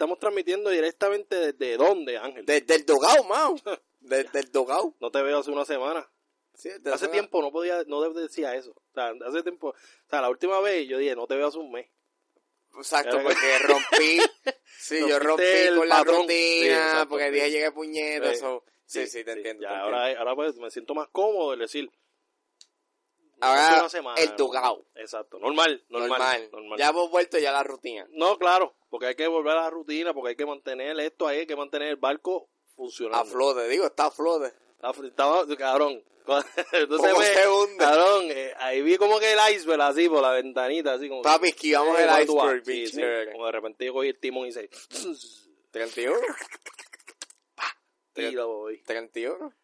estamos transmitiendo directamente desde dónde, Ángel. Desde el dogao, mao. Desde el dogao. No te veo hace una semana. Sí, Hace tiempo no podía, no decía eso. O sea, hace tiempo, o sea, la última vez yo dije, no te veo hace un mes. Exacto, Era- porque rompí. Sí, yo rompí con la patrón. rutina. Sí, porque dije llegué puñetas. Sí. Sí, sí, te entiendo. Ya, te ahora, entiendo. ahora pues me siento más cómodo el decir. Ahora, semana, el dogao. Exacto, normal, normal. Normal. normal. Ya hemos vuelto ya a la rutina. No, claro, porque hay que volver a la rutina, porque hay que mantener esto ahí, hay que mantener el barco funcionando. A flote, digo, está a flote. Estaba, cabrón. Entonces ¿Cómo me, se hunde? cabrón, eh, ahí vi como que el iceberg así por la ventanita, así como. Papi, esquivamos Eh, el iceberg, sí, sí. Como de repente yo cogí el timón y se. 31. Y lo voy. 31.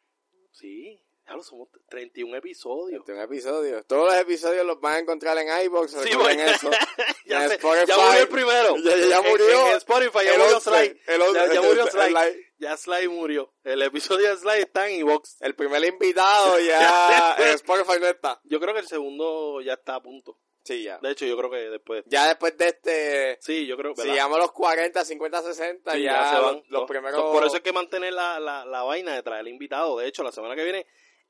Sí, ya lo somos 31 episodios. Este es un episodio. Todos los episodios los van a encontrar en iBox. Sí, eso. ya, En se- Spotify. ya murió el primero. Ya- murió En, en Spotify ya el murió 11, Sly. el 11, ya, ya murió Sly. Ya Sly murió. El episodio de Sly está en iVox. El primer invitado ya en Spotify no está. Yo creo que el segundo ya está a punto. Sí, ya. De hecho, yo creo que después. Ya después de este, Sí, yo creo que. si llegamos los 40, 50, 60, Sí, ya, se los, van. los primeros... Por eso es que mantener la, la, la vaina de traer el invitado. De hecho, la semana que viene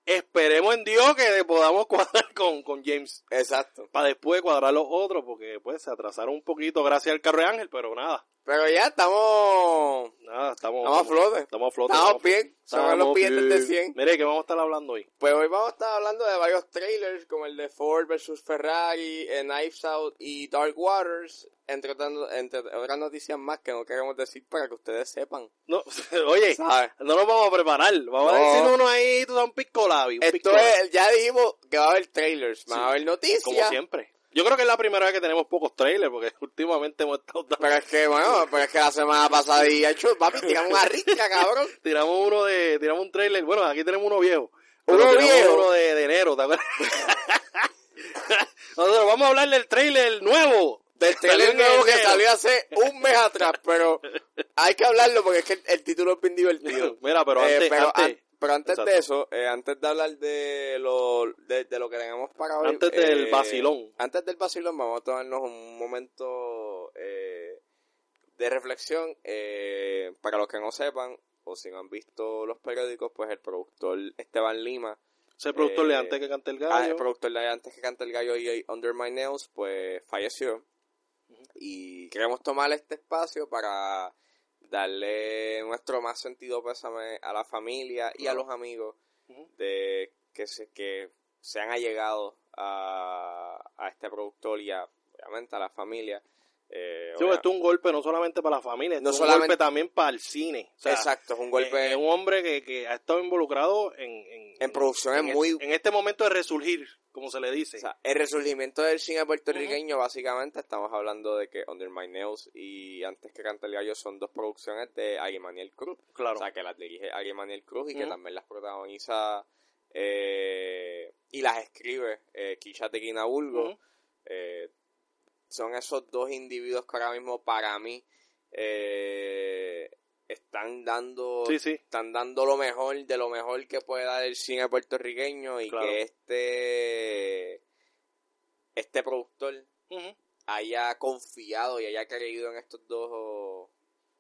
esperemos en Dios que podamos cuadrar con, con James. Exacto. Para después cuadrar los otros, porque pues se atrasaron un poquito gracias al carro de Ángel, pero nada. Pero ya estamos... Nada, estamos, Estamos a flote. Estamos a flote. Estamos bien. Son los billetes de bien. 100. Mire, ¿qué vamos a estar hablando hoy? Pues hoy vamos a estar hablando de varios trailers, como el de Ford vs Ferrari, eh, Knives Out y Dark Waters, entre otras, entre otras noticias más que no queremos decir para que ustedes sepan. No, oye, ¿Sabes? no nos vamos a preparar. Vamos a No. decir uno ahí, tú sabes, un pisco labi, un Esto pisco labi. es, ya dijimos que va a haber trailers, Sí. a haber noticias. Como siempre. Yo creo que es la primera vez que tenemos pocos trailers, porque últimamente hemos estado Pero es que, bueno, pero es que la semana pasada y hecho, papi, tiramos una rica, cabrón. tiramos uno de, tiramos un trailer, bueno, aquí tenemos uno viejo. ¿Uno Pero viejo? Uno de, de enero, ¿te acuerdas? Nosotros vamos a hablar del trailer nuevo. Del trailer nuevo que salió hace un mes atrás, pero hay que hablarlo porque es que el, el título es bien divertido. Mira, pero Eh, antes, pero, antes, an- pero antes Exacto. de eso, eh, antes de hablar de lo, de, de lo que tenemos para hoy. Antes del eh, vacilón. Antes del vacilón, vamos a tomarnos un momento eh, de reflexión. eh, para los que no sepan, o si no han visto los periódicos, pues el productor Esteban Lima, ese productor eh, de antes que cante el ah, gallo. el productor de Antes que cante el gallo y Under My Nails, pues falleció. Y queremos tomar este espacio para darle nuestro más sentido pésame a la familia y a los amigos de que se, que se han allegado a, a este productor y a, obviamente a la familia. Eh, Sí, esto es un golpe no solamente para la familia, No es un golpe también para el cine. O sea, Exacto, es un golpe eh, Es un hombre que, que ha estado involucrado en... En, en producciones en, muy... en este momento de resurgir, como se le dice. O sea, el resurgimiento del cine puertorriqueño, básicamente, estamos hablando de que Under My Nails y Antes que cante el gallo son dos producciones de Ari Maniel Cruz. claro. O sea, que las dirige Ari Maniel Cruz y que también las protagoniza eh, y las escribe eh, Kisha Tequina Bulgo. Ujú. Eh, son esos dos individuos que ahora mismo para mí eh, están dando Sí, sí. están dando lo mejor de lo mejor que puede dar el cine puertorriqueño y Claro. que este este productor haya confiado y haya creído en estos dos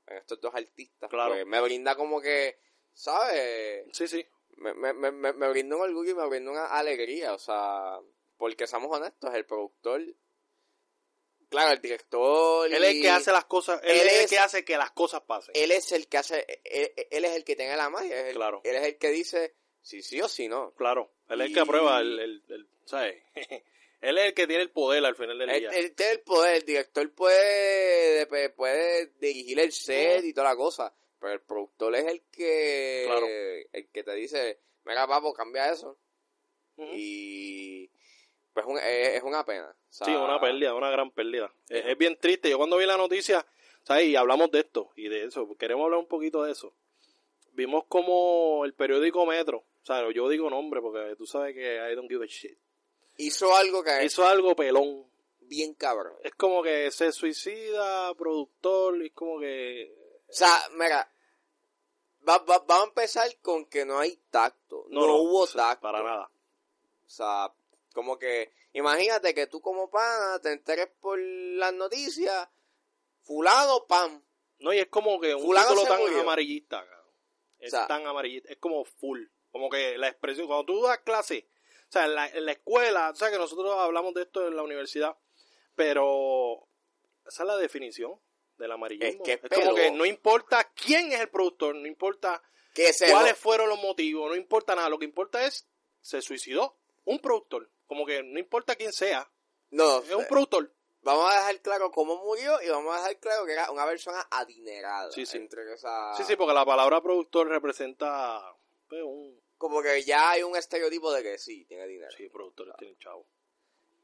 en estos dos artistas Claro. pues me brinda como que sabes Sí, sí. me, me, me, me me brinda un orgullo y me brinda una alegría o sea porque seamos honestos el productor claro el director Él es el que hace las cosas, él, Él es el que hace que las cosas pasen. él es el que hace él, él es el que tiene la magia el- Claro. él es el que dice si sí o si no Claro. Él es el que aprueba el, el, el- ¿sabes? él es el que tiene el poder al final del él, día. él tiene el poder el director puede puede- puede dirigir el set y toda la cosa pero el productor es el que Claro. el que te dice mira papo cambia eso y pues un- es, es una pena o sea, Sí, una pérdida, una gran pérdida. Es, es bien triste. Yo cuando vi la noticia, ¿sabes? Y hablamos de esto y de eso, queremos hablar un poquito de eso. Vimos como el periódico Metro, o sea, yo digo nombre porque tú sabes que I don't give a shit. hizo algo que Hizo algo pelón. bien cabrón Es como que se suicida, productor, y es como que... o sea mira va- va- vamos a empezar con que no hay tacto no, hubo tacto Para nada. O sea, Como que, imagínate que tú como pana te enteres por las noticias, fulano, pam. No, y es como que un Fulano título tan murió. amarillista, cabrón. Es O sea- tan amarillista, es como full. Como que la expresión, cuando tú das clase, o sea, en la, en la escuela, o sea, que nosotros hablamos de esto en la universidad, pero esa es la definición del amarillismo. Es que es como que no importa quién es el productor, no importa Que se cuáles fueron los motivos, no importa nada, lo que importa es, se suicidó un productor. Como que no importa quién sea, No, es un productor. vamos a dejar claro cómo murió y vamos a dejar claro que era una persona adinerada. Sí, sí. Entre esa... Sí, sí, porque la palabra productor representa pues, un... Como que ya hay un estereotipo de que sí, tiene dinero. Sí, productores tienen chavo.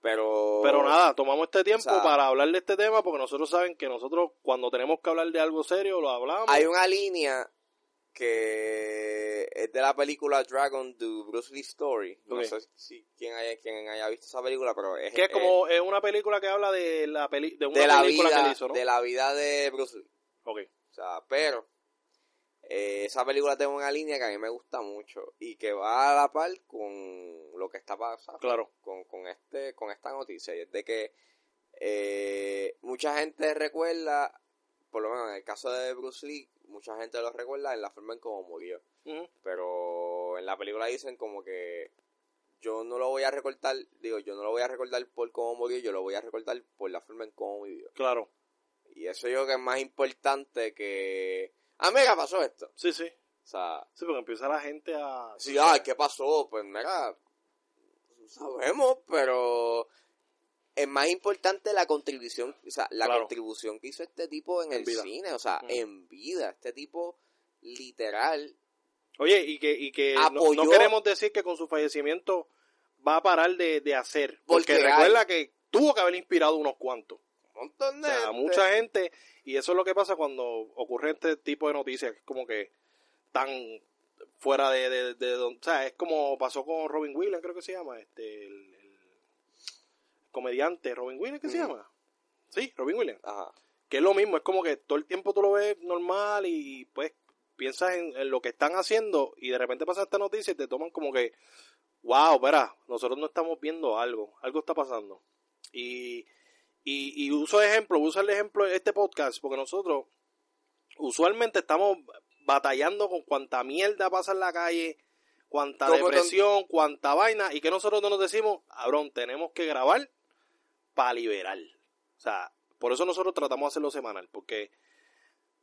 Pero... Pero nada, tomamos este tiempo O sea- para hablar de este tema porque nosotros saben que nosotros cuando tenemos que hablar de algo serio lo hablamos. Hay una línea que es de la película Dragon de Bruce Lee Story. No sé si quién haya, quién haya visto esa película, pero es, que es como es una película que habla de la peli, de eh, una de la película que vida hizo, ¿no? de la vida de Bruce Lee. Ok. O sea, pero eh, esa película tiene una línea que a mí me gusta mucho y que va a la par con lo que está pasando Claro. con, con este con esta noticia y es de que eh, mucha gente recuerda por lo menos en el caso de Bruce Lee mucha gente lo recuerda en la forma en cómo murió pero en la película dicen como que yo no lo voy a recortar digo yo no lo voy a recordar por cómo murió yo lo voy a recordar por la forma en cómo vivió Claro. y eso yo creo que es más importante que ah mira pasó esto Sí, sí. o sea Sí, porque empieza la gente a... Sí, ay, ¿qué pasó? Pues mira, sabemos, pero es más importante la contribución, o sea, la Claro. contribución que hizo este tipo en, En el vida. cine, o sea, en vida, este tipo literal, Oye, y que, y que no- queremos decir que con su fallecimiento va a parar de, de hacer. Porque, Porque recuerda que tuvo que haber inspirado unos cuantos. un montón O de sea, gente. mucha gente, y eso es lo que pasa cuando ocurre este tipo de noticias, que es como que tan fuera de, de, de don- o sea, es como pasó con Robin Williams, creo que se llama, este, el comediante Robin Williams, ¿qué se llama? Sí, Robin Williams. Ajá. Que es lo mismo, es como que todo el tiempo tú lo ves normal y pues piensas en, en lo que están haciendo y de repente pasa esta noticia y te toman como que, wow, verá, nosotros no estamos viendo algo, algo está pasando. Y, y, y uso ejemplo, uso el ejemplo de este podcast porque nosotros usualmente estamos batallando con cuánta mierda pasa en la calle, cuánta depresión, cuánta vaina y que nosotros no nos decimos, cabrón, tenemos que grabar para liberar. O sea, por eso nosotros tratamos de hacerlo semanal, porque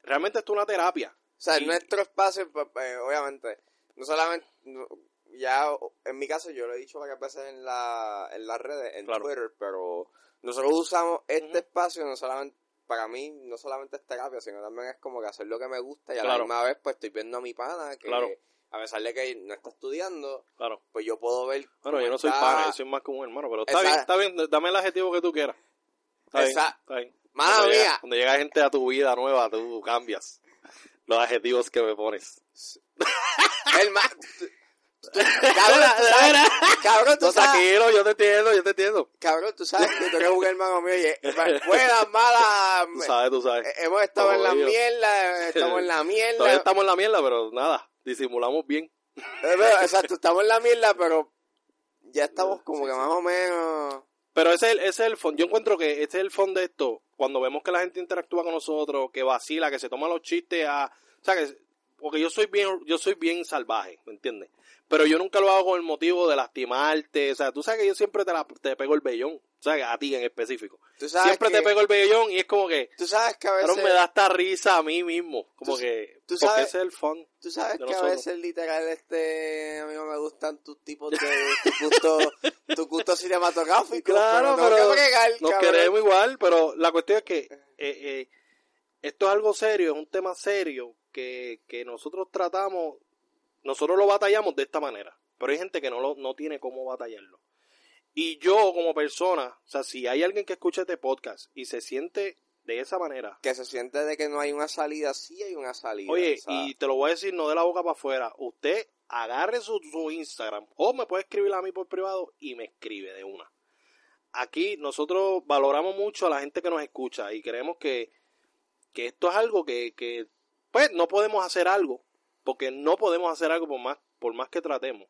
realmente esto es una terapia. O sea, Y- nuestro espacio, pues, pues, obviamente, no solamente, no- ya en mi caso yo lo he dicho varias veces en, la, en las redes, en Claro. Twitter, pero nosotros usamos este espacio no solamente, para mí, no solamente es terapia, sino también es como que hacer lo que me gusta y a la misma vez pues estoy viendo a mi pana que Claro. A pesar de que no está estudiando, Claro. pues yo puedo ver Bueno, yo no soy está- pana, yo soy más como un hermano, pero está bien, está bien, dame el adjetivo que tú quieras. Está bien, está bien. Mía. cuando llega gente a tu vida nueva, tú cambias los adjetivos que me pones. El ma- cabrón, tú sabes, cabrón, tú No, tranquilo, yo te entiendo, yo te entiendo. cabrón, tú sabes que tú eres un hermano mío y buenas, malas, Tú sabes, tú sabes. Hemos estado en la mierda, estamos en la mierda. Todavía estamos en la mierda, pero nada, disimulamos bien. Exacto, estamos en la mierda, pero ya estamos como Sí, que más o menos. Pero ese es el, ese es el fondo. Yo encuentro que ese es el fondo de esto. Cuando vemos que la gente interactúa con nosotros, que vacila, que se toma los chistes a... O sea, que... Porque yo soy bien, yo soy bien salvaje, ¿me entiendes? Pero yo nunca lo hago con el motivo de lastimarte. O sea, tú sabes que yo siempre te, la, te pego el vellón. O sea, a ti en específico. Siempre que, te pego el vellón y es como que... Tú sabes que a Pero veces. me da esta risa a mí mismo. Como Tú- que... tú porque sabes- ese es el fun. Tú sabes que a veces literal este a mí no me gustan tus tipos de tus gustos tus gustos cinematográficos Claro, pero, pero bregar, Nos cabrón. queremos igual, pero la cuestión es que eh, eh, esto es algo serio, es un tema serio que, que nosotros tratamos, nosotros lo batallamos de esta manera, pero hay gente que no, lo, no tiene cómo batallarlo. Y yo como persona, o sea, si hay alguien que escucha este podcast y se siente de esa manera, que se siente de que no hay una salida sí hay una salida oye, o sea, y te lo voy a decir no de la boca para afuera, usted agarre su, su Instagram o me puede escribir a mí por privado y me escribe de una. Aquí nosotros valoramos mucho a la gente que nos escucha y creemos que, que esto es algo que, que, pues, no podemos hacer algo, porque no podemos hacer algo por más, por más que tratemos.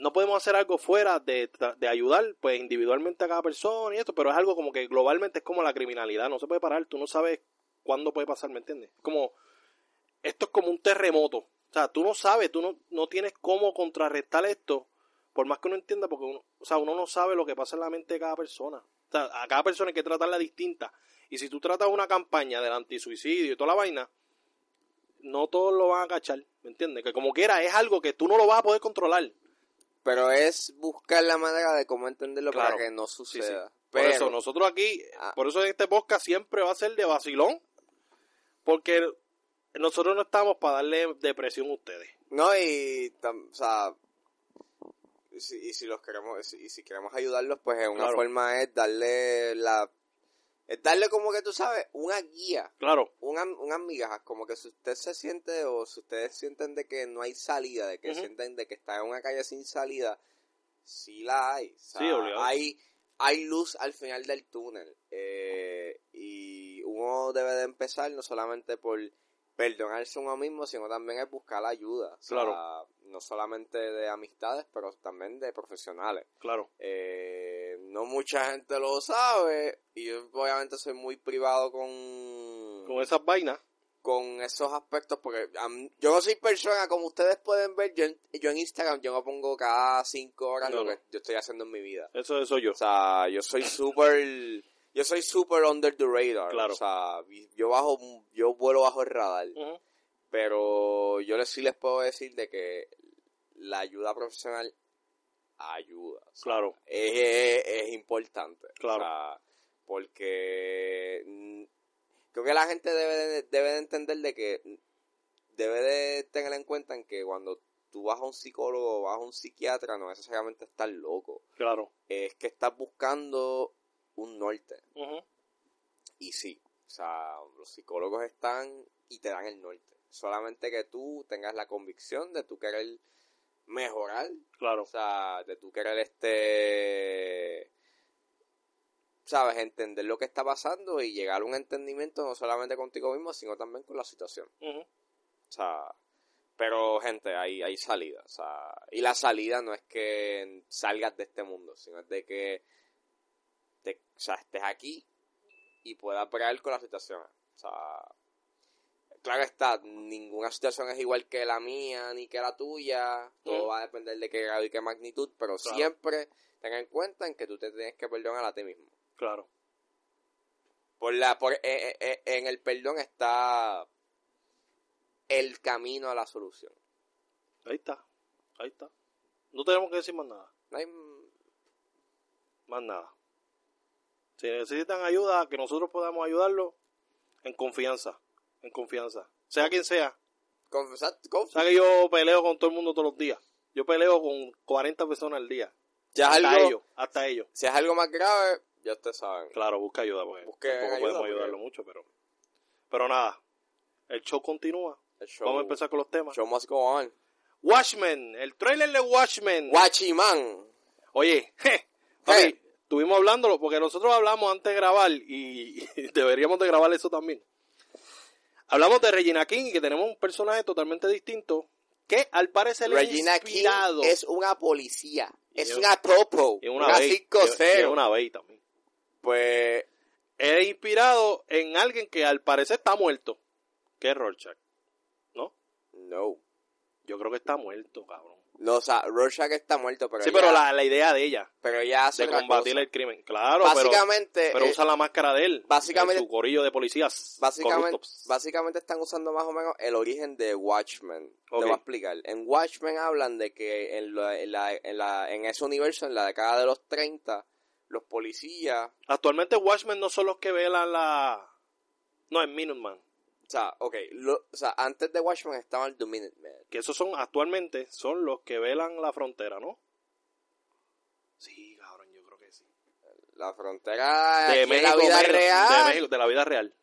No podemos hacer algo fuera de, de ayudar, pues individualmente a cada persona y esto, pero es algo como que globalmente es como la criminalidad, no se puede parar, tú no sabes cuándo puede pasar, ¿me entiendes? Como, esto es como un terremoto, o sea, tú no sabes, tú no, no tienes cómo contrarrestar esto, por más que uno entienda, porque uno, o sea, uno no sabe lo que pasa en la mente de cada persona, o sea, a cada persona hay que tratarla distinta, y si tú tratas una campaña del antisuicidio y toda la vaina, no todos lo van a cachar, ¿me entiendes? Que como quiera, es algo que tú no lo vas a poder controlar. Pero es buscar la manera de cómo entenderlo Claro. para que no suceda. sí. Por Pero, eso, nosotros aquí, Ah. por eso este podcast siempre va a ser de vacilón, porque nosotros no estamos para darle depresión a ustedes. No, y, tam- o sea, y si, y si los queremos, y si queremos ayudarlos, pues es una Claro. forma es darle la, es darle como que tú sabes, una guía, Claro, una, unas migajas, como que si usted se siente o si ustedes sienten de que no hay salida, de que sienten de que está en una calle sin salida, sí la hay. O sea, Sí, obligado. hay, hay luz al final del túnel. eh, y uno debe de empezar no solamente por perdonarse uno mismo, sino también es buscar ayuda. O sea, Claro. No solamente de amistades, pero también de profesionales. claro, Eh, no mucha gente lo sabe y yo obviamente soy muy privado con, con esas vainas, con esos aspectos porque yo no soy persona como ustedes pueden ver yo en, yo en Instagram yo no pongo cada cinco horas No, lo no. que yo estoy haciendo en mi vida eso, eso yo. o sea yo soy súper yo soy súper under the radar Claro. o sea yo bajo yo vuelo bajo el radar pero yo les, sí les puedo decir de que la ayuda profesional ayuda o sea, Claro, es, es- es importante. Claro. O sea, porque creo que la gente debe de, debe de entender de que debe de tener en cuenta en que cuando tú vas a un psicólogo o vas a un psiquiatra no necesariamente estás loco. claro. Es que estás buscando un norte. Y sí, o sea, los psicólogos están y te dan el norte. Solamente que tú tengas la convicción de tú querer mejorar Claro, o sea, de tú querer este, sabes, entender lo que está pasando y llegar a un entendimiento no solamente contigo mismo, sino también con la situación. O sea, pero gente, hay, hay salida. O sea, y la salida no es que salgas de este mundo, sino es de que te, o sea, estés aquí y puedas bregar con la situación. O sea, claro está, ninguna situación es igual que la mía ni que la tuya. Todo va a depender de qué grado y qué magnitud, pero Claro. siempre ten en cuenta en que tú te tienes que perdonar a ti mismo. claro. Por la, por, eh, eh, eh, en el perdón está el camino a la solución. Ahí está, ahí está. No tenemos que decir más nada, No hay- más nada. Si necesitan ayuda, que nosotros podamos ayudarlos en confianza, en confianza. Sea quien sea. confesar- O sea que yo peleo con todo el mundo todos los días. Yo peleo con 40 personas al día. Hasta algo, ellos, hasta ellos. si es algo más grave, ya ustedes saben. Claro, busca ayuda porque Busque tampoco ayuda, podemos porque- ayudarlo mucho, pero pero nada. El show continúa. El show, Vamos a empezar con los temas. show must go on. Watchmen, el trailer de Watchmen. Guachiman. Oye, je, papi, estuvimos hablándolo porque nosotros hablamos antes de grabar y, y deberíamos de grabar eso también. Hablamos de Regina King y que tenemos un personaje totalmente distinto que al parecer Regina es inspirado King es una policía. Y Es una topo. en una una Bay, cinco y- y cero. en una Bay también. Pues Es inspirado en alguien que al parecer está muerto, que es Rorschach. ¿No? no. Yo creo que está muerto, cabrón. No, o sea, Rorschach está muerto, pero sí, ella, pero la, la idea de ella, pero ella hace de combatir cosa. el crimen. Claro, Básicamente, pero eh, usa la máscara de él. básicamente- en su corillo de policías. Básicamente, corruptos. básicamente están usando más o menos el origen de Watchmen. Ok. Te voy a explicar. En Watchmen hablan de que en, la- en, la- en, la- en ese universo, en la década de los 30, los policías... Actualmente Watchmen no son los que velan la... No, es Minuteman. O sea, ok, lo- o sea, antes de Watchmen estaban The Minutemen. Que esos son, actualmente, son los que velan la frontera, ¿no? Sí, cabrón, yo creo que sí. La frontera De México, la vida México, real. De México, de la vida real.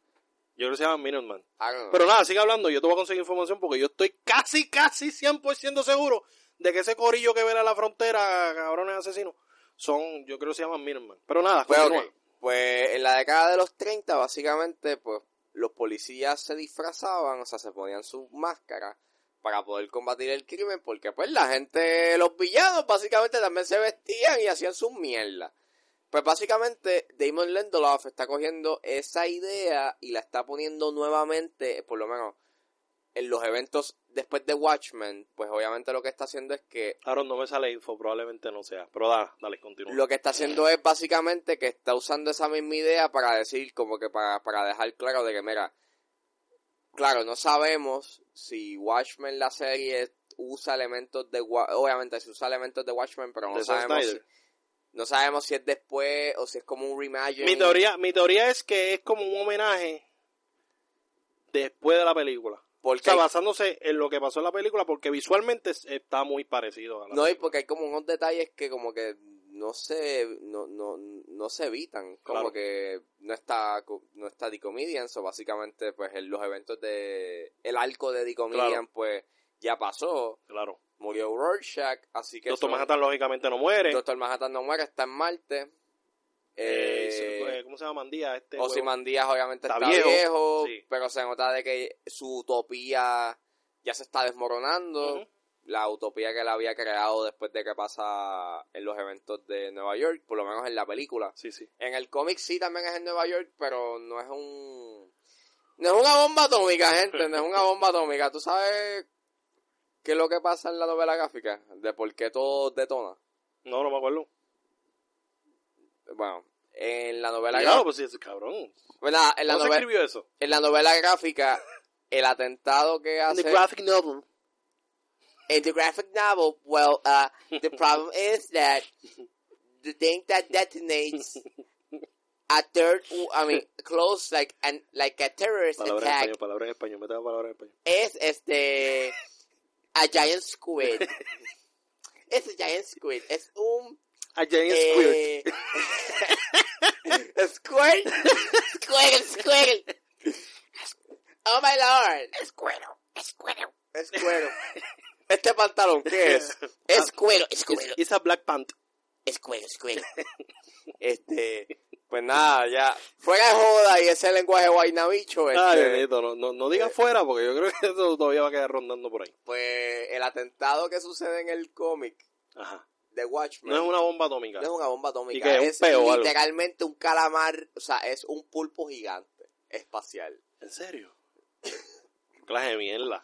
Yo creo que se llama Minuteman. Know. Pero nada, sigue hablando. Yo te voy a conseguir información porque yo estoy casi, casi 100% seguro de que ese corillo que vela la frontera, cabrones asesinos, son, yo creo que se llaman Minuteman. Pero nada, Pues, pues en la década de los 30, básicamente, pues los policías se disfrazaban, o sea, se ponían sus máscaras para poder combatir el crimen, porque pues la gente, los villanos básicamente también se vestían y hacían sus mierdas. Pues básicamente Damon Lindelof está cogiendo esa idea y la está poniendo nuevamente, por lo menos en los eventos después de Watchmen, pues obviamente lo que está haciendo es que... Ahora no me sale info, probablemente no sea, pero da, dale, continúa. Lo que está haciendo es básicamente que está usando esa misma idea para decir, como que para, para dejar claro de que, mira, claro, no sabemos si Watchmen la serie usa elementos de... Obviamente si usa elementos de Watchmen, pero no sabemos si, no sabemos si es después o si es como un reimagining. Mi teoría, mi teoría es que es como un homenaje después de la película. Porque o sea, basándose en lo que pasó en la película, porque visualmente está muy parecido a la No, y porque hay como unos detalles que como que no se no, no, no se evitan. Como que no está no está o básicamente pues en los eventos de el arco de Dicomedian pues ya pasó. Claro. Murió Rorschach así que Doctor Manhattan lógicamente no muere. Doctor Manhattan no muere está en Marte eh, ¿Cómo se llama Mandías? Este Mandías obviamente está, viejo, pero se nota de que su utopía ya se está desmoronando. La utopía que él había creado después de que pasa en los eventos de Nueva York, por lo menos en la película. Sí, sí. En el cómic sí también es en Nueva York, pero no es un... No es una bomba atómica, gente, no es una bomba atómica. ¿Tú sabes qué es lo que pasa en la novela gráfica? De por qué todo detona. No, no me acuerdo bueno, en la novela gráfica. pues sí, es cabrón. Bueno, en la novela, escribió eso? En la novela gráfica, el atentado que hace. In the graphic novel. In the graphic novel, well, uh, the problem is that the thing that detonates a third, I mean, close like an like a terrorist palabra attack. En español, palabra en español, me palabra en español. Es este a giant squid. es a giant squid. Es un a giant eh... squirt. squirt? Squirtle, squirtle. Oh my lord. Escuero, escuero. Escuero. Este pantalón, ¿qué es? Es cuero, es cuero. Es a black pant. Es cuero, es cuero. Este, pues nada, ya. Fuera de joda y ese lenguaje guaynabicho. Este, Ay, no, no, no digas eh, fuera porque yo creo que eso todavía va a quedar rondando por ahí. Pues el atentado que sucede en el cómic. Ajá Watchmen. No es una bomba atómica. No es una bomba atómica. es, literalmente un calamar, o sea, es un pulpo gigante espacial. ¿En serio? clase de mierda.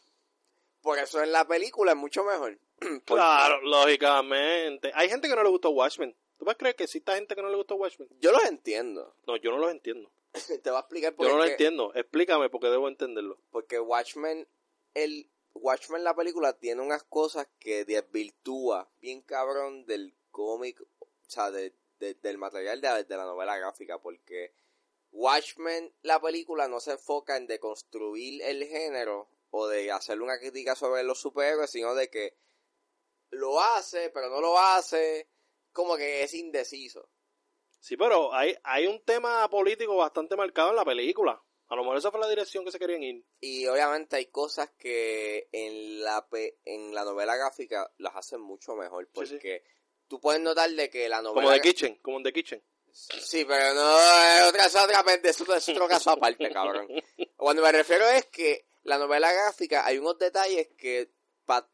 Por eso en la película es mucho mejor. claro, lógicamente. Hay gente que no le gustó Watchmen. ¿Tú puedes creer que exista gente que no le gustó Watchmen? Yo los entiendo. No, yo no los entiendo. Te voy a explicar por qué. Yo no los entiendo. Explícame porque debo entenderlo. Porque Watchmen, el, Watchmen la película tiene unas cosas que desvirtúa bien cabrón del cómic, o sea, de, del material de, de, la novela gráfica, porque Watchmen la película no se enfoca en deconstruir el género o de hacer una crítica sobre los superhéroes, sino de que lo hace, pero no lo hace, como que es indeciso. Sí, pero hay, hay un tema político bastante marcado en la película. A lo mejor esa fue la dirección que se querían ir. Y obviamente hay cosas que en la en la novela gráfica las hacen mucho mejor. Porque tú puedes notar de que la novela... Como The Kitchen, como en The Kitchen. Sí, pero no, es otra, es otra, es otro caso aparte, cabrón. Cuando me refiero es que la novela gráfica hay unos detalles que para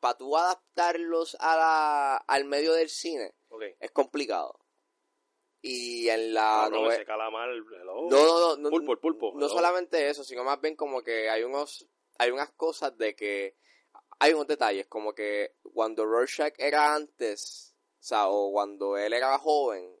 pa tú adaptarlos a la, al medio del cine es complicado. Y en la novela... No, no, no, Pulpo, pulpo. No solamente eso, sino más bien como que hay unos... Hay unas cosas de que... Hay unos detalles, como que cuando Rorschach era antes, o sea, o cuando él era joven,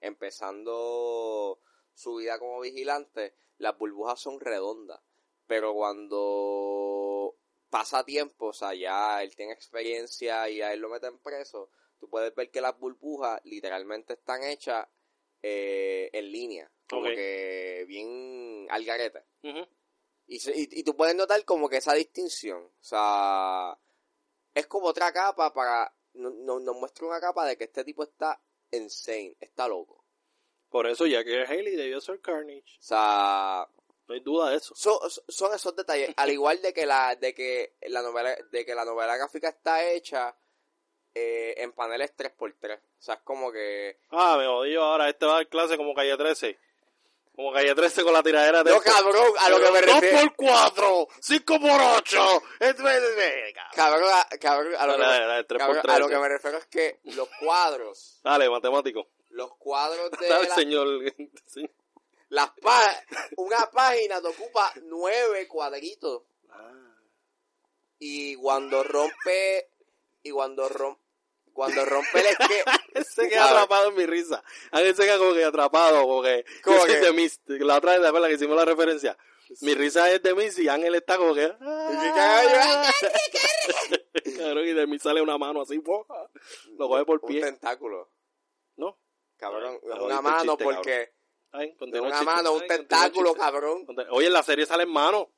empezando su vida como vigilante, las burbujas son redondas. Pero cuando pasa tiempo, o sea, ya él tiene experiencia y a él lo meten preso, tú puedes ver que las burbujas literalmente están hechas eh, en línea, como que bien al garete. y, y, tú puedes notar como que esa distinción, o sea, es como otra capa para, no, nos muestra una capa de que este tipo está insane, está loco. Por eso ya que Haley debió ser Carnage. O sea, no hay duda de eso. Son, son esos detalles, al igual de que la de que la novela de que la novela gráfica está hecha eh, en paneles 3x3. O sea, es como que... Ah, me odio ahora. Este va a dar clase como calle 13. Como calle 13 con la tiradera de. No, cabrón, a lo que me refiero. 2 por 4, 5 por 8. Cabrón, a, cabrón, a lo, Dale, que, dale, cabrón, a lo que me refiero es que los cuadros, Dale, matemático. los cuadros de Dale, la- señor. Las pá- una página te ocupa nueve cuadritos Ah. y cuando rompe y cuando rompe cuando rompe el esquema se queda atrapado en mi risa. Ángel se queda como que atrapado, como que. De. La otra vez, ¿te acuerdas que hicimos la referencia? Mi risa es de Mist y Ángel está como que. Cabrón, y de mí sale una mano así, ¡boja! lo coge por un pie. tentáculo ¿No? cabrón una mano chiste, porque Ay, una mano un Ay, tentáculo cabrón Oye, en la serie sale en mano.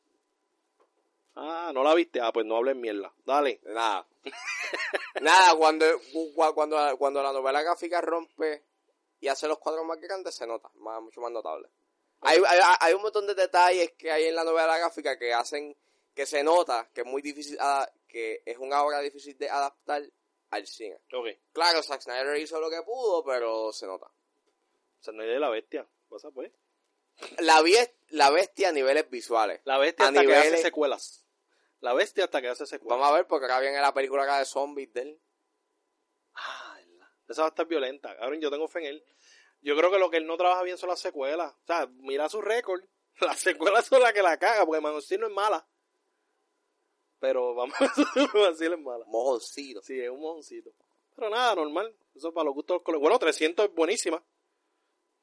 Ah, ¿no la viste? Ah, pues no hables mierda. Dale. nada nada cuando cu- cuando cuando la novela gráfica rompe y hace los cuadros más grandes se nota más, mucho más notable hay, hay, hay un montón de detalles que hay en la novela gráfica que hacen que se nota que es muy difícil que es una obra difícil de adaptar al cine Ok. claro Zack Snyder hizo lo que pudo pero se nota no hay de la bestia. Pasa pues. la, la bestia a niveles visuales La bestia A hasta que niveles- hace secuelas. La bestia hasta que hace secuelas. vamos a ver porque acá viene la película acá de zombies de él Ah. Esa va a estar violenta. Cabrón, yo tengo fe en él. Yo creo que lo que él no trabaja bien son las secuelas. O sea, mira su récord. Las secuelas son las que la caga, porque Man no es mala. Pero vamos a decirle es mala. mojoncito Sí, es un mojoncito. Pero nada, normal. Eso para los gustos de los. Bueno, 300 es buenísima.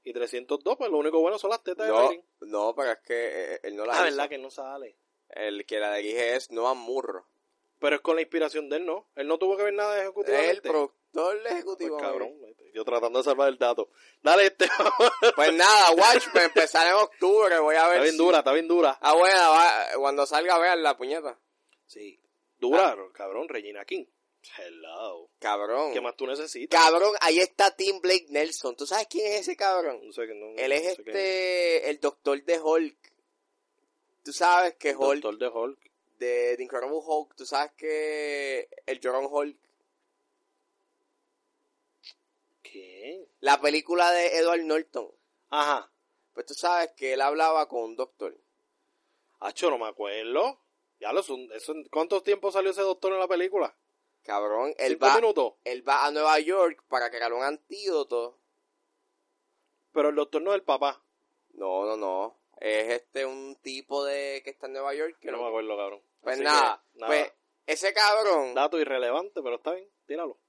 Y 302, pues lo único bueno son las tetas de no, Marilyn. no pero es que eh, él no la Ah, hizo. verdad que no sale. El que la dirige es Noah Murro Pero es con la inspiración de él, ¿no? Él no tuvo que ver nada de es ejecutivamente. el productor Pues, ejecutivo cabrón. Yo tratando de salvar el dato. Dale, este. pues nada Watchmen empezar en octubre voy a ver está bien si- dura, está bien dura. ah bueno va- cuando salga vean la puñeta Sí. Dura, Ah. cabrón. Regina King. Hello. cabrón ¿Qué más tú necesitas? cabrón ahí está Tim Blake Nelson tú sabes quién es ese cabrón No sé, que no, él es no sé este el doctor de Hulk tú sabes que Hulk Doctor de Hulk. de The Incredible Hulk, tú sabes que el llorón Hulk, ¿Qué? la película de Edward Norton, Ajá. pues tú sabes que él hablaba con un doctor. Hacho, no me acuerdo. Ya lo son, ¿Cuánto tiempo salió ese doctor en la película? Cabrón, él ¿Cinco va, minutos? él va a Nueva York para crear un antídoto. Pero el doctor no es el papá. No, no, no. Es este un tipo de que está en Nueva York. Que Yo no no- me acuerdo, cabrón. Pues que, nada, nada. pues ese cabrón, Dato irrelevante, pero está bien. Tíralo.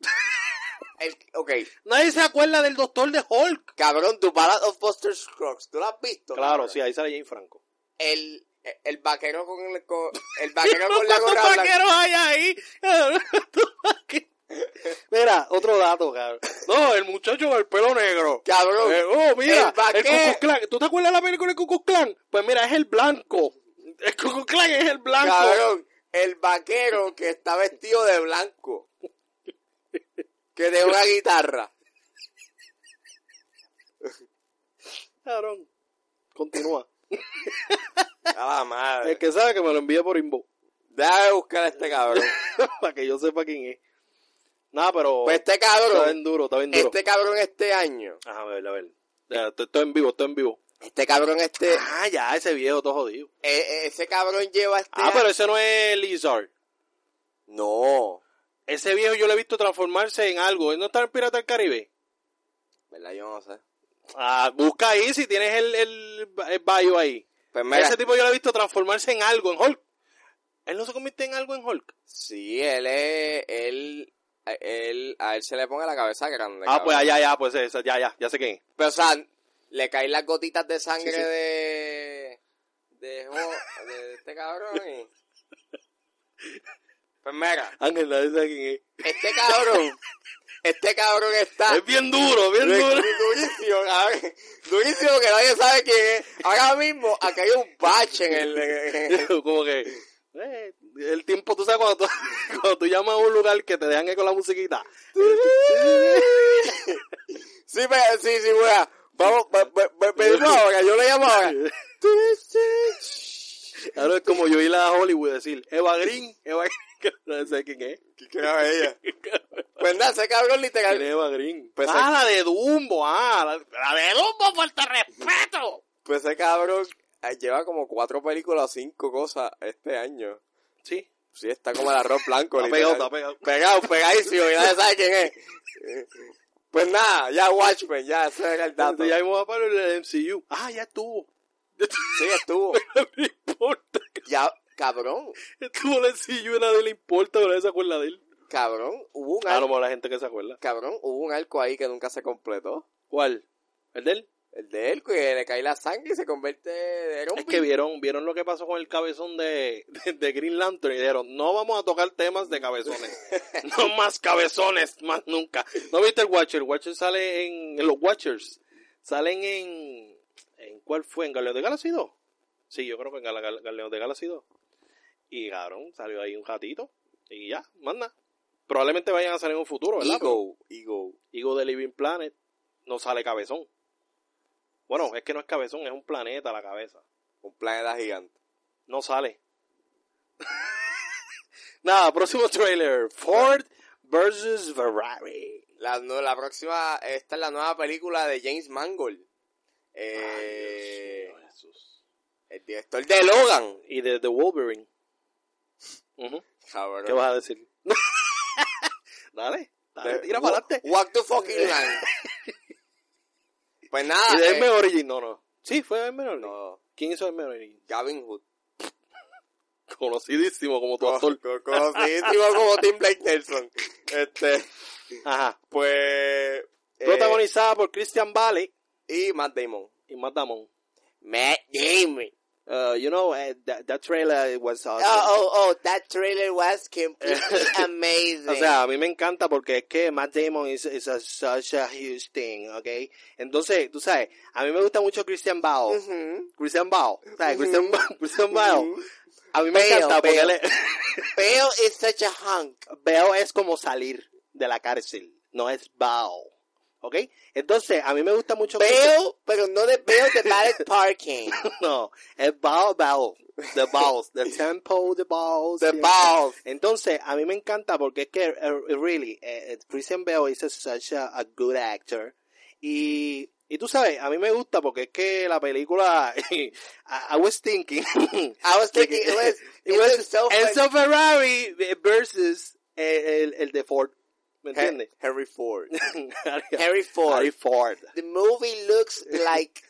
el, ok, Nadie se acuerda del doctor de Hulk. cabrón, tu Ballad of Buster Scruggs, ¿tú lo has visto? Claro, cabrón? sí, ahí sale Jane Franco. El, el vaquero con, el- con el vaquero con la ¿Cuántos gorra blanca. vaqueros hay ahí? Mira, otro dato, cabrón. No, el muchacho con el pelo negro. Cabrón, Eh, oh, mira, el el Klan. ¿Tú te acuerdas de la película de Ku Klux Klan? Pues mira, es el blanco. El Ku Klux Klan es el blanco. Cabrón, el vaquero que está vestido de blanco. Que de una guitarra. Cabrón. Continúa. A la madre. El que sabe que me lo envíe por inbox. Déjame buscar a este cabrón. para que yo sepa quién es. Nada, pero Pues este está cabrón, bien duro, está bien duro. este cabrón este año, Ajá, a ver, a ver. Ya, estoy, en vivo, estoy en vivo. este cabrón este, Ah, ya, ese viejo todo jodido. eh, eh, ese cabrón lleva este Ah, pero ese no es Lizard. No, Ese viejo yo lo he visto transformarse en algo. ¿Él no está en Pirata del Caribe? ¿verdad? Yo no sé. Ah, busca ahí si tienes el, el, el bio ahí. Pues mira, Ese tipo yo lo he visto transformarse en algo, en Hulk. Él no se convierte en algo en Hulk. sí, él es, él, él, a él se le pone la cabeza grande. Ah, pues allá, ya, pues esa, ya, ya, ya sé quién. Pero, o sea, le caen las gotitas de sangre Sí, sí. de, de, este cabrón y... Pues mira, Ángel, nadie sabe quién es. este cabrón, este cabrón está... Es bien duro, bien du- duro. durísimo, cabrón. Durísimo que nadie sabe quién es. Ahora mismo, aquí hay un bache en el... en el- Como que eh, el tiempo, tú sabes, cuando tú, cuando tú llamas a un lugar que te dejan con la musiquita. Sí, pero, sí, sí, wea. Vamos, ve- ve- pedimos ahora, yo le llamo ahora. Ahora es como yo ir a Hollywood decir, Eva Green, Eva Green, no sé quién es. ¿Qué era ella? Pues nada, ese cabrón ¿Quién literal. es Eva Green? Pues ah, la de Dumbo, ah, la, de Dumbo, falta de respeto. Pues ese cabrón eh, lleva como cuatro películas o cinco cosas este año. Sí, Sí, está como el arroz blanco. está pegado, está pegado. Pegado, pegadísimo, y nadie sabe quién es. Pues nada, ya Watchmen, ya, ese era el dato. Ya vamos a para el MCU. Ah, ya estuvo. Sí, estuvo. no importa. Ya, cabrón, Estuvo el MCU y a nadie le importa, pero nadie se acuerda de él. cabrón, hubo un Ah, no, arco, la gente que se acuerda. cabrón, hubo un arco ahí que nunca se completó. ¿Cuál? ¿El de él? El de él, que le cae la sangre y se convierte de Es que vieron, vieron lo que pasó con el cabezón de, de, de Green Lantern y dijeron, no vamos a tocar temas de cabezones. no más cabezones, más nunca. ¿No viste el Watcher? El Watcher sale en, en los Watchers. Salen en, en ¿cuál fue? ¿En Galeo de Galaxy 2? Sí, yo creo que en Gal- Gal- Galeo de Galaxy 2. Y cabrón, salió ahí un ratito y ya, manda. Probablemente vayan a salir en un futuro, ¿verdad? Ego, ego. Higo de Living Planet no sale cabezón. Bueno, es que no es cabezón, es un planeta la cabeza. Un planeta gigante. No sale. Nada, próximo trailer. Ford versus Ferrari. La, no, la próxima, esta es la nueva película de James Mangold. Eh, Ay, Dios mío, Jesús. el director de Logan. Y de The Wolverine. Cabrón. ¿Qué vas a decir? dale, dale, tira para adelante. Walk the fucking line. Pues nada. Y de eh, M Origin, no, no. Sí, fue M Origin. no, ¿Quién hizo M Origin? Gavin Hood. Conocidísimo como tu actor. Co- Conocidísimo como Tim Blake Nelson. Este, Ajá. pues. eh, Protagonizada por Christian Bale y Matt Damon. y Matt Damon. Matt Damon. Uh, you know, uh, that, that trailer was awesome. Oh, oh, oh, that trailer was completely amazing. O sea, a mí me encanta porque es que Matt Damon is, is a, such a huge thing, ¿ok? Entonces, tú sabes, a mí me gusta mucho Christian Bale. Christian Bale, ¿sabes? Christian, Ba- Christian Bale. A mí me Bale, encanta porque Bale. él es- Bale is such a hunk. Bale es como salir de la cárcel, no es Bale, ¿ok? Entonces, a mí me gusta mucho... Bale, pero no de Bale de Ballet Parking. No, es Bale, Bale. The balls, the tempo, the balls. The balls. Entonces, a mí me encanta porque es que, uh, really, eh, Christian Bale is such a, a good actor. Y, y tú sabes, a mí me gusta porque es que la película, I, I was thinking, I was thinking it was, it it was was so. Enzo Ferrari versus el, el de Ford. ¿Me entiendes? Henry Ford. Harry Harry Ford. Harry Ford. The movie looks like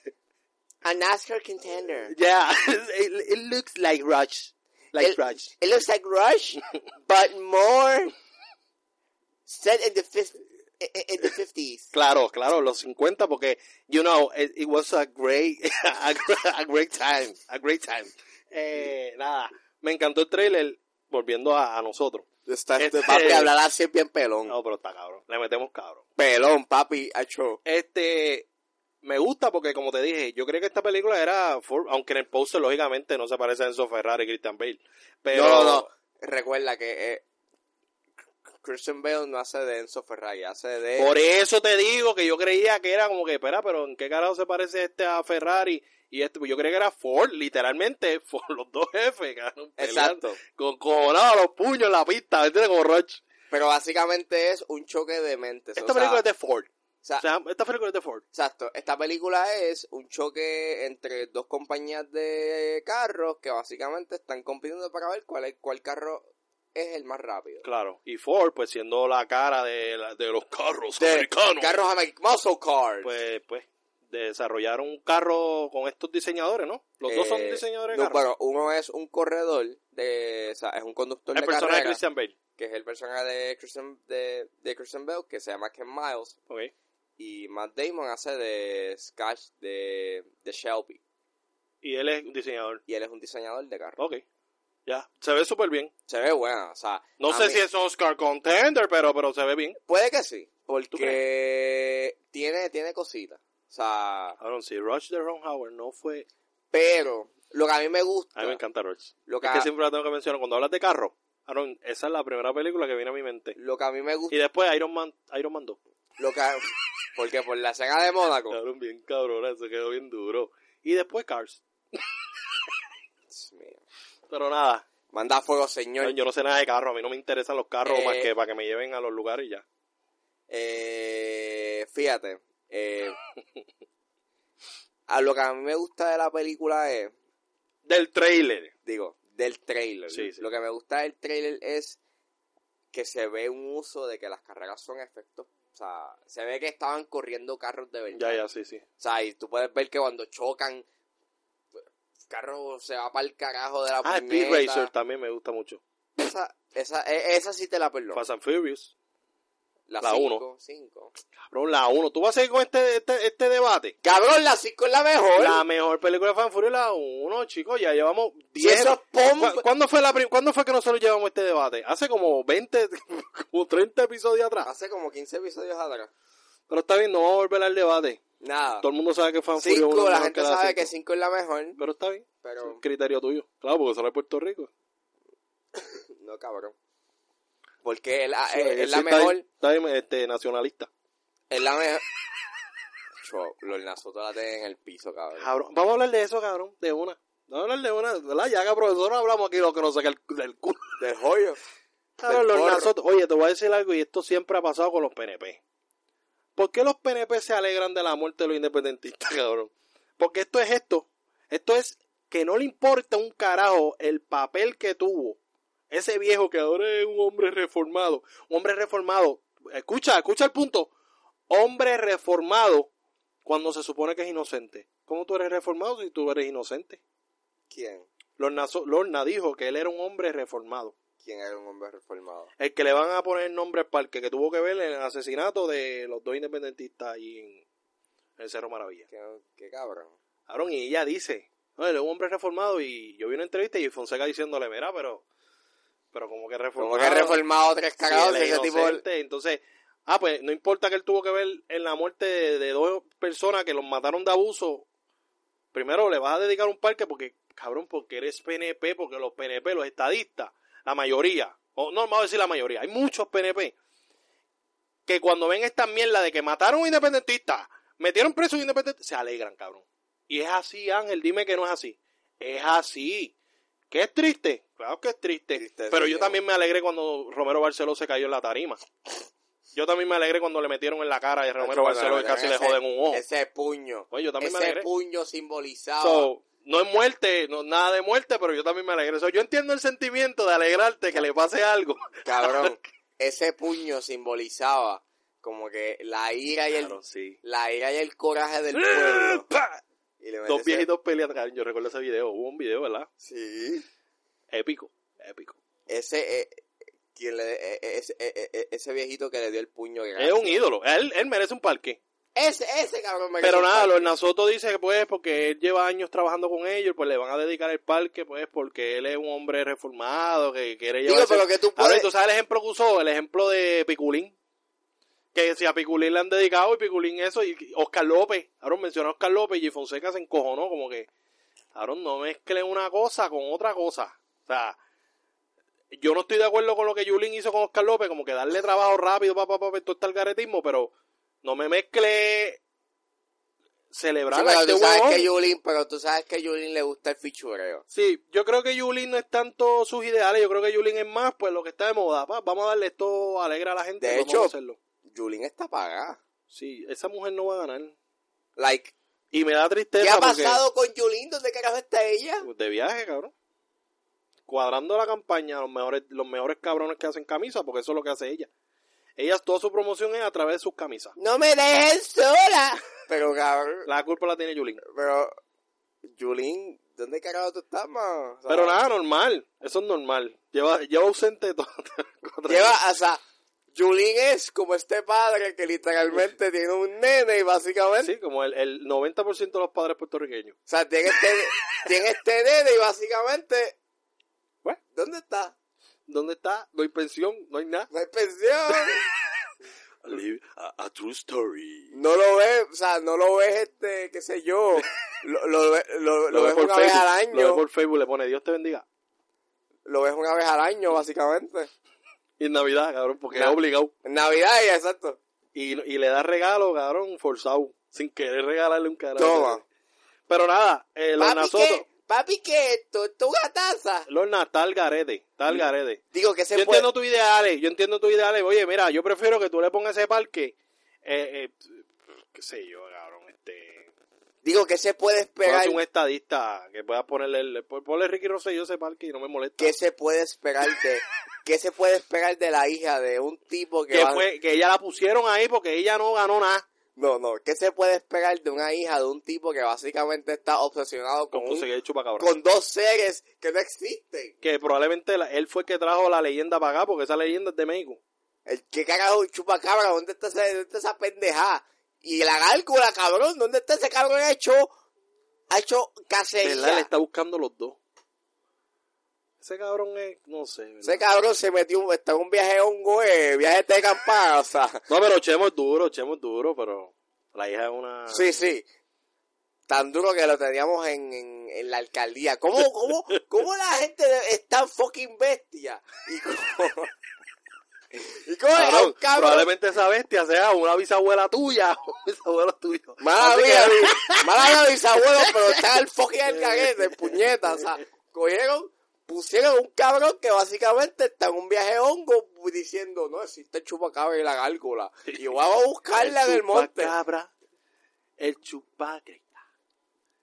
an Oscar contender. Yeah, it, it looks like Rush. Like El- Rush. It looks like Rush, but more set in the fif- in in the fifties. Claro, claro, los 50 porque, you know, it, it was a great, a, gr- a great time, a great time. Eh, nada, me encantó el trailer, volviendo a, a nosotros. Está Este- papi hablar así bien pelón. No, pero está cabrón, le metemos cabrón. Pelón, papi, hecho. Este, me gusta porque, como te dije, yo creo que esta película era, Ford, aunque en el poster, lógicamente, no se parece a Enzo Ferrari y Christian Bale. Pero, No, no, no. Recuerda que eh, Christian Bale no hace de Enzo Ferrari, hace de Por eso te digo que yo creía que era como que, espera, pero ¿en qué carajo se parece este a Ferrari? Y este, pues yo creía que era Ford, literalmente, Ford, los dos jefes, cabrón, Exacto. Con, nada, los puños en la pista, ¿me entiendes? Como Roach. Pero básicamente es un choque de mentes. Esta o sea, película es de Ford. o sea, O sea, esta película es de Ford. Exacto, esta película es un choque entre dos compañías de carros que básicamente están compitiendo para ver cuál, es, cuál carro es el más rápido. Claro. Y Ford, pues siendo la cara de, la- de los carros De americanos, Carros americanos, muscle cars. pues, pues, desarrollaron un carro con estos diseñadores, ¿no? Los dos son Eh, diseñadores de no, carros. bueno, uno es un corredor, de, o sea, es un conductor el de personaje de carrera, Christian Bale. que es el personaje de Christian, de, de Christian Bale, que se llama Ken Miles, Ok. y Matt Damon hace de Sketch de, de Shelby, Y él es un diseñador. y él es un diseñador de carros. Ok. Ya. Se ve súper bien. Se ve buena, o sea, No sé mí- si es Oscar contender, pero, pero se ve bien. Puede que sí, porque tiene, tiene cositas. O sea, Aaron, si Rush de Ron Howard no fue... pero lo que a mí me gusta, A mí me encanta Rush. lo, que Es que siempre la tengo que mencionar. Cuando hablas de carro, Aaron, esa es la primera película que viene a mi mente. lo que a mí me gusta, Y después Iron Man, Iron Man 2. lo que, porque por la escena de Mónaco, Aaron, bien cabrón, se quedó bien duro. Y después Cars. Pero nada, Manda fuego, señor. yo no sé nada de carro, a mí no me interesan los carros Eh. más que para que me lleven a los lugares y ya. Eh, fíjate, eh, a lo que a mí me gusta de la película es, Del trailer. digo, del trailer. Sí, sí. Lo que me gusta del trailer es que se ve un uso de que las carreras son efectos. O sea, se ve que estaban corriendo carros de verdad. Ya, ya, sí, sí. O sea, y tú puedes ver que cuando chocan, el carro se va para el carajo de la Ah, Speed. Racer también me gusta mucho. Esa, esa, e- esa sí te la perdono. Fast and Furious. La la 5, 5. Cabrón, la 1. ¿Tú vas a seguir con este, este, este debate? Cabrón, la 5 es la mejor. La mejor película de and Furious es la 1, chicos. Ya llevamos Si 10. eso es pom- ¿Cu- ¿Cuándo fue, la, ¿Cuándo fue que nosotros llevamos este debate? Hace como 20, como 30 episodios atrás. Hace como 15 episodios atrás. Pero está bien, no vamos a volver al debate. Nada. Todo el mundo sabe que 5, uno es la mejor gente la sabe cinco. que 5 es la mejor. Pero está bien. Pero- Es criterio tuyo. Claro, porque solo es Puerto Rico. No, cabrón. Porque es la, Sí, es, la está mejor. está bien, este, nacionalista. Es la mejor. Los nazotos la tienen en el piso, cabrón. Cabrón, Vamos a hablar de eso, cabrón. De una. Vamos a hablar de una, ¿verdad? Ya que profesor hablamos aquí lo que nos saca el, del culo. Del joyo. Cabrón, Del los nazotos- Oye, te voy a decir algo y esto siempre ha pasado con los PNP. ¿Por qué los PNP se alegran de la muerte de los independentistas, cabrón? Porque esto es esto. Esto es que no le importa un carajo el papel que tuvo ese viejo que ahora es un hombre reformado. Un hombre reformado. Escucha, escucha el punto. Hombre reformado cuando se supone que es inocente. ¿Cómo tú eres reformado si tú eres inocente? ¿Quién? Lorna, dijo que él era un hombre reformado. ¿Quién era un hombre reformado? El que le van a poner nombre al parque que tuvo que ver en el asesinato de los dos independentistas ahí en, el Cerro Maravilla. ¿Qué, qué cabrón? Aaron, y ella dice, no, él es un hombre reformado y yo vi una entrevista y Fonseca diciéndole, mira, pero, pero como que reformado. Como que reformado tres Sí, cagados es ese tipo. Entonces, ah, pues no importa que él tuvo que ver en la muerte de, de dos personas que los mataron de abuso. Primero le vas a dedicar un parque porque, cabrón, porque eres PNP, porque los PNP, los estadistas, la mayoría, o no vamos a decir la mayoría, hay muchos PNP que cuando ven esta mierda de que mataron a un independentista, metieron preso a un independentista, se alegran, cabrón. Y es así, Ángel, dime que no es así. Es así. ¿Que es triste? Claro que es triste. Pero yo también me alegré cuando Romero Barceló se cayó en la tarima. Yo también me alegré cuando le metieron en la cara a Romero Barceló y casi le joden un ojo. Ese puño. Oye, yo también me ese alegré. puño simbolizaba. So, no es muerte, no, nada de muerte, pero yo también me alegré. So, yo entiendo el sentimiento de alegrarte que le pase algo. Cabrón, ese puño simbolizaba como que la ira y el, Claro, sí. la ira y el coraje del pueblo. Y le Dos viejitos peleando. Cabrón, Yo recuerdo ese video. Hubo un video, ¿verdad? Sí. Épico, épico. Ese, eh, quien le, eh, eh, ese, eh, eh, ese viejito que le dio el puño. que Es un ídolo. Él, él merece un parque. Ese, ese cabrón me Pero nada, Lorna Soto dice que pues porque él lleva años trabajando con ellos, pues le van a dedicar el parque, pues porque él es un hombre reformado, que quiere Digo, llevar... pero que tú Ahora, puedes... ¿tú sabes el ejemplo que usó? El ejemplo de Piculín. Que si a Piculín le han dedicado y Piculín eso, y Oscar López, Aaron mencionó a Oscar López y Fonseca se encojonó, como que, Aaron, no mezclen una cosa con otra cosa. O sea, yo no estoy de acuerdo con lo que Yulín hizo con Oscar López, como que darle trabajo rápido para pa, pa, todo este algaretismo, pero no me mezcle celebrar Sí, pero este tú sabes huevón. que Yulín, pero tú sabes que a Yulín le gusta el fichureo. Sí, yo creo que Yulín no es tanto sus ideales, yo creo que Yulín es más pues lo que está de moda. Pa, vamos a darle esto alegre a la gente. De vamos hecho- a hacerlo. Yulín está pagada. Sí, esa mujer no va a ganar. Like, Y me da tristeza ¿qué ha porque- pasado con Yulín? ¿Dónde carajo está ella? de viaje, cabrón. Cuadrando la campaña, los mejores, los mejores cabrones que hacen camisas, porque eso es lo que hace ella. Ella, toda su promoción es a través de sus camisas. ¡No me dejen sola! Pero cabrón, La culpa la tiene Yulín. pero... Yulín, ¿dónde carajo tú estás, man? O sea, Pero nada, normal. Eso es normal. Lleva, lleva ausente todo. Lleva, o sea, Yulín es como este padre que literalmente tiene un nene y básicamente... Sí, como el, el 90% de los padres puertorriqueños. O sea, tiene este, tiene este nene y básicamente... ¿Dónde está? ¿Dónde está? No hay pensión, no hay nada. No hay pensión. Live a, a true story. no lo ves, o sea, no lo ves, este, qué sé yo, lo, lo, lo, lo ve ves una vez al Lo ve año, por Facebook, le pone Dios te bendiga. lo ves una vez al año, básicamente. Y en Navidad, cabrón, porque Na- es obligado. En Navidad, y exacto. Y, y le da regalo, cabrón, forzado. Sin querer regalarle un carajo. Toma. Pero nada, eh, los Papi, nasotos. Papi, ¿qué es esto? ¿Esto es una taza? Lorna, está al garete, está al garete. Digo que se Yo puede... entiendo tus ideales, yo entiendo tus ideales. Oye, mira, yo prefiero que tú le pongas ese parque, eh, eh, qué sé yo, cabrón. Digo que se puede esperar... Un estadista que pueda ponerle, el, ponle Ricky Rosselló ese parque y no me molesta. ¿Qué se puede esperar de... ¿Qué se puede esperar de la hija de un tipo que, que va- fue que ella la pusieron ahí porque ella no ganó nada No, no. ¿Qué se puede esperar de una hija de un tipo que básicamente está obsesionado con, con un- dos seres que no existen? Que probablemente la- él fue el que trajo la leyenda para acá porque esa leyenda es de México. El, ¿Qué carajo chupacabra? ¿Dónde está, ese- dónde está esa pendejada? Y la gárgula, cabrón. ¿Dónde está ese cabrón ha hecho, ha hecho ¿Verdad? Él cacería? está buscando los dos. Ese cabrón es, no sé. ¿verdad? Ese cabrón se metió, está en un viaje hongo, eh, viaje de o sea. No, pero Chemo es duro, Chemo es duro, pero la hija es una... Sí, sí. Tan duro que lo teníamos en, en, en la alcaldía. ¿Cómo, cómo, cómo la gente es tan fucking bestia? Y cómo, y cómo es Cabrón, un cabrón. Probablemente esa bestia sea una bisabuela tuya o un bisabuelo tuyo. Mala mía, mala abuelos, pero está el fucking el caguete, puñeta. O sea, cogieron, pusieron un cabrón que básicamente está en un viaje hongo diciendo, no existe el chupacabra y la gárgola. Y vamos a buscarla en el monte. chupacabra, el chupacabra,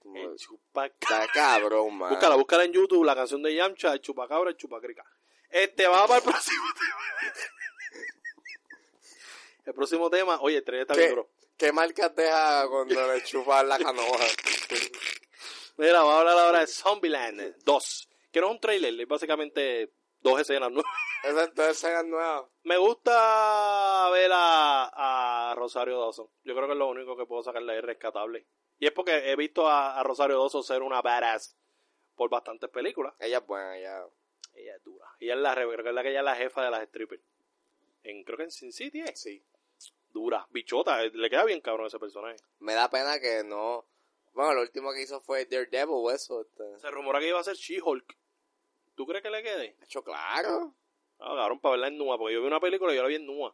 el chupacabra. Está cabrón, man. Búscala, búscala en YouTube, la canción de Yamcha, el chupacabra, el chupacrica. Este, vamos para el próximo tema. El próximo tema, oye, el trailer está bien ¿Qué, duro. ¿Qué marcas deja cuando le chupan la canoa? Mira, vamos a hablar ahora de Zombieland 2. Que no es un trailer, es básicamente dos escenas nuevas. Dos escenas nuevas. Me gusta ver a, a Rosario Dawson. Yo creo que es lo único que puedo sacarle ahí rescatable. Y es porque he visto a, a Rosario Dawson ser una badass por bastantes películas. Ella es buena, ella. Ella es dura. Ella es la, re- creo que es la que ella es la jefa de las strippers. En, creo que en Sin City es. Sí. Dura. Bichota. eh, Le queda bien cabrón ese personaje. Me da pena que no. Bueno, lo último que hizo fue Daredevil o eso. Este. Se rumora que iba a ser She-Hulk. ¿Tú crees que le quede? Hecho claro. Ah, cabrón, para verla en Nua. Porque yo vi una película y yo la vi en Nua.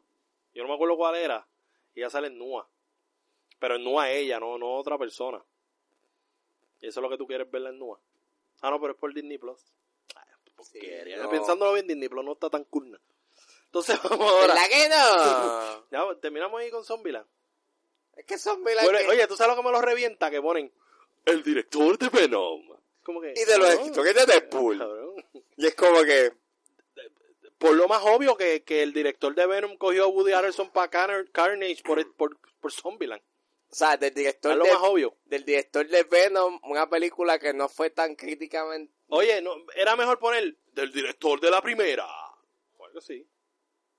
Yo no me acuerdo cuál era. Y ella sale en Nua. Pero en Nua ella, no, no otra persona. Y eso es lo que tú quieres verla en Nua. Ah, no, pero es por Disney Plus. Ah, porquería. no. Pensándolo bien, Disney Plus no está tan cool. ¿no? Entonces vamos ahora. ¿Verdad que no? Ya, terminamos ahí con Zombieland. es que mil Bueno, oye, ¿tú sabes lo que me lo revienta? Que ponen el director de Venom. Como que, Y de los cabrón, escritores de Deadpool. cabrón. Y es como que. Por lo más obvio que, que el director de Venom cogió a Woody Harrelson para Carnage por, por, por Zombieland. O sea, del Es director lo de, más obvio. del director de Venom, una película que no fue tan críticamente. Oye, no, era mejor poner del director de la primera. O algo así.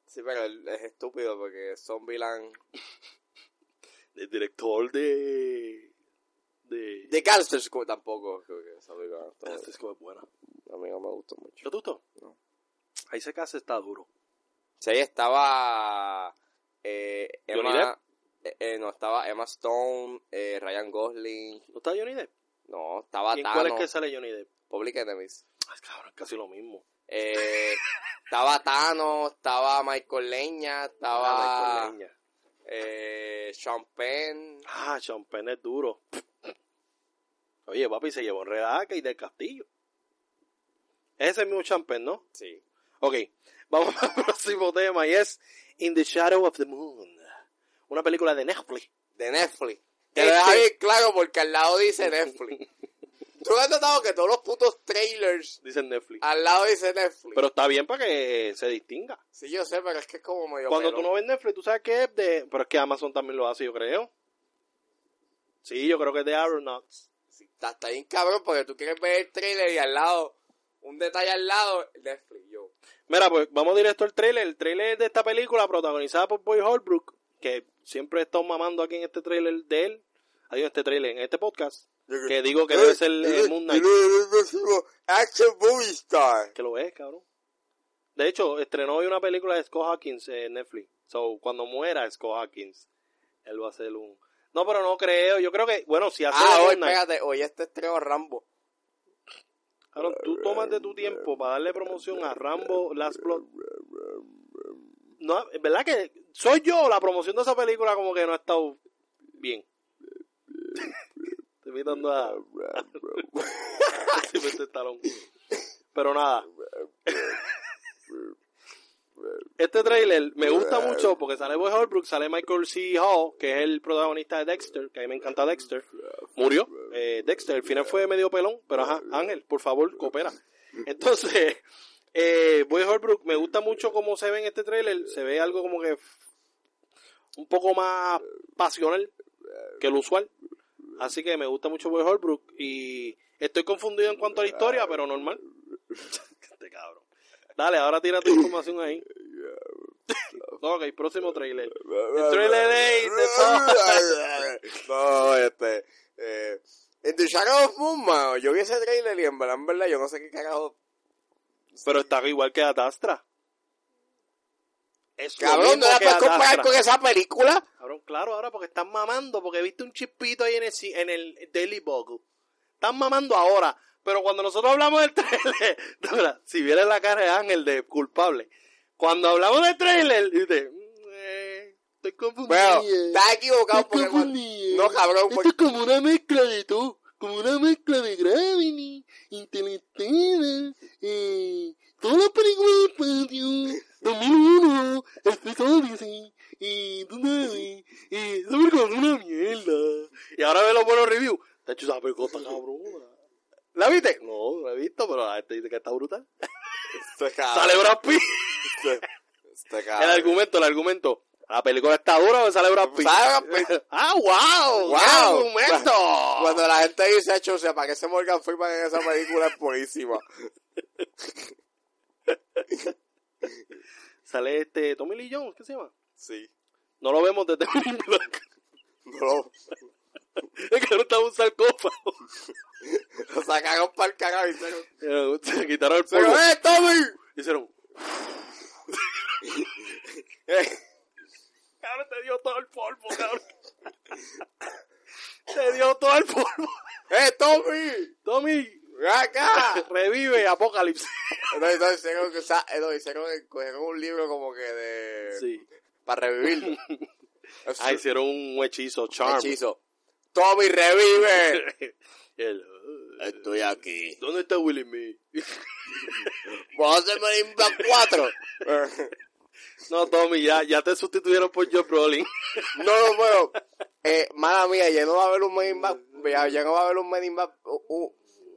Sí, pero es estúpido porque Zombieland. Del director de... De... De Gangster School tampoco. creo que no Esta es como buena. A mí no me gustó mucho. ¿Qué te gustó? No. Ahí se casa está duro. Sí, ahí estaba. Eh, Johnny Emma. eh, eh, no, estaba Emma Stone, eh, Ryan Gosling. ¿No está Johnny Depp? No, estaba ¿Y en cuál es que sale Johnny Depp? Public Enemies. Ay, cabrón, es casi lo mismo. Eh, estaba Thanos, estaba Michael Leña, estaba Ah, Michael Leña. eh, Sean Penn. Ah, Sean Penn es duro. Oye, papi, se llevó Redaca y del Castillo. Es ese mismo Sean Penn, ¿no? Sí. Ok, vamos al próximo tema y es In the Shadow of the Moon. Una película de Netflix. De Netflix. Que Este- lo deja bien claro porque al lado dice Netflix. ¿Tú has notado que todos los putos trailers Dice Netflix. al lado dice Netflix? Pero está bien para que se distinga. sí, yo sé, pero es que es como medio Cuando pelón. tú no ves Netflix, tú sabes que es de... Pero es que Amazon también lo hace, yo creo. Sí, yo creo que es de Aeronauts. Sí, está, está bien cabrón porque tú quieres ver el trailer y al lado, un detalle al lado, Netflix, yo. Mira, pues vamos directo al trailer. El trailer de esta película protagonizada por Boy Holbrook, que siempre he estado mamando aquí en este trailer de él. Adiós, este trailer, en este podcast. Que digo que debe ser eh, Moon Knight. Action Movie Star. Que lo es, cabrón. De hecho, estrenó hoy una película de Scott Hawkins en Netflix. So, cuando muera Scott Hawkins, él va a ser un... No, pero no creo. Yo creo que, bueno, si hace Ah, de hoy, espérate, hoy este estreno Rambo. cabrón, tú tómate tu tiempo para darle promoción a Rambo Last Blood. No, es verdad que soy yo la promoción de esa película como que no ha estado bien. Imitando a. Pero nada. Este trailer me gusta mucho porque sale Boy Holbrook, sale Michael C. Hall, que es el protagonista de Dexter, que a mí me encanta Dexter. Murió. Eh, Dexter, el final fue medio pelón, pero ajá, Ángel, por favor, coopera. Entonces, eh, Boy Holbrook, me gusta mucho cómo se ve en este trailer. Se ve algo como que un poco más pasional que lo usual. Así que me gusta mucho Boy Holbrook y estoy confundido en cuanto a la historia, pero normal. este cabrón. Dale, ahora tira tu información ahí. ok, próximo trailer. El trailer de No, este. Eh, en The Shadow of Moon, mano, yo vi ese trailer y en verdad, en verdad, yo no sé qué carajo. Pero está igual que Atastra. Es Cabrón, ¿no la puedes comparar con esa película? Cabrón, claro, ahora porque están mamando, porque viste un chispito ahí en el, en el Daily Bugle. Están mamando ahora. Pero cuando nosotros hablamos del trailer, si viene la cara de Ángel de culpable, cuando hablamos del trailer, dice, mm, eh, estoy confundido. Bueno, estás equivocado porque no, cabrón. Esto es como una mezcla de todo, como una mezcla de Gravity, Interstellar, eh, películas de espacio, 2001, El dice, y tú sabes, y esa película es una mierda. Y ahora ve los buenos reviews. Te hecho esa película cabrona. ¿La viste? No, no la he visto, pero la gente dice que está brutal. sale Brad Pitt. el argumento, el argumento. La película está dura o sale Brad Pitt. ¡Ah, wow! ¡Wow! argumento! Cuando la gente dice, hecho, o sea, ¿para qué se Morgan Freeman en esa película? Es buenísima. sale este Tommy Lee Jones, ¿qué se llama? Sí. No lo vemos desde Black. No lo... Es que no estaba un sarcófago. Lo sacaron para el cagado y se... se quitaron el polvo. ¡Eh, Tommy! Hicieron... cabrón, te dio todo el polvo, cabrón. te dio todo el polvo. ¡Eh, Tommy! ¡Tommy! Acá! Revive Apocalipsis. Entonces, entonces hicieron, que, entonces, hicieron, cogieron un libro como que de... Sí. Para revivirlo. ah, hicieron un hechizo, charm. Hechizo. Tommy, revive. El, Estoy aquí. ¿Dónde está Willy Me? ¿Vamos a hacer Men Black 4? no, Tommy, ya, ya te sustituyeron por Joe Brolin. no, no puedo. Eh, mala mía, ya no va a haber un Men in Black, ya, no va a haber un Men in Black, un,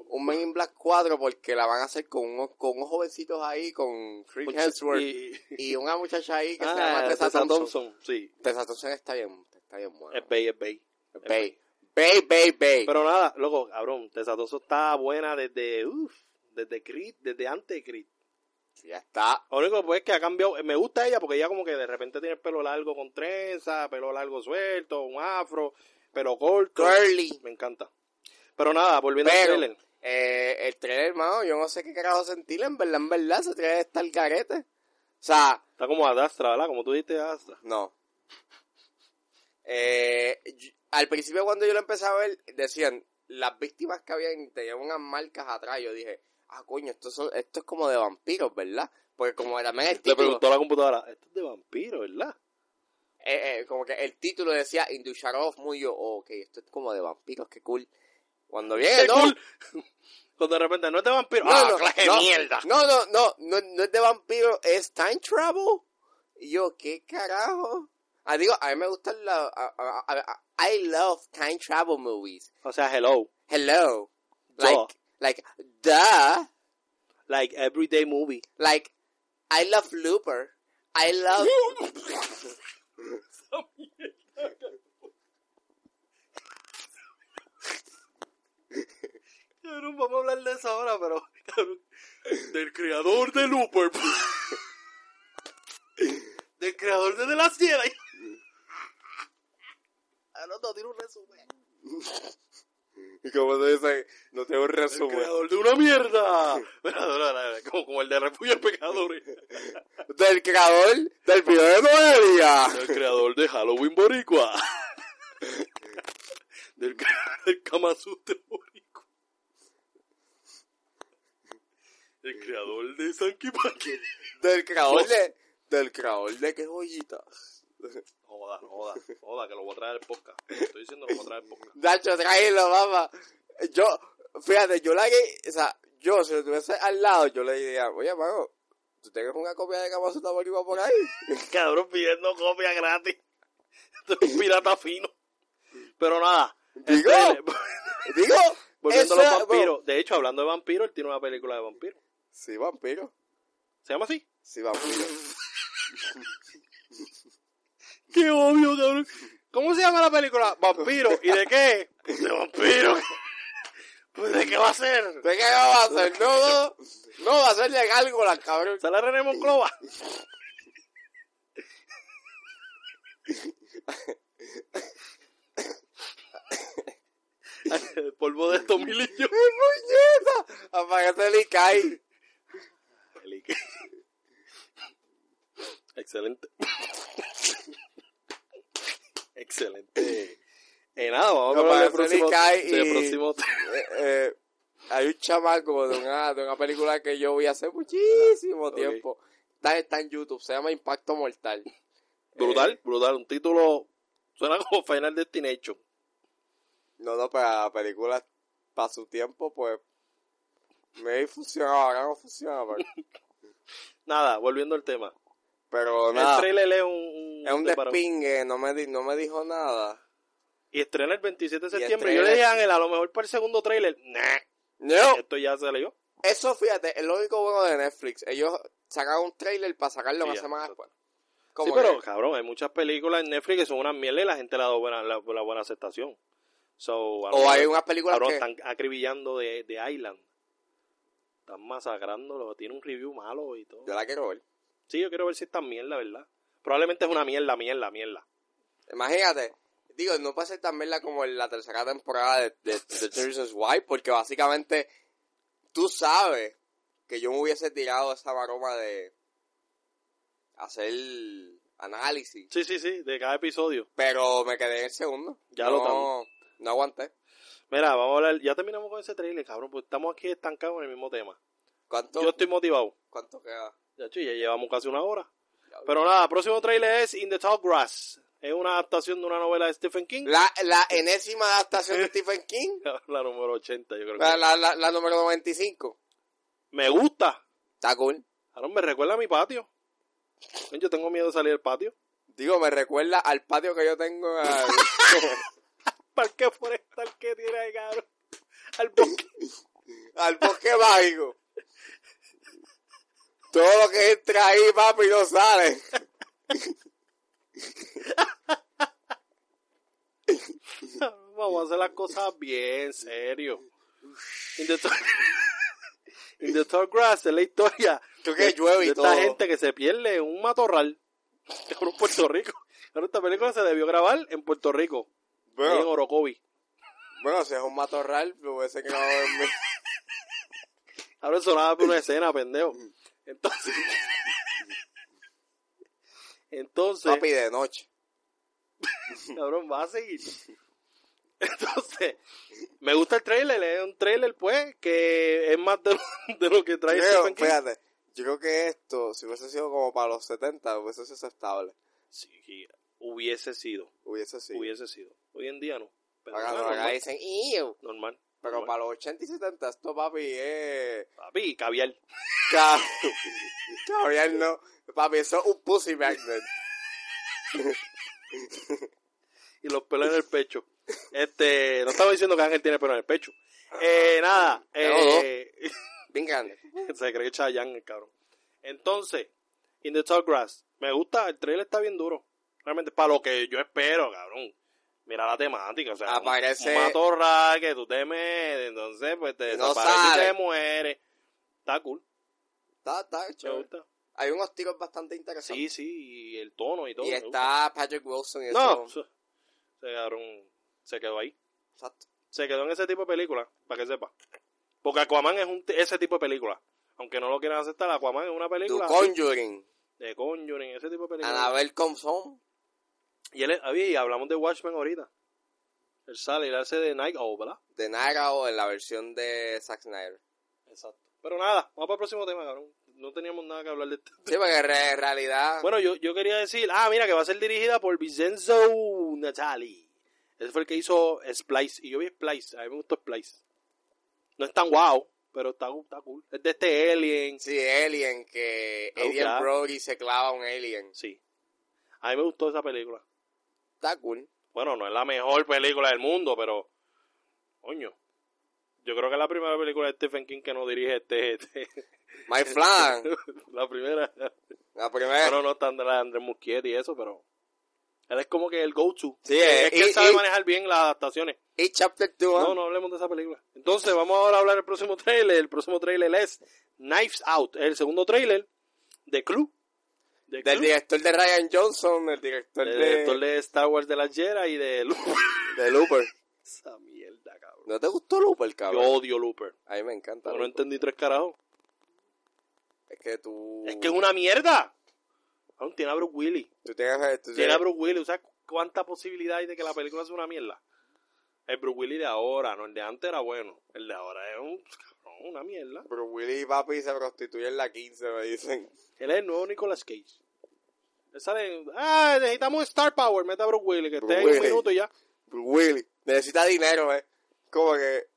un Men in Black 4 porque la van a hacer con unos, con unos jovencitos ahí, con Chris Hemsworth y, una muchacha ahí que se llama ah, Tessa, Thompson. Sí. Tessa Thompson está bien, está bien buena. Es Bay, es Bay. Es Bay. Bay, Bay, Bay. Pero nada, loco, cabrón, Tessa Thompson está buena desde, uff, desde Creed, desde antes de Creed. Ya está. Lo único pues, es que ha cambiado. Me gusta ella porque ella como que de repente tiene el pelo largo con trenza, pelo largo suelto, un afro, pelo corto. Curly. Me encanta. Pero nada, volviendo al trailer. Eh, el trailer, hermano, yo no sé qué carajo sentir, en verdad, en verdad, ese trailer está el carete. O sea... Está como Adastra, ¿verdad? Como tú dijiste Adastra. No. Eh, al principio cuando yo lo empecé a ver, decían, las víctimas que habían tenían unas marcas atrás. Yo dije, ah, coño, esto, esto es como de vampiros, ¿verdad? Porque como también el título... Le preguntó a la computadora, esto es de vampiros, ¿verdad? Eh, eh, como que el título decía In the muy yo, ok, esto es como de vampiros, qué cool. Cuando viene, ¿no? Cuando de repente no es de vampiro. No, ¡Ah, no, clase no, mierda! No, no, no, no, no es de vampiro, es time travel. Y yo, ¿qué carajo? Ah, digo, a mí me gustan la... I love time travel movies. O sea, hello. Hello. Like, like, duh. Like everyday movie. Like, I love Looper. I love... Cabrón, vamos a hablar de eso ahora, pero, cabrón, del creador de Looper. del creador de, de la Sierra. Ah, no, no, tiene un resumen. Y como te dice, no tengo un resumen. El creador de una mierda. como, como el de Refugio de Pecadores. del creador del video de Noelia. Del creador de Halloween Boricua. del, del Kama Sutra Boricua. El creador de Sanky Panky. Del creador de... Del creador de qué joyitas. Oh, joda, joda, joda, que lo voy a traer al podcast. Estoy diciendo lo voy a traer al podcast. Nacho, tráelo, mamá. Yo, fíjate, yo la que, o sea, yo, si lo tuviese al lado, yo le diría, oye, Mago, ¿tú tienes una copia de Kamasutra Boricua por ahí? Cabrón, pidiendo copia gratis. Esto es un pirata fino. Pero nada. Digo, este, Digo, volviendo a los vampiros. De hecho, hablando de vampiros, él tiene una película de vampiros. Sí, vampiro. ¿Se llama así? Sí, vampiro. Qué obvio, cabrón. ¿Cómo se llama la película? Vampiro. ¿Y de qué? De vampiro. Pues de qué va a ser. ¿De qué va a hacer? No, no, no va a ser de gárgolas, cabrón. ¿Sale René Monclova? El polvo de tomilillo. ¡Puñeta! Apágate el Icai. Excelente. Excelente. Eh, nada, vamos No, a hablar del próximo, del Eh, eh, hay un chamaco de una, de una película que yo vi hace muchísimo tiempo. Está, está en YouTube, se llama Impacto Mortal. Brutal, Eh, brutal. Un título suena como Final Destination. no, no, para la película, para su tiempo, pues, me funcionaba, ahora no funciona, pero, Nada, volviendo al tema. pero El nada. trailer es un, un- Es un despingue, no me, di- no me dijo nada. Y estrena el 27 de septiembre. Yo le dije a el- Ángel, a lo mejor para el segundo trailer, nah, No, esto ya se leyó. eso fíjate, es lo único bueno de Netflix. Ellos sacan un trailer para sacarlo Sí, una ya, semana exacto. después. Sí, pero que- cabrón, hay muchas películas en Netflix que son una mierda y la gente le ha dado buena, la, la buena aceptación. So, o hay unas películas cabrón, que... están acribillando de, de Island. Están masacrándolo, tiene un review malo y todo. Yo la quiero ver. Sí, yo quiero ver si es tan mierda, ¿verdad? Probablemente es una mierda, mierda, mierda. Imagínate, digo, no puede ser tan verla como en la tercera temporada de, de, de The Reasons Why, porque básicamente tú sabes que yo me hubiese tirado esa maroma de hacer análisis, Sí, sí, sí, de cada episodio. pero me quedé en el segundo. Ya no, lo estamos. No aguanté. Mira, vamos a hablar, ya terminamos con ese trailer, cabrón, pues estamos aquí estancados en el mismo tema. ¿Cuánto, Yo estoy motivado. ¿Cuánto queda? Ya, ya llevamos casi una hora. Diablo. Pero nada, próximo trailer es In the Tall Grass. Es una adaptación de una novela de Stephen King. La, la enésima adaptación de Stephen King, La número 80, yo creo la, que. la, la, la número 95. Me gusta. Está cool. Ahora me recuerda a mi patio. Yo tengo miedo de salir del patio. Digo, me recuerda al patio que yo tengo. al- Parque forestal que tiene ahí, cabrón. Al bosque. al bosque mágico. Todo lo que entra ahí, papi, no sale. Vamos a hacer las cosas bien, serio. In the. In the Tall Grass es la historia Creo que de- llueve y de esta todo. gente que se pierde en un matorral. En Puerto Rico. Esta película se debió grabar en Puerto Rico. Bueno, Orocovi. bueno, si es un matorral, me hubiese quedado en mi... Ahora sonaba por una escena, pendejo. Entonces. Entonces. Papi, de noche. Cabrón, va a seguir. Entonces, me gusta el trailer, es un trailer pues que es más de lo, de lo que trae Creo, fíjate, yo creo que esto, si hubiese sido como para los 70, hubiese sido aceptable. Sí, hubiese sido, Hubiese sido. hubiese sido. Hoy en día no. Pero Acá, dicen, normal. Pero normal. para los 80 y 70, esto, papi, es... Papi, caviar. Ca- Caviar no. Papi, eso es un pussy magnet. Y los pelos en el pecho. Este, no estaba diciendo que Ángel tiene pelo en el pecho. Eh, nada, eh, Bien grande. se cree Chayanne el cabrón. Entonces, In the Tall Grass, me gusta, el trailer está bien duro. Realmente, para lo que yo espero, cabrón. Mira la temática, o sea, un- Aparece- un, matorral que tú te metes, entonces pues te No desaparece y te muere. Está cool, Está, está me gusta. Hay unos tiros bastante interesantes. Sí, sí, y el tono y todo. y está Patrick Wilson y. No, eso. se, quedaron, se quedó ahí. Exacto. Se quedó en ese tipo de película, para que sepa. Porque Aquaman es un ese tipo de película. Aunque no lo quieran aceptar, Aquaman es una The película Conjuring. de Conjuring, ese tipo de película. Annabelle Comes Home. Y él, había- y hablamos de Watchmen ahorita. Él sale, él hace de Night Owl, ¿verdad? De Nightcrawler en la versión de Zack Snyder. Exacto. Pero nada, vamos para el próximo tema, cabrón. no teníamos nada que hablar de esto. Sí, porque en realidad... Bueno, yo, yo quería decir, ah, mira, que va a ser dirigida por Vincenzo Natali. Ese fue el que hizo Splice. Y yo vi Splice, a mí me gustó Splice. No es tan guau, pero está, está cool. Es de este Alien. Sí, Alien, que Ah, Alien. Brody se clava a un Alien. Sí. A mí me gustó esa película. Está cool. Bueno, no es la mejor película del mundo, pero. Coño. Yo creo que es la primera película de Stephen King que no dirige este. este- My Flan, la primera. la primera. Bueno, no están de la de Andrés Muschietti y eso, pero. Él es como que el go-to. Sí, es eh, que él sabe y- manejar bien las adaptaciones. Y Chapter 2, No, no hablemos de esa película. Entonces, vamos ahora a hablar del próximo trailer. El próximo trailer es Knives Out. Es el segundo trailer de Clue. De del director de Ryan Johnson, el director El de, director de Star Wars de la Jera y de Looper. de Looper. Esa mierda, cabrón. ¿No te gustó Looper, Yo cabrón? odio Looper. A mí me encanta. No, no entendí tres carajos. Es que tú... Es que es una mierda. Aún tiene a Bruce Willis. Tú tienes... Tú Tiene a Bruce Willis. ¿Sabes cuánta posibilidad hay de que la película sea una mierda? El Bruce Willis de ahora, no el de antes era bueno. El de ahora es un, una mierda. Bruce Willis y papi se prostituyen en la 15, me dicen. Él es el nuevo Nicolas Cage. Él sale, ah, necesitamos Star Power, meta a Bruce Willis, que esté en un minuto y ya. Bruce Willis. Necesita dinero, eh. Como que...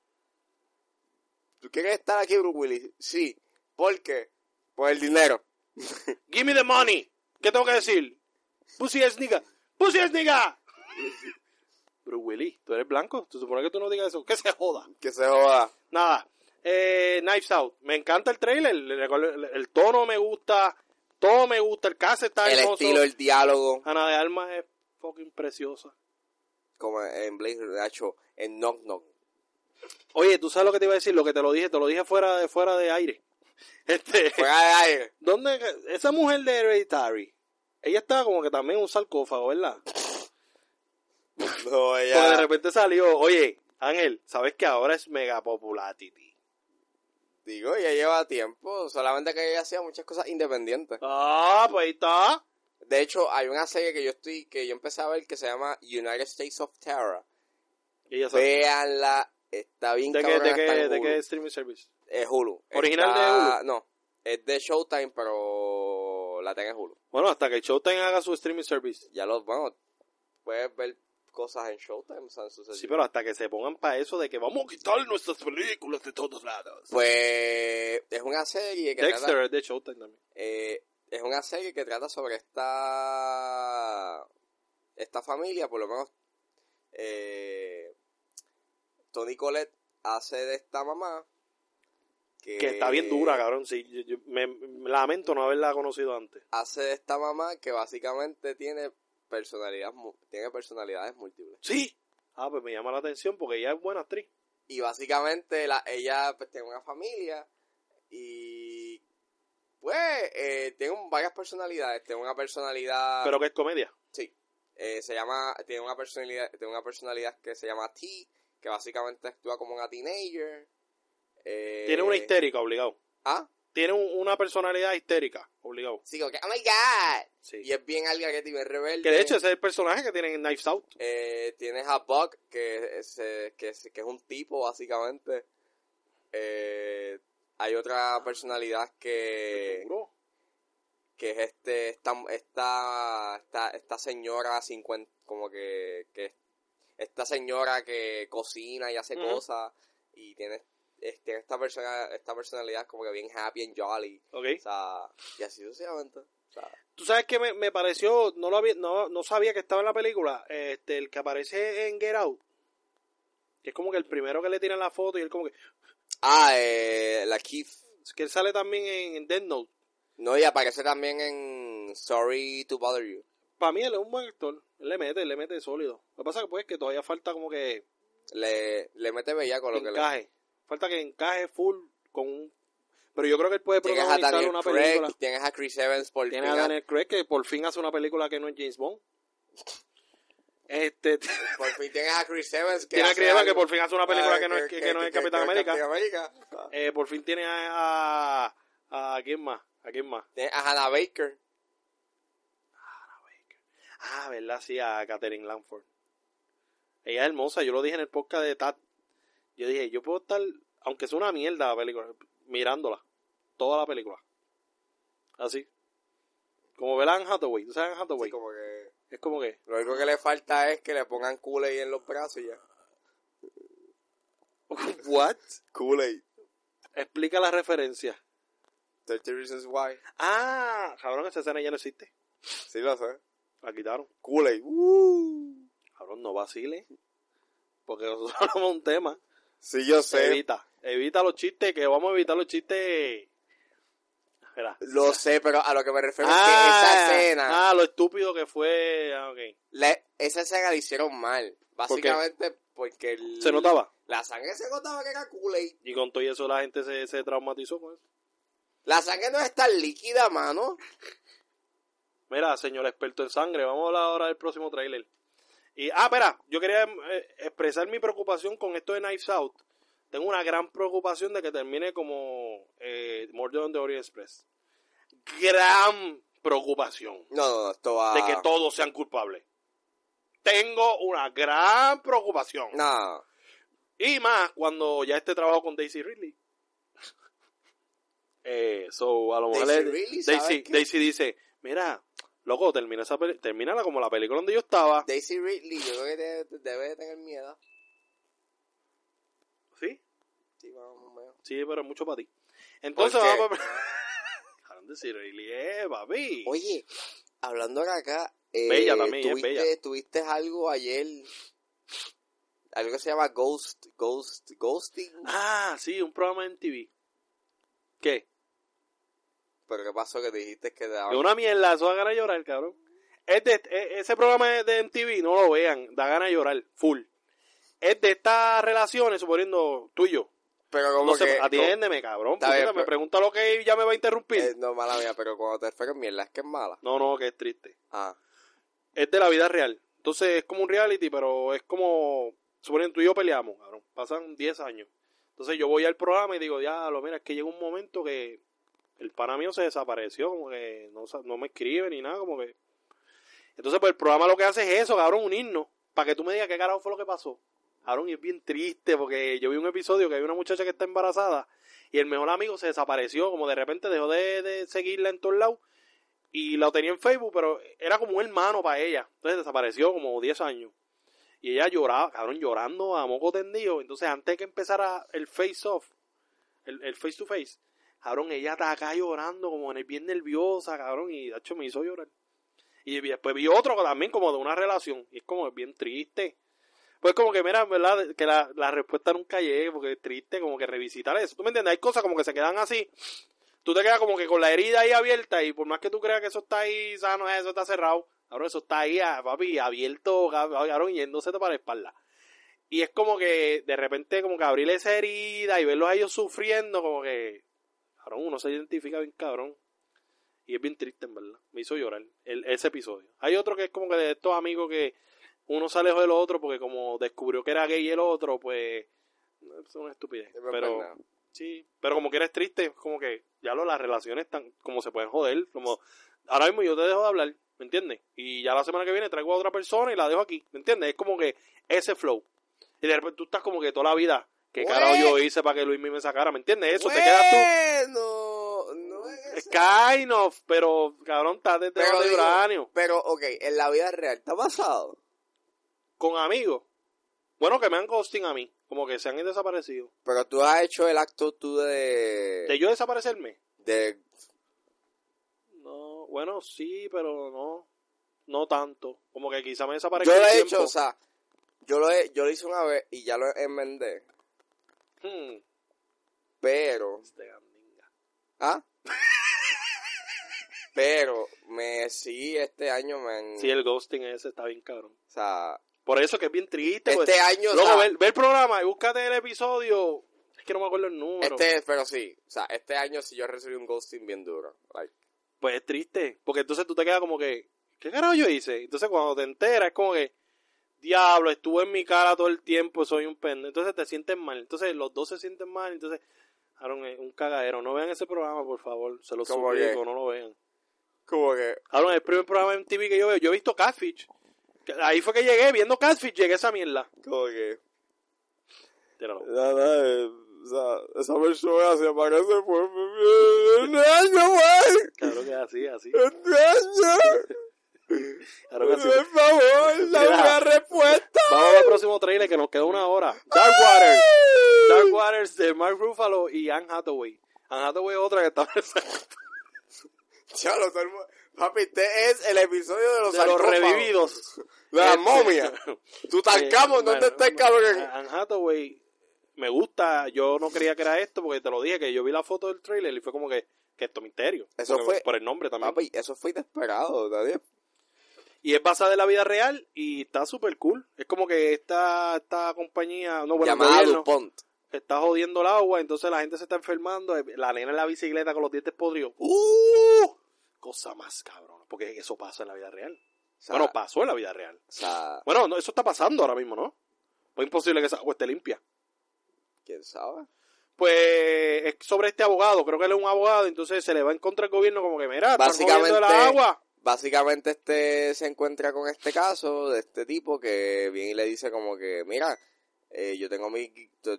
¿Tú quieres estar aquí, Bruce Willis? Sí. ¿Por qué? Por el dinero. Give me the money. ¿Qué tengo que decir? Pussy es nigga. Pussy es nigga. Bruce Willis, tú eres blanco. ¿Tú supone que tú no digas eso? Que se joda. Que se joda. Nada. Eh, Knives Out. Me encanta el trailer. El, el- el tono me gusta. Todo me gusta. El cast está El hermoso. estilo, el diálogo. Ana de Almas es fucking preciosa. Como en Blaze Nacho, en Knock Knock. Oye, ¿tú sabes lo que te iba a decir? Lo que te lo dije, te lo dije fuera de, fuera de aire. Este, Fuera de aire. ¿dónde? Esa mujer de Hereditary, ella estaba como que también en un sarcófago, ¿verdad? No, Porque de ella... repente salió, oye, Ángel, ¿sabes que ahora es mega popular, Titi? Digo, ella lleva tiempo. Solamente que ella hacía muchas cosas independientes. Ah, pues ahí está. De hecho, hay una serie que yo estoy, que yo empecé a ver que se llama United States of Terror. Véanla, está bien ¿De qué, de, qué, ¿De qué streaming service? Es Hulu. ¿Original Está- de Hulu? No, es de Showtime, pero la tengo en Hulu. Bueno, hasta que Showtime haga su streaming service. Ya los, bueno, puedes ver cosas en Showtime, o sea, en su Sí, pero hasta que se pongan para eso de que vamos a quitar nuestras películas de todos lados. Pues es una serie que Dexter trata, es de Showtime también. eh, es una serie que trata sobre esta esta familia, por lo menos eh, Tony Colette hace de esta mamá que, Que está bien dura, cabrón. Sí, yo, yo me, me lamento no haberla conocido antes. hace de esta mamá que básicamente tiene personalidad tiene personalidades múltiples Sí. Ah, pues me llama la atención porque ella es buena actriz. y básicamente la, ella pues, tiene una familia y pues eh, tiene varias personalidades tiene una personalidad Pero que es comedia. sí eh, se llama tiene una personalidad tiene una personalidad que se llama T que básicamente actúa como una teenager Eh, Tiene una histérica, obligado. ah Tiene un- una personalidad histérica, obligado. sí como que oh my god Sí. y es bien algarete y rebelde Que de hecho ese es el personaje que tiene en Knives Out. Eh, tienes a Buck, que es, eh, que, es, que es un tipo, básicamente. Eh, hay otra personalidad que, que es este esta, esta, esta, esta señora 50, como que, que esta señora que cocina y hace cosas y tiene, es- tiene esta persona esta personalidad como que bien happy and jolly Ok. o sea y así sucesivamente o sea, Tú sabes que me, me pareció, no lo había, no, no sabía que estaba en la película, este, el que aparece en Get Out. Que es como que el primero que le tiran la foto y él como que, ah eh, la Keith es que él sale también en, en Death Note. no y aparece también en Sorry to Bother You Para mí él es un buen actor. Él le mete, él le mete sólido. Lo que pasa que pues que todavía falta como que le, le mete bellaco lo que le encaje. Falta que encaje full con un... Pero yo creo que él puede tienes a protagonizar una Craig película. tienes a Chris Evans por Tiene fin a Daniel Craig que por fin hace una película que no es James Bond. Este, por fin tienes a Chris Evans que tiene a Chris Evans que por fin hace una película Ah, que no es, que, que no es Capitán América. Eh, por fin tiene a, a, a quién más, a quién más. Tienes a Hannah Baker Ah, verdad, sí, a Catherine Lanford. Ella es hermosa, yo lo dije en el podcast de Tat. Yo dije, yo puedo estar, aunque sea una mierda la película, mirándola, toda la película. Así. Como ver a Anne Hathaway. ¿Tú sabes Anne Hathaway? Sí, como que Es como que... lo único que le falta es que le pongan Kool-Aid en los brazos y ya. ¿What? Kool-Aid. Explica la referencia. 30 Reasons Why. Ah, cabrón, esa escena ya no existe. Sí lo sé. La quitaron. Kool-Aid. Uh. Cabrón, no vacile. Porque nosotros hablamos un tema. Sí, yo sé. Evita. Evita los chistes, que vamos a evitar los chistes. Espera. Lo sé, pero a lo que me refiero es que esa escena, Ah, lo estúpido que fue. Ah, ok. la- esa escena la hicieron mal. Básicamente porque el- Se notaba. la sangre se notaba que era Kool-Aid. Y con todo eso la gente se, se traumatizó con eso. La sangre no es tan líquida, mano. Mira, señor experto en sangre, vamos a hablar ahora del próximo tráiler. Y, ah, espera, yo quería eh, expresar mi preocupación con esto de Knives Out. Tengo una gran preocupación de que termine como eh, Murder on the Orient Express. Gran preocupación No, no, no, esto va... de que todos sean culpables. Tengo una gran preocupación. No, Y más cuando ya este trabajo con Daisy Ridley. Eh, so, a lo mejor Daisy le- Ridley, ¿sabes Daisy? Daisy dice, mira, loco, termina esa termínala como la película donde yo estaba. Daisy Ridley yo creo que de- de- debe de tener miedo. ¿Sí? Sí, vamos, vamos. Sí, pero es mucho para ti. Entonces vamos a... Daisy Ridley, eh, papi. Oye, hablando de acá, eh, Bella también, es bella. tuviste algo ayer, algo que se llama Ghost, Ghost, Ghosting. Ah, sí, un programa en TV. ¿Qué? Pero qué pasó que dijiste que te De daban... una mierda, eso da ganas de llorar, cabrón. Es de, e- ese programa de- MTV, no lo vean, da ganas de llorar, full. Es de estas relaciones, suponiendo tú y yo. Pero como No que... atiéndeme, cabrón. Bien, me pero- pregunta lo que ya me va a interrumpir. eh, no, mala mía, pero cuando te refieres mierda, es que es mala. No, no, que es triste. Ah, Es de la vida real. Entonces es como un reality, pero es como, suponiendo tú y yo peleamos, cabrón. Pasan 10 años. Entonces yo voy al programa y digo, ya, lo mira, es que llega un momento que el pana mío se desapareció, como que no, no me escribe ni nada, como que... Entonces pues el programa lo que hace es eso, cabrón, unirnos, para que tú me digas qué carajo fue lo que pasó. Cabrón, y es bien triste, porque yo vi un episodio que hay una muchacha que está embarazada y el mejor amigo se desapareció, como de repente dejó de, de seguirla en todos lados y la tenía en Facebook, pero era como un hermano para ella. Entonces desapareció como 10 años. Y ella lloraba, cabrón, llorando a moco tendido. Entonces antes de que empezara el face off, el, el face to face, cabrón, ella estaba acá llorando, como bien nerviosa, cabrón, y de hecho me hizo llorar. Y después vi otro también como de una relación, y es como bien triste. Pues como que, mira, ¿verdad? Que la, la respuesta nunca llegue, porque es triste como que revisitar eso. ¿Tú me entiendes? Hay cosas como que se quedan así. Tú te quedas como que con la herida ahí abierta y por más que tú creas que eso está ahí sano, eso está cerrado, cabrón, eso está ahí, ah, papi, abierto, cabrón, yéndose para la espalda. Y es como que de repente como que abrir esa herida y verlos a ellos sufriendo, como que, cabrón, uno se identifica bien cabrón. Y es bien triste, en verdad. Me hizo llorar el, ese episodio. Hay otro que es como que de estos amigos que uno se alejó del otro porque como descubrió que era gay el otro, pues es una estupidez. es Pero sí, pero como que eres triste, como que ya lo, las relaciones están como se pueden joder, como ahora mismo yo te dejo de hablar, ¿me entiendes? Y ya la semana que viene traigo a otra persona y la dejo aquí, ¿me entiendes? Es como que ese flow. Y de repente tú estás como que toda la vida, ¿qué Güey. carajo yo hice para que Luis me sacara? ¿Me entiendes? Eso te quedas tú. Bueno, no es eso. kind of, pero cabrón, estás de Pero de uranio. Pero, ok, en la vida real, ¿te ha pasado? Con amigos. Bueno, que me han ghosting a mí. Como que se han desaparecido. Pero tú has hecho el acto tú de... ¿De yo desaparecerme? de No, bueno, sí, pero no. No tanto. Como que quizá me desaparezca yo lo he tiempo. hecho, o sea, yo lo, he, yo lo hice una vez y ya lo enmendé, Hmm, pero... ¿Ah? pero me sí este año me han... Sí, el ghosting ese está bien cabrón. O sea, Por eso que es bien triste. pues. este año... o Luego, sea, ve, ve el programa y búscate el episodio. Es que no me acuerdo el número. este, pero sí, o sea, este año sí yo recibí un ghosting bien duro. Like, Pues es triste. Porque entonces tú te quedas como que, ¿qué carajo yo hice? Entonces cuando te enteras es como que, diablo, estuvo en mi cara todo el tiempo, soy un pendejo. Entonces te sientes mal. Entonces los dos se sienten mal. Entonces, Aaron, es un cagadero. No vean ese programa, por favor. Se lo ¿Cómo suplico, no lo vean. como que... Aaron, el primer programa en TV que yo veo, yo he visto Catfish. Ahí fue que llegué, viendo Catfish, llegué a esa mierda. Como que... Tíralo. No, no, eh, O sea, esa persona se parece por un año, güey. Claro que así, así. Un año. Claro. Por favor, dame una respuesta. Vamos al próximo trailer que nos queda una hora. Dark Waters. Dark Waters de Mark Ruffalo y Anne Hathaway. Anne Hathaway es otra que está Ya, hermo- Papi, este es el episodio de los, de los revividos. De la Este, momia. Tú talcamos, Eh, ¿dónde está el cabrón? Anne Hathaway me gusta. Yo no creía que era esto porque te lo dije que yo vi la foto del trailer y fue como que, que esto es misterio. Eso fue- por el nombre también. Papi, eso fue inesperado, nadie. Y es basada en la vida real y está súper cool. Es como que esta, esta compañía, no, bueno, el Llamada gobierno, DuPont. está jodiendo el agua, entonces la gente se está enfermando, la nena en la bicicleta con los dientes podridos. ¡Uh! Cosa más cabrón, porque eso pasa en la vida real. O sea, bueno, pasó en la vida real. o sea, Bueno, no, eso está pasando ahora mismo, ¿no? Pues es imposible que esa agua esté limpia. ¿quién sabe? Pues es sobre este abogado, creo que él es un abogado, entonces se le va en contra al gobierno como que, mira, Básicamente- jodiendo la agua. Básicamente este se encuentra con este caso de este tipo que viene y le dice como que, mira, eh, yo tengo mi, yo,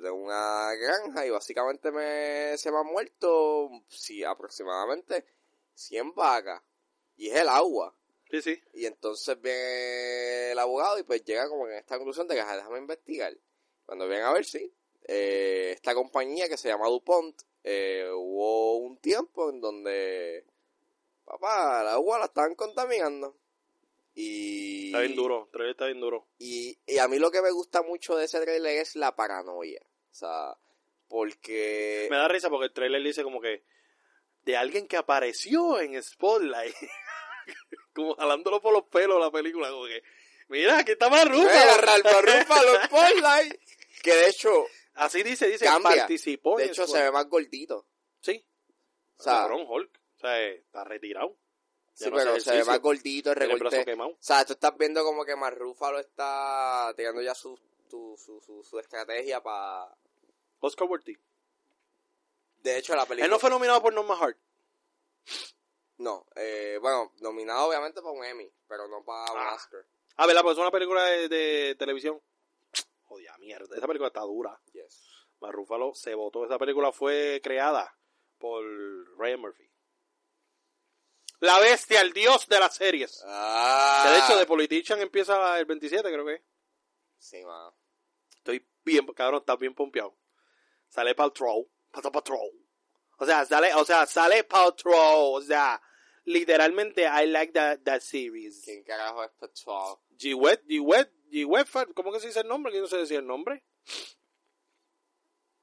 tengo una granja y básicamente me, se me han muerto, sí, aproximadamente 100 vacas. Y es el agua. Sí, sí. Y entonces viene el abogado y pues llega como en esta conclusión de que "Ajá, déjame investigar. Cuando vienen a ver, sí, eh, esta compañía que se llama DuPont, eh, hubo un tiempo en donde, papá, el agua la estaban contaminando. Y, Está bien duro, el trailer está bien duro. y, y a mí lo que me gusta mucho de ese trailer es la paranoia. O sea, porque... Me da risa porque el trailer dice como que de alguien que apareció en Spotlight. como jalándolo por los pelos la película, como que, mira, aquí está Marrufa. Rúfalo, Spotlight. Que de hecho, Así dice, dice, Cambia. participó de hecho se ve más gordito. Sí, O sea, cabrón, Hulk. Sea, está retirado. Ya sí, no hace pero se ve más gordito, el recorte. quemado. O sea, tú estás viendo como que Marrúfalo está tirando ya su, tu- su, su, su estrategia para... Oscar Worthy. De hecho, la película... Él no fue nominado por Norman Hart. No, eh, bueno, nominado obviamente para un Emmy, pero no para un Ah. Oscar. Ah, ¿verdad? Pues es una película de, de televisión. Joder, mierda. Esa película está dura. Yes. Mark Ruffalo se votó. Esa película fue creada por Ryan Murphy. La bestia, el dios de las series. Ah, Que de hecho, The Politician empieza el 27, creo que. Sí, mano. Estoy bien, cabrón, está bien pompeado. Sale Paltrow. Pata Patrol. O sea, sale, o sea, sale Paltrow. O sea, literalmente, I like that, that series. ¿Quién carajo es Patrol? G-Wet, G-Wet, G-Wet, ¿cómo que se dice el nombre? Que no sé decir el nombre.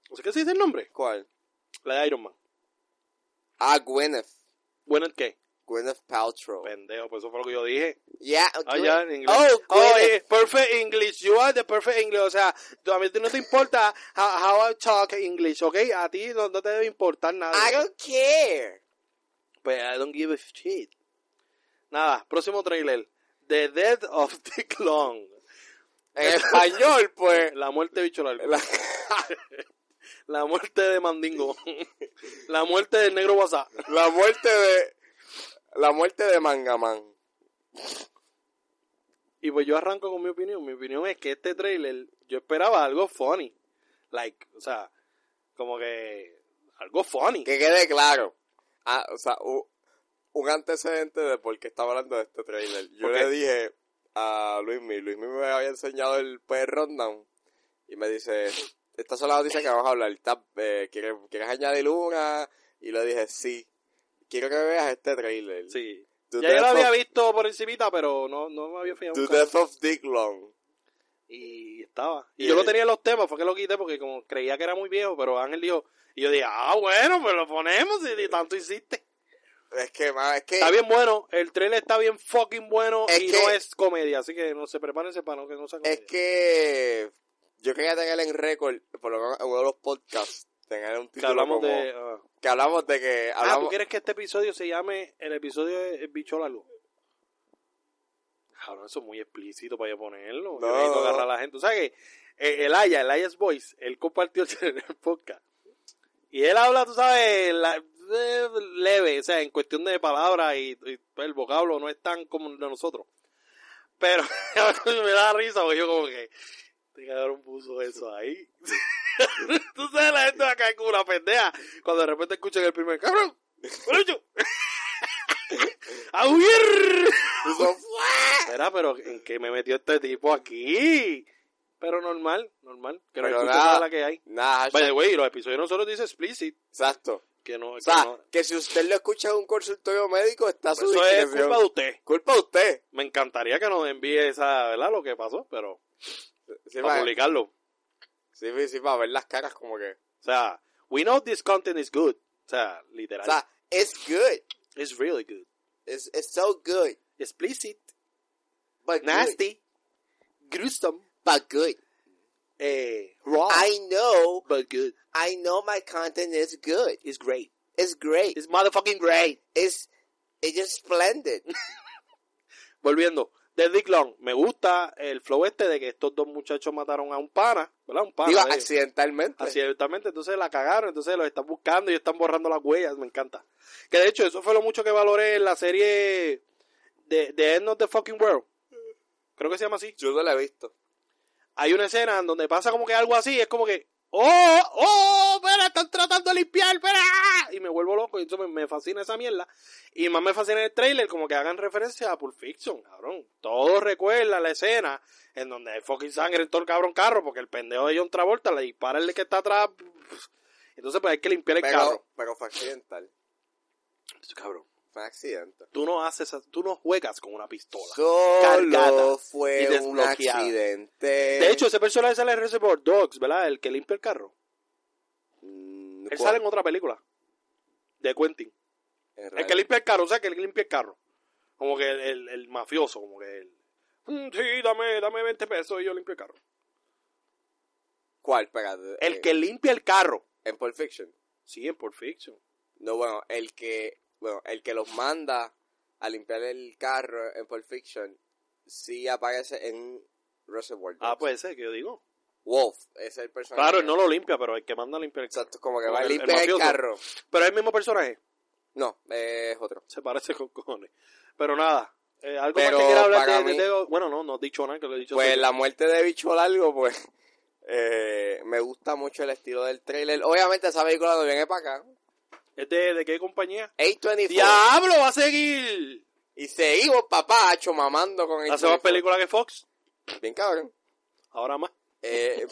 ¿No sé qué se dice el nombre? ¿Cuál? La de Iron Man. Ah, Gwyneth. ¿Bueno en qué? Gwyneth Paltrow. Pendejo, pues eso fue lo que yo dije. Yeah, Ah, Gwyneth- ya, en inglés. Oh, Oh, eh, perfect English. You are the perfect English. O sea, a mí no te importa how, how I talk English, ¿ok? A ti no, no te debe importar nada. I don't care. Pues I don't give a shit. Nada, próximo trailer. The Death of Dick Long. En español, pues... La muerte de bicho largo. la- La muerte de Mandingo. La muerte del negro WhatsApp. La muerte de. La muerte de Mangaman. Y pues yo arranco con mi opinión. Mi opinión es que este trailer, yo esperaba algo funny. Like, o sea, como que algo funny. Que quede claro. Ah, o sea, u- un antecedente de por qué estaba hablando de este trailer. Yo le dije a Luis Mi, Luis Mi me había enseñado el PR Rundown y me dice, estas son las noticias que vamos a hablar. ¿Estás, eh, ¿quieres, ¿Quieres añadir una? Y le dije, sí. Quiero que veas este trailer. Sí. To Ya yo lo había of- visto por encimita, pero no, no me había fijado. To. Death of Dick Long. Y estaba. Y yo lo tenía en los temas, fue que lo quité porque como creía que era muy viejo, pero Ángel dijo, y yo dije, ah, bueno, pues lo ponemos y tanto hiciste. Es que, man, es que... Está bien bueno, el trailer está bien fucking bueno Es y que- no es comedia, así que no se prepárense para no que no sea comedia. Es que yo quería tener en récord, por lo menos en uno de los podcasts, tener un que título hablamos como- de... ah. que hablamos de que Ah, hablamos ¿tú quieres que este episodio se llame el episodio de El bicho largo? Cabrón, eso es muy explícito para yo ponerlo. Yo No, necesito agarrar a la gente. ¿Tú sabes que eh, el Aya, el Aya's Voice, él compartió el, podcast. Y él habla, tú sabes, la- eh, leve, o sea, en cuestión de palabras y, y, el vocablo no es tan como el de nosotros. Pero me da risa porque yo como que, este cabrón puso eso ahí. Tú sabes, la gente va a caer como una pendeja cuando de repente escuchan el primer cabrón. ¡A huir! Espera, pero ¿en qué me metió este tipo aquí? Pero normal, normal. Que no Pero escuchen nada. la que hay. Nada, By the way, los episodios nosotros dicen explicit. exacto. Que no, O que sea, no- que si usted lo escucha en un consultorio médico, está su Eso es culpa de usted. Culpa de usted. Me encantaría que nos envíe esa, ¿verdad? Lo que pasó, pero Sí, para, publicarlo. Sí, sí, para ver las caras como que... O sea, we know this content is good. O sea, literal. O sea, it's good. it's really good. It's, it's so good. Explicit, But nasty, gruesome. But good. eh, raw, I know, but good. I know my content is good. It's great. It's great. It's motherfucking great. It's, it's just splendid. Volviendo, de Dick Long, me gusta el flow este de que estos dos muchachos mataron a un pana, ¿verdad? Un pana. Digo, accidentalmente. Accidentalmente, entonces la cagaron, entonces los están buscando y están borrando las huellas, me encanta. Que de hecho, eso fue lo mucho que valoré en la serie de, de End of the Fucking World. Creo que se llama así. Yo no la he visto. Hay una escena en donde pasa como que algo así, es como que, ¡Oh! ¡Oh! ¡Espera! Están tratando de limpiar, espera. Y me vuelvo loco, y entonces me, me fascina esa mierda. Y más me fascina el trailer, como que hagan referencia a Pulp Fiction, cabrón. Todos recuerdan la escena en donde hay fucking sangre en todo el cabrón carro, porque el pendejo de John Travolta le dispara el que está atrás. Entonces, pues hay que limpiar el Pero, carro. pero fue accidental. Cabrón, Fue accidente. tú no haces, tú no juegas con una pistola. Solo Cargada y fue un desbloqueada. accidente. De hecho, ese personaje sale en Reservoir Dogs, ¿verdad? El que limpia el carro. Mm, Él ¿cuál? sale en otra película. De Quentin. En El realidad. que limpia el carro, o sea, que el limpia el carro. Como que el, el- el mafioso, como que el... "Mm, Sí, dame, dame 20 pesos y yo limpio el carro. ¿Cuál? Espérate. El eh, que limpia el carro. En Pulp Fiction. Sí, en Pulp Fiction. No, bueno, el que, bueno, el que los manda a limpiar el carro en Pulp Fiction sí aparece en Reservoir Dogs. Ah, puede ser, que yo digo. Wolf, ese es el personaje. Claro, él no lo limpia, pero el que manda a limpiar el carro. Exacto, como que Como va a el limpiar el, carro. Pero es el mismo personaje. No, es otro. Se parece con cojones. Pero nada. eh, algo Pero más que quiera hablar de, mí- de- Bueno, no, no he dicho nada, que lo he dicho Pues la muerte de Bicho Largo, pues, eh, me gusta mucho el estilo del trailer. Obviamente esa película no viene para acá. ¿Es de, de qué compañía? A24. ¡Diablo, va a seguir! Y seguimos, papacho, mamando con Hace más A24. películas que Fox. Bien cabrón. Ahora más. Eh,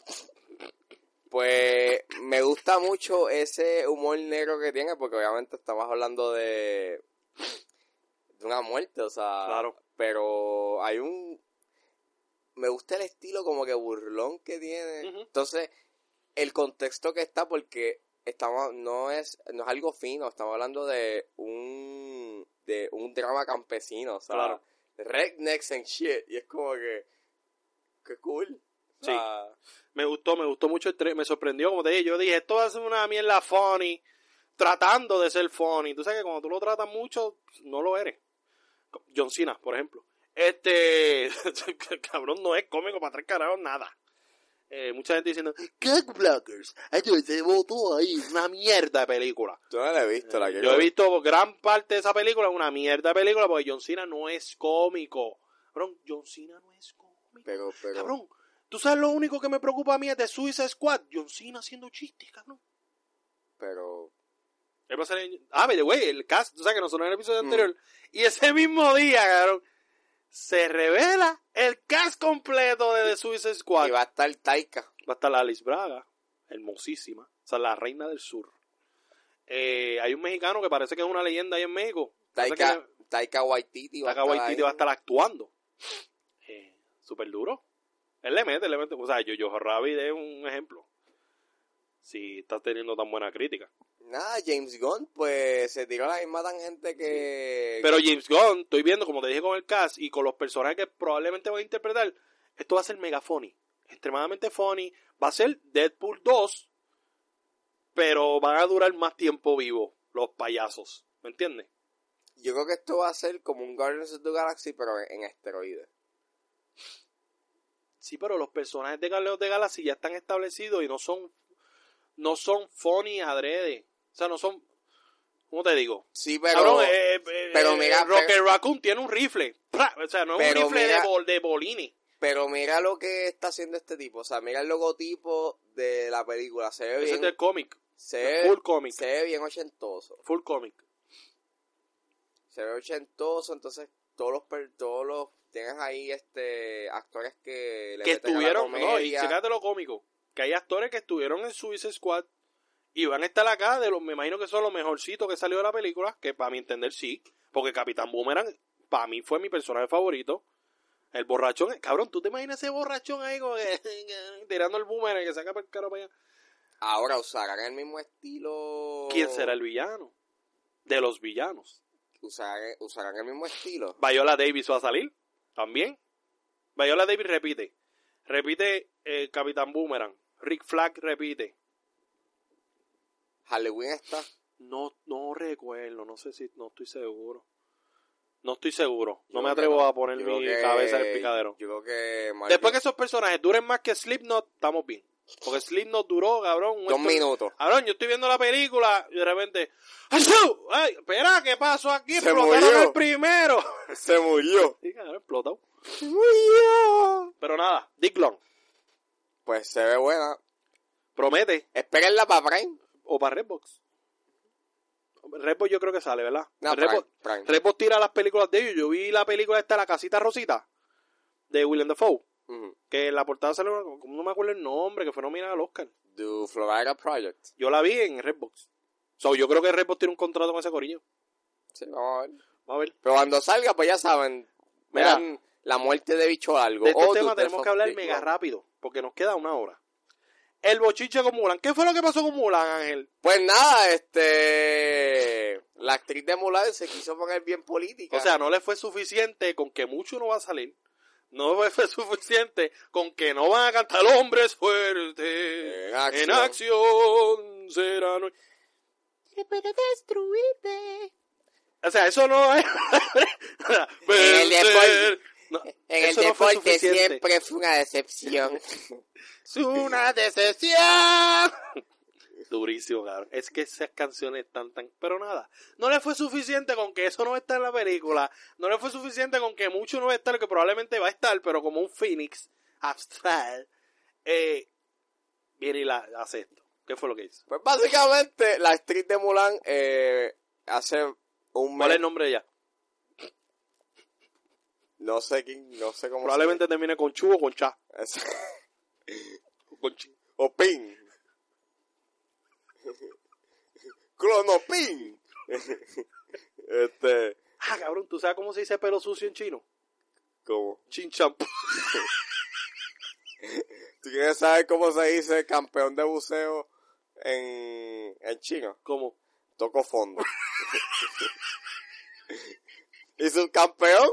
pues me gusta mucho ese humor negro que tiene, porque obviamente estamos hablando de, de una muerte, o sea. Claro. Pero hay un. Me gusta el estilo como que burlón que tiene. Entonces, el contexto que está, porque estamos no es no es algo fino, estamos hablando de un de un drama campesino, o sea, Claro. rednecks and shit, y es como que qué cool. O Sí. Me gustó, me gustó mucho el me sorprendió, como te dije, yo dije, esto va a ser una mierda funny, tratando de ser funny. Tú sabes que cuando tú lo tratas mucho, no lo eres. John Cena, por ejemplo. Este, cabrón, no es cómico para tres carajos, nada. Eh, mucha gente diciendo, Cock Blockers, entonces se votó ahí, una mierda de película. yo no la he visto, la que Yo he visto gran parte de esa película, una mierda de película, porque John Cena no es cómico. Cabrón, John Cena no es cómico. pero pero Cabrón, tú sabes lo único que me preocupa a mí es de Suicide Squad. John Cena haciendo chistes, cabrón. pero Él va a salir Ah, way, el cast, tú sabes que nosotros en el episodio Mm. anterior. Y ese mismo día, cabrón, se revela el cast completo de The Suicide Squad. y va a estar Taika. Va a estar Alice Braga, hermosísima. O sea, la reina del sur. Eh, hay un mexicano que parece que es una leyenda ahí en México. Taika, que Taika Waititi va a Taika estar Waititi va a estar actuando. Eh, Súper duro. Él le mete, le mete. O sea, yo, yo Rabbit es un ejemplo. Si está teniendo tan buena crítica. Nada, James Gunn, pues se tiró la misma tangente que. Pero James Gunn, estoy viendo, como te dije con el cast y con los personajes que probablemente van a interpretar, esto va a ser mega funny. Extremadamente funny. Va a ser Deadpool 2, pero van a durar más tiempo vivos los payasos. ¿Me entiendes? Yo creo que esto va a ser como un Guardians of the Galaxy, pero en, en esteroides. Sí, pero los personajes de Guardians of the Galaxy ya están establecidos y no son no son funny adrede. O sea, no son ¿Cómo te digo? Sí, pero. Cabrón, eh, eh, pero eh, mira, Rocket pero- Raccoon tiene un rifle. O sea, no es un rifle mira- de, bol, de bolini. Pero mira lo que está haciendo este tipo. O sea, mira el logotipo de la película. Se ve Ese bien. es del cómic. se, ve, Full cómic. se ve bien ochentoso. Full cómic. Se ve ochentoso. Entonces, todos los. Todos los tienes ahí este actores que le Que meten a la estuvieron, no, y fíjate lo cómico, que hay actores que estuvieron en Suicide Squad y van a estar acá, de los, me imagino que son los mejorcitos que salió de la película, que para mi entender sí, porque Capitán Boomerang para mí fue mi personaje favorito. El borrachón, cabrón, ¿tú te imaginas ese borrachón ahí que, tirando el boomerang que saca para el caro para allá? Ahora usarán el mismo estilo. ¿Quién será el villano? De los villanos. Usarán, usarán el mismo estilo. Viola Davis va a salir también. Viola Davis repite. Repite eh, Capitán Boomerang. Rick Flag repite. Halloween está. No, no recuerdo, no sé si, no estoy seguro. No estoy seguro. No Yo me atrevo no. a poner Yo mi que- cabeza en el picadero. Yo creo que. Marvel- Después que esos personajes duren más que Slipknot, estamos bien. Porque Slipknot duró, cabrón. Dos minutos. Cabrón, yo estoy viendo la película y de repente. ¡Ay! Espera, ¿qué pasó aquí? Se Explotaron murió. el primero. Se murió. Sí, cabrón, explotó. Se murió. Pero nada, Dick Long. Pues se ve buena. Promete. Espérenla para Prime. O para Redbox. Redbox yo creo que sale, ¿verdad? No, Redbox, Prime, Prime. Redbox tira las películas de ellos. Yo vi la película esta, La Casita Rosita, de William Dafoe. Ujú. Que en la portada sale, como no me acuerdo el nombre, que fue nominada al Oscar. The Florida Project. Yo la vi en Redbox. So, yo creo que Redbox tiene un contrato con ese corillo. Sí, vamos a ver. Vamos a ver. Pero cuando salga, pues ya saben. Mira. Vean la muerte de bicho algo. De este tema tenemos que hablar mega rápido, porque nos queda una hora. El bochinche con Mulan. ¿Qué fue lo que pasó con Mulan, Ángel? Pues nada, este. La actriz de Mulan se quiso poner bien política. O sea, no le fue suficiente con que mucho no va a salir. No le fue suficiente con que no van a cantar hombres fuertes. En acción. En acción será. no- que puede destruirte. O sea, eso no es. Vencer. No, en el eso no fue deporte siempre fue una decepción. Es una decepción. Durísimo, cabrón. Es que esas canciones están tan... Pero nada, no le fue suficiente con que eso no está en la película. No le fue suficiente con que mucho no va a estar, que probablemente va a estar, pero como un Phoenix abstract, eh, viene y la hace esto. ¿Qué fue lo que hizo? Pues básicamente, la actriz de Mulan eh, hace un ¿Cuál es mes. el nombre de ella? No sé quién, no sé cómo Probablemente termine con Chu o con Cha. con Chi. O Pin. Clonopin. este, Ah, cabrón, ¿tú sabes cómo se dice pelo sucio en chino? ¿cómo? Chin champú. ¿Tú quieres saber cómo se dice campeón de buceo en, en chino? ¿Cómo? Toco fondo. y subcampeón.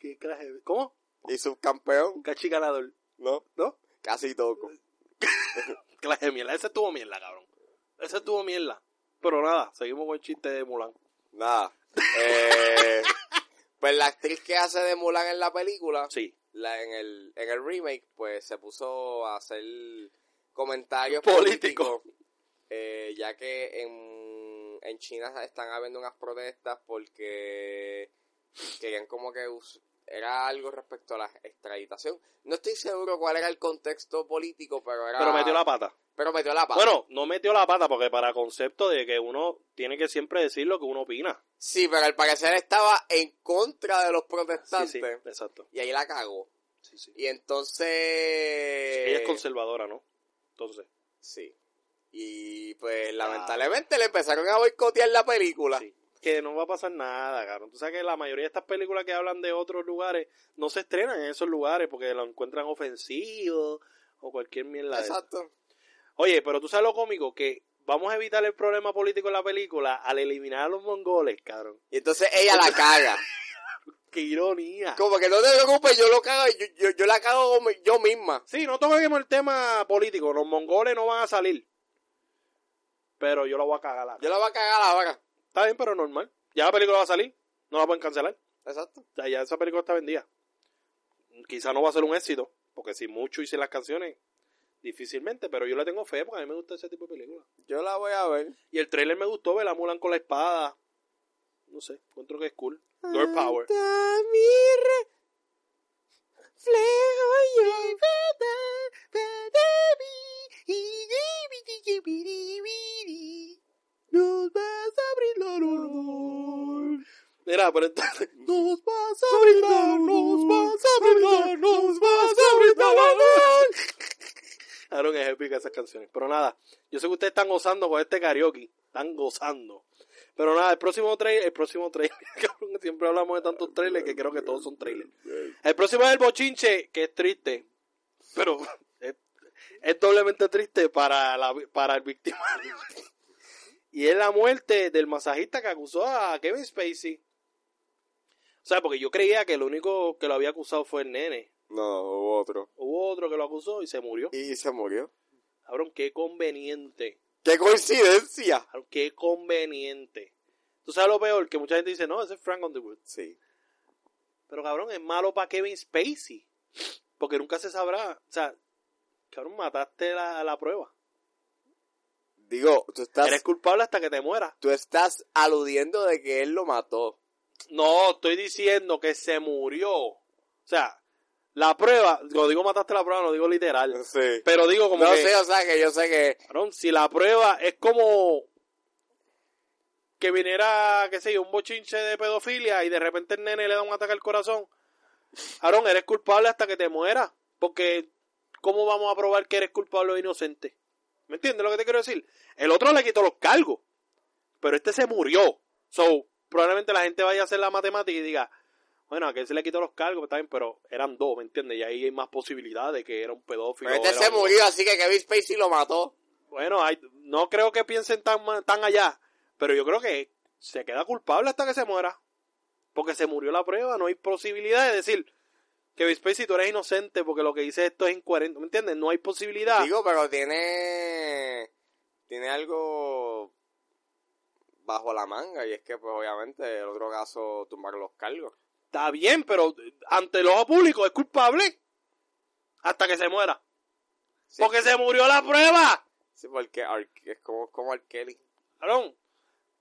¿Qué clase? ¿Cómo? Y subcampeón. Cachi ganador. No, ¿No? casi toco. Clase de mierda. Ese estuvo mierda, cabrón. Ese estuvo mierda. Pero nada, seguimos con el chiste de Mulan. Nada. Eh, pues la actriz que hace de Mulan en la película, Sí. la, en, el, en el remake, pues se puso a hacer comentarios Político. políticos. eh, ya que en, en China están habiendo unas protestas porque querían como que us- era algo respecto a la extraditación. No estoy seguro cuál era el contexto político, pero era... Pero metió la pata. Pero metió la pata. Bueno, no metió la pata porque para concepto de que uno tiene que siempre decir lo que uno opina. Sí, pero al parecer estaba en contra de los Sí, protestantes. sí, exacto. Y ahí la cagó. Sí, sí. Y entonces... Ella es conservadora, ¿no? Entonces, Sí. Y pues lamentablemente le empezaron a boicotear la película. sí. Que no va a pasar nada, cabrón. Tú sabes que la mayoría de estas películas que hablan de otros lugares no se estrenan en esos lugares porque lo encuentran ofensivo o cualquier mierda. de. Exacto. Oye, pero tú sabes lo cómico, que vamos a evitar el problema político en la película al eliminar a los mongoles, cabrón. Y entonces ella la caga. ¡Qué ironía! Como que no te preocupes, yo lo cago, yo, yo, yo la cago yo misma. Sí, no toquemos el tema político. Los mongoles no van a salir. Pero yo la voy a cagar. la- Yo la voy a cagar ahora. Está bien, pero normal. Ya la película va a salir. No la pueden cancelar. Exacto. O sea, ya esa película está vendida. Quizá no va a ser un éxito. Porque si mucho hice las canciones, difícilmente. Pero yo le tengo fe porque a mí me gusta ese tipo de película. Yo la voy a ver. Y el trailer me gustó. Ver la Mulan con la espada. No sé. Encuentro que es cool. Girl Power. Nos vas a brindar honor. Mira, pero entonces... Nos vas a brindar, nos vas a brindar, nos vas a brindar honor. Aaron es épica esas canciones. Pero nada, yo sé que ustedes están gozando con este karaoke. Están gozando. Pero nada, el próximo trailer, el próximo trailer, siempre hablamos de tantos trailers que creo que todos son trailers. El próximo es el bochinche, que es triste. Pero es, es doblemente triste para, la, para el victimario. Y es la muerte del masajista que acusó a Kevin Spacey. O sea, porque yo creía que el único que lo había acusado fue el nene. No, hubo otro. Hubo otro que lo acusó y se murió. Y se murió. Cabrón, qué conveniente. ¡Qué coincidencia! Cabrón, qué conveniente. Tú sabes lo peor, que mucha gente dice, no, ese es Frank Underwood. Sí. Pero cabrón, es malo para Kevin Spacey. Porque nunca se sabrá. O sea, cabrón, mataste la, la prueba. Digo, tú estás, Eres culpable hasta que te mueras. tú estás aludiendo de que él lo mató. No, estoy diciendo que se murió. O sea, la prueba, cuando digo mataste la prueba, no digo literal. Sí. Pero digo como No que, sé, o sea, que yo sé que... cabrón, si la prueba es como que viniera, qué sé yo, un bochinche de pedofilia y de repente el nene le da un ataque al corazón. Aaron, eres culpable hasta que te mueras. Porque, ¿cómo vamos a probar que eres culpable o inocente? ¿Me entiendes lo que te quiero decir? El otro le quitó los cargos. Pero este se murió. So, probablemente la gente vaya a hacer la matemática y diga, bueno, a aquel se le quitó los cargos, bien, pero eran dos, ¿me entiendes? Y ahí hay más posibilidades de que era un pedófilo. Pero este se un- murió, así que Kevin Spacey lo mató. bueno, hay- no creo que piensen tan, tan allá, pero yo creo que se queda culpable hasta que se muera. Porque se murió la prueba, no hay posibilidad de decir que Spacey tú eres inocente porque lo que dice esto es incoherente, ¿me entiendes? No hay posibilidad. Digo, pero tiene... Tiene algo bajo la manga y es que pues obviamente el otro caso tumbar los cargos. Está bien, pero ante el ojo público es culpable hasta que se muera. Sí, Porque se murió la prueba. sí, porque es como, como. Kelly. Cabrón,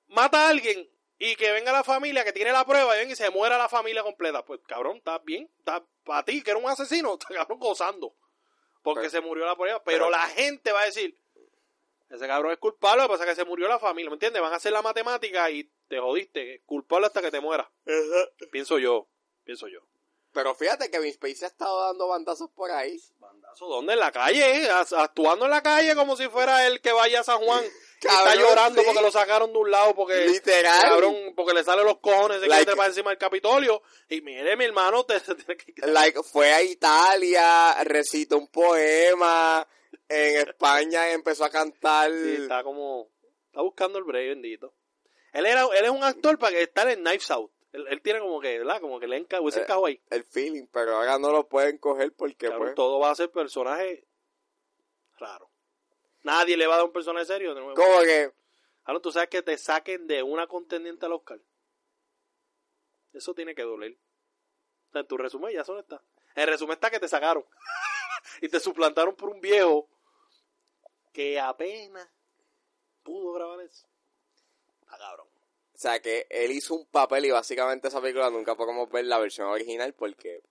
mata a alguien y que venga la familia que tiene la prueba y venga y se muera la familia completa. Pues cabrón, estás bien, está para ti que era un asesino, está cabrón gozando. Porque Pero- se murió la prueba. Pero, pero- la gente va a decir, ese cabrón es culpable, pasa que se murió la familia, ¿me entiendes? Van a hacer la matemática y te jodiste, culpable hasta que te mueras. Pienso yo, pienso yo. Pero fíjate que Kevin Spacey ha estado dando bandazos por ahí. Bandazo, ¿dónde? En la calle, eh, actuando en la calle como si fuera el que vaya a San Juan. y está Cabrón, llorando sí. porque lo sacaron de un lado porque Literal. cabrón porque le salen los cojones se Like- quiere trepar encima del Capitolio. Y mire mi hermano te, Like, fue a Italia, recitó un poema, en España empezó a cantar... Sí, está como está buscando el break bendito. Él era él es un actor para que estar en Knives Out. Él, él tiene como que verdad como que le enca, hubiese Eh, encajado ahí. el feeling, pero ahora no lo pueden coger porque Cabrón, pues... todo va a ser personaje raro nadie le va a dar un personaje serio de nuevo Como que... Claro, tú sabes que te saquen de una contendiente al Oscar. Eso tiene que doler. O sea, en tu resumen ya solo está. En el resumen está que te sacaron. y te suplantaron por un viejo que apenas pudo grabar eso. Ah, cabrón. O sea, que él hizo un papel y básicamente esa película nunca podemos ver la versión original porque...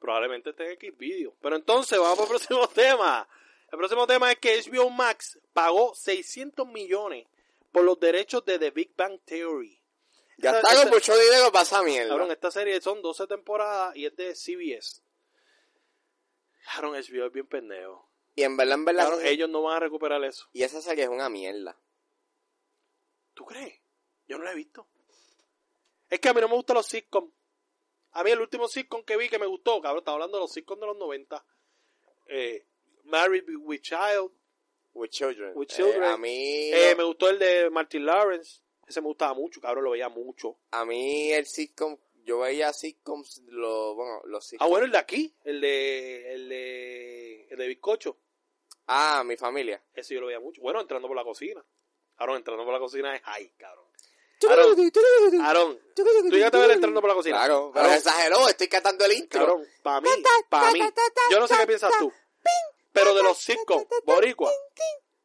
Probablemente esté en X video. Pero entonces, vamos al próximo tema. El próximo tema es que HBO Max pagó 600 millones por los derechos de The Big Bang Theory. Ya está con mucho dinero pasa mierda. Cabrón, esta serie son 12 temporadas y es de CBS. Cabrón, HBO es bien pendejo. Y en verdad, en verdad... Cabrón, ellos no van a recuperar eso. Y esa serie es una mierda. ¿Tú crees? Yo no la he visto. Es que a mí no me gustan los sitcoms. A mí el último sitcom que vi que me gustó, cabrón, estaba hablando de los sitcoms de los 90. Eh, Married with Child. With Children. With Eh, Children. a mí... Eh, no- me gustó el de Martin Lawrence. Ese me gustaba mucho, cabrón, lo veía mucho. A mí el sitcom... Yo veía sitcoms... Lo, bueno, los Ah, sitcoms... bueno, el de aquí, el de, el de, el de Bizcocho. Ah, mi familia. Ese yo lo veía mucho. Bueno, entrando por la cocina. Aaron, entrando por la cocina es high, cabrón. Aaron, Aaron, tú llegaste a ver entrando por la cocina. Claro, pero Aaron, exageró, estoy cantando el intro. cabrón, para mí, para mí. Yo no sé qué piensas tú. Pero de los sitcoms, boricua,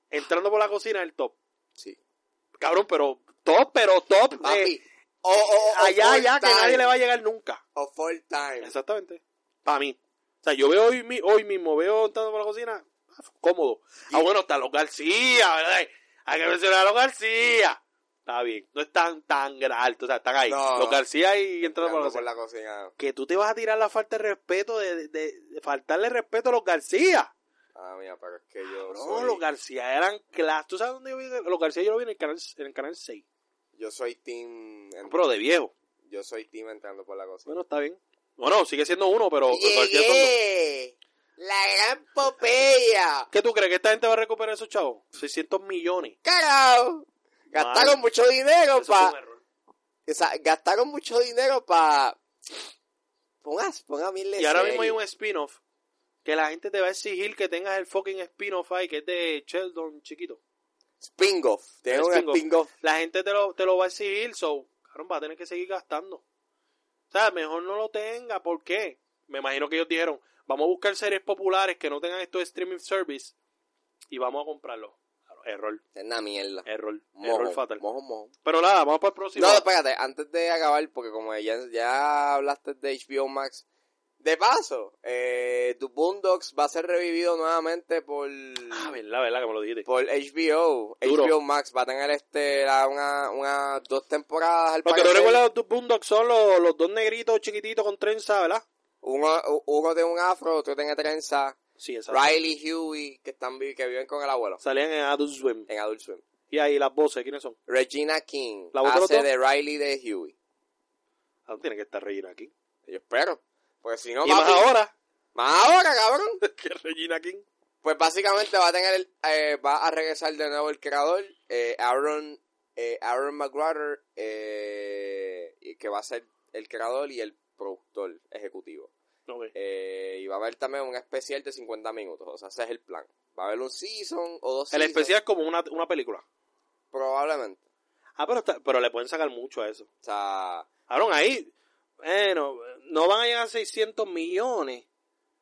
entrando por la cocina es el top. Sí. Cabrón, pero top, pero top. Papi. eh, O, o, o allá, allá, que nadie le va a llegar nunca. O full time. Exactamente. Para mí. O sea, yo veo hoy, mi- hoy mismo, veo entrando por la cocina, ah, cómodo. Ah, bueno, está los García, ¿verdad? Hay que mencionar a los García. Está bien, no están tan alto, o sea, están ahí. No. Los García y entrando por la por cocina. la cocina. Que tú te vas a tirar la falta de respeto de, de- de faltarle respeto a los García. Ah, mía, pero es que yo No, soy... los García eran clase. ¿Tú sabes dónde yo vi? Los García yo lo vi en el canal, en el canal 6. Yo soy team... en- Pero de viejo. Yo soy team entrando por la cocina. Bueno, está bien. Bueno, sigue siendo uno, pero... ¡Llegué! ¡La gran Popeya! ¿Qué tú crees que esta gente va a recuperar esos chavos? 600 millones. ¡Carajo! Gastaron Mal. mucho dinero para... gastaron mucho dinero para... Pongas, ponga mil Y ahora mismo hay un spin-off que la gente te va a exigir que tengas el fucking spin-off ahí, que es de Sheldon chiquito. Spin-off. Tiene El un spin-off. La gente te lo, te lo va a exigir, so, cabrón, va a tener que seguir gastando. O sea, mejor no lo tenga, ¿por qué? Me imagino que ellos dijeron, vamos a buscar series populares que no tengan estos streaming service y vamos a comprarlo. Claro, error, Es una mierda. error, Mojo, error fatal. mojo, mojo. Pero nada, vamos para el próximo. No, espérate, antes de acabar, porque como ya, ya hablaste de HBO Max, de paso, eh, tu Boondocks va a ser revivido nuevamente por, Ah, verdad, verdad que me lo dijiste. por HBO. Duro. HBO Max va a tener este la- una, una dos temporadas al Lo que no recuerdo de Boondocks son los, los dos negritos chiquititos con trenza, ¿verdad? Uno, uno tiene un afro, otro tiene trenza. Sí, exacto. Riley y Huey, que están que viven con el abuelo Salían en Adult Swim. en Adult Swim. Y ahí las voces, ¿quiénes son? Regina King ¿La voz hace de Riley de Huey. Ah, tiene que estar Regina aquí. Yo espero. Porque si no, y más ahora más ahora, cabrón. que Regina King. Pues básicamente va a tener, eh, va a regresar de nuevo el creador, eh, Aaron, eh, Aaron McGruder, eh, que va a ser el creador y el productor ejecutivo. Ok. Eh, y va a haber también un especial de 50 minutos, o sea, ese es el plan. Va a haber un season o dos El seasons, especial es como una, una película. Probablemente. Ah, pero, está- pero le pueden sacar mucho a eso. O sea, Aaron, ahí, bueno, no van a llegar a 600 millones,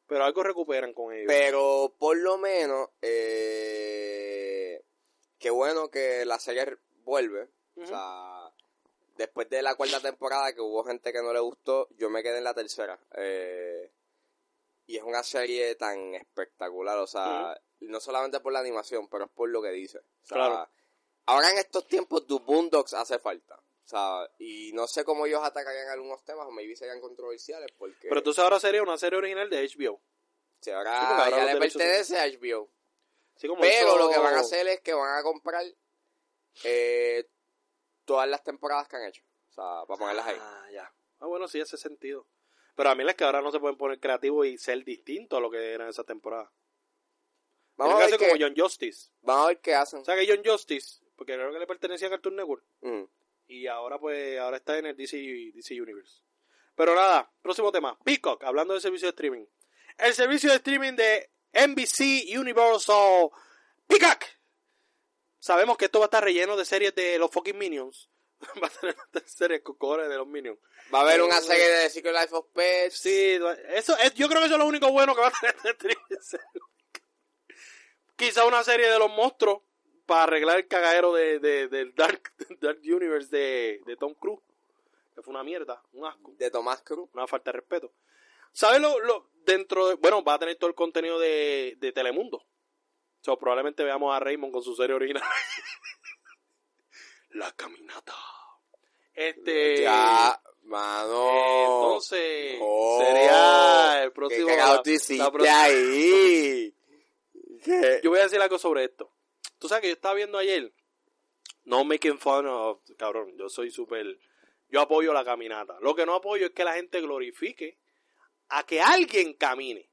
pero algo recuperan con ellos. pero por lo menos, eh, qué bueno que la serie vuelve. O sea, después de la cuarta temporada que hubo gente que no le gustó, yo me quedé en la tercera. Eh, y es una serie tan espectacular, o sea, no solamente por la animación, pero es por lo que dice. O sea, Claro. Ahora en estos tiempos, tu Boondocks hace falta. Sea, y no sé cómo ellos atacarían algunos temas, o maybe serían controversiales, porque Pero entonces ahora sería una serie original de HBO. si ahora, Sí, ahora ya le pertenece a HBO. Como Pero lo que van a hacer es que van a comprar eh, todas las temporadas que han hecho. O sea, para ponerlas ahí. Ah, ya. Ah, bueno, sí, hace sentido. Pero a mí es que ahora no se pueden poner creativos y ser distintos a lo que era esa temporada. Vamos a, que ver hacer qué, como John Justice. vamos a ver qué hacen. O sea que John Justice, porque creo que le pertenecía a Cartoon Network. Mm. Y ahora pues, ahora está en el DC, DC Universe. Pero nada, próximo tema. Peacock, hablando del servicio de streaming. El servicio de streaming de NBC Universal Peacock. Sabemos que esto va a estar relleno de series de los fucking Minions. va a tener series con cojones de los Minions. Va a haber Eh, una serie de Secret Life of Pets. Sí, eso es, yo creo que eso es lo único bueno que va a tener este streaming. Quizá una serie de los monstruos para arreglar el cagadero de, de- del Dark, Dark Universe de, de Tom Cruise. Que fue una mierda, un asco, De Tomás Cruz. una falta de respeto. ¿Sabes lo, lo dentro de, bueno, va a tener todo el contenido de, de Telemundo. O sea, probablemente veamos a Raymond con su serie original. La caminata. Este Ya, mano. entonces Oh, sería el ¿Qué próximo cagado la- próxima- ahí? ¿Qué? Yo voy a decir algo sobre esto. Tú sabes que yo estaba viendo ayer. No making fun of, cabrón. Yo soy súper. Yo apoyo la caminata. Lo que no apoyo es que la gente glorifique a que alguien camine.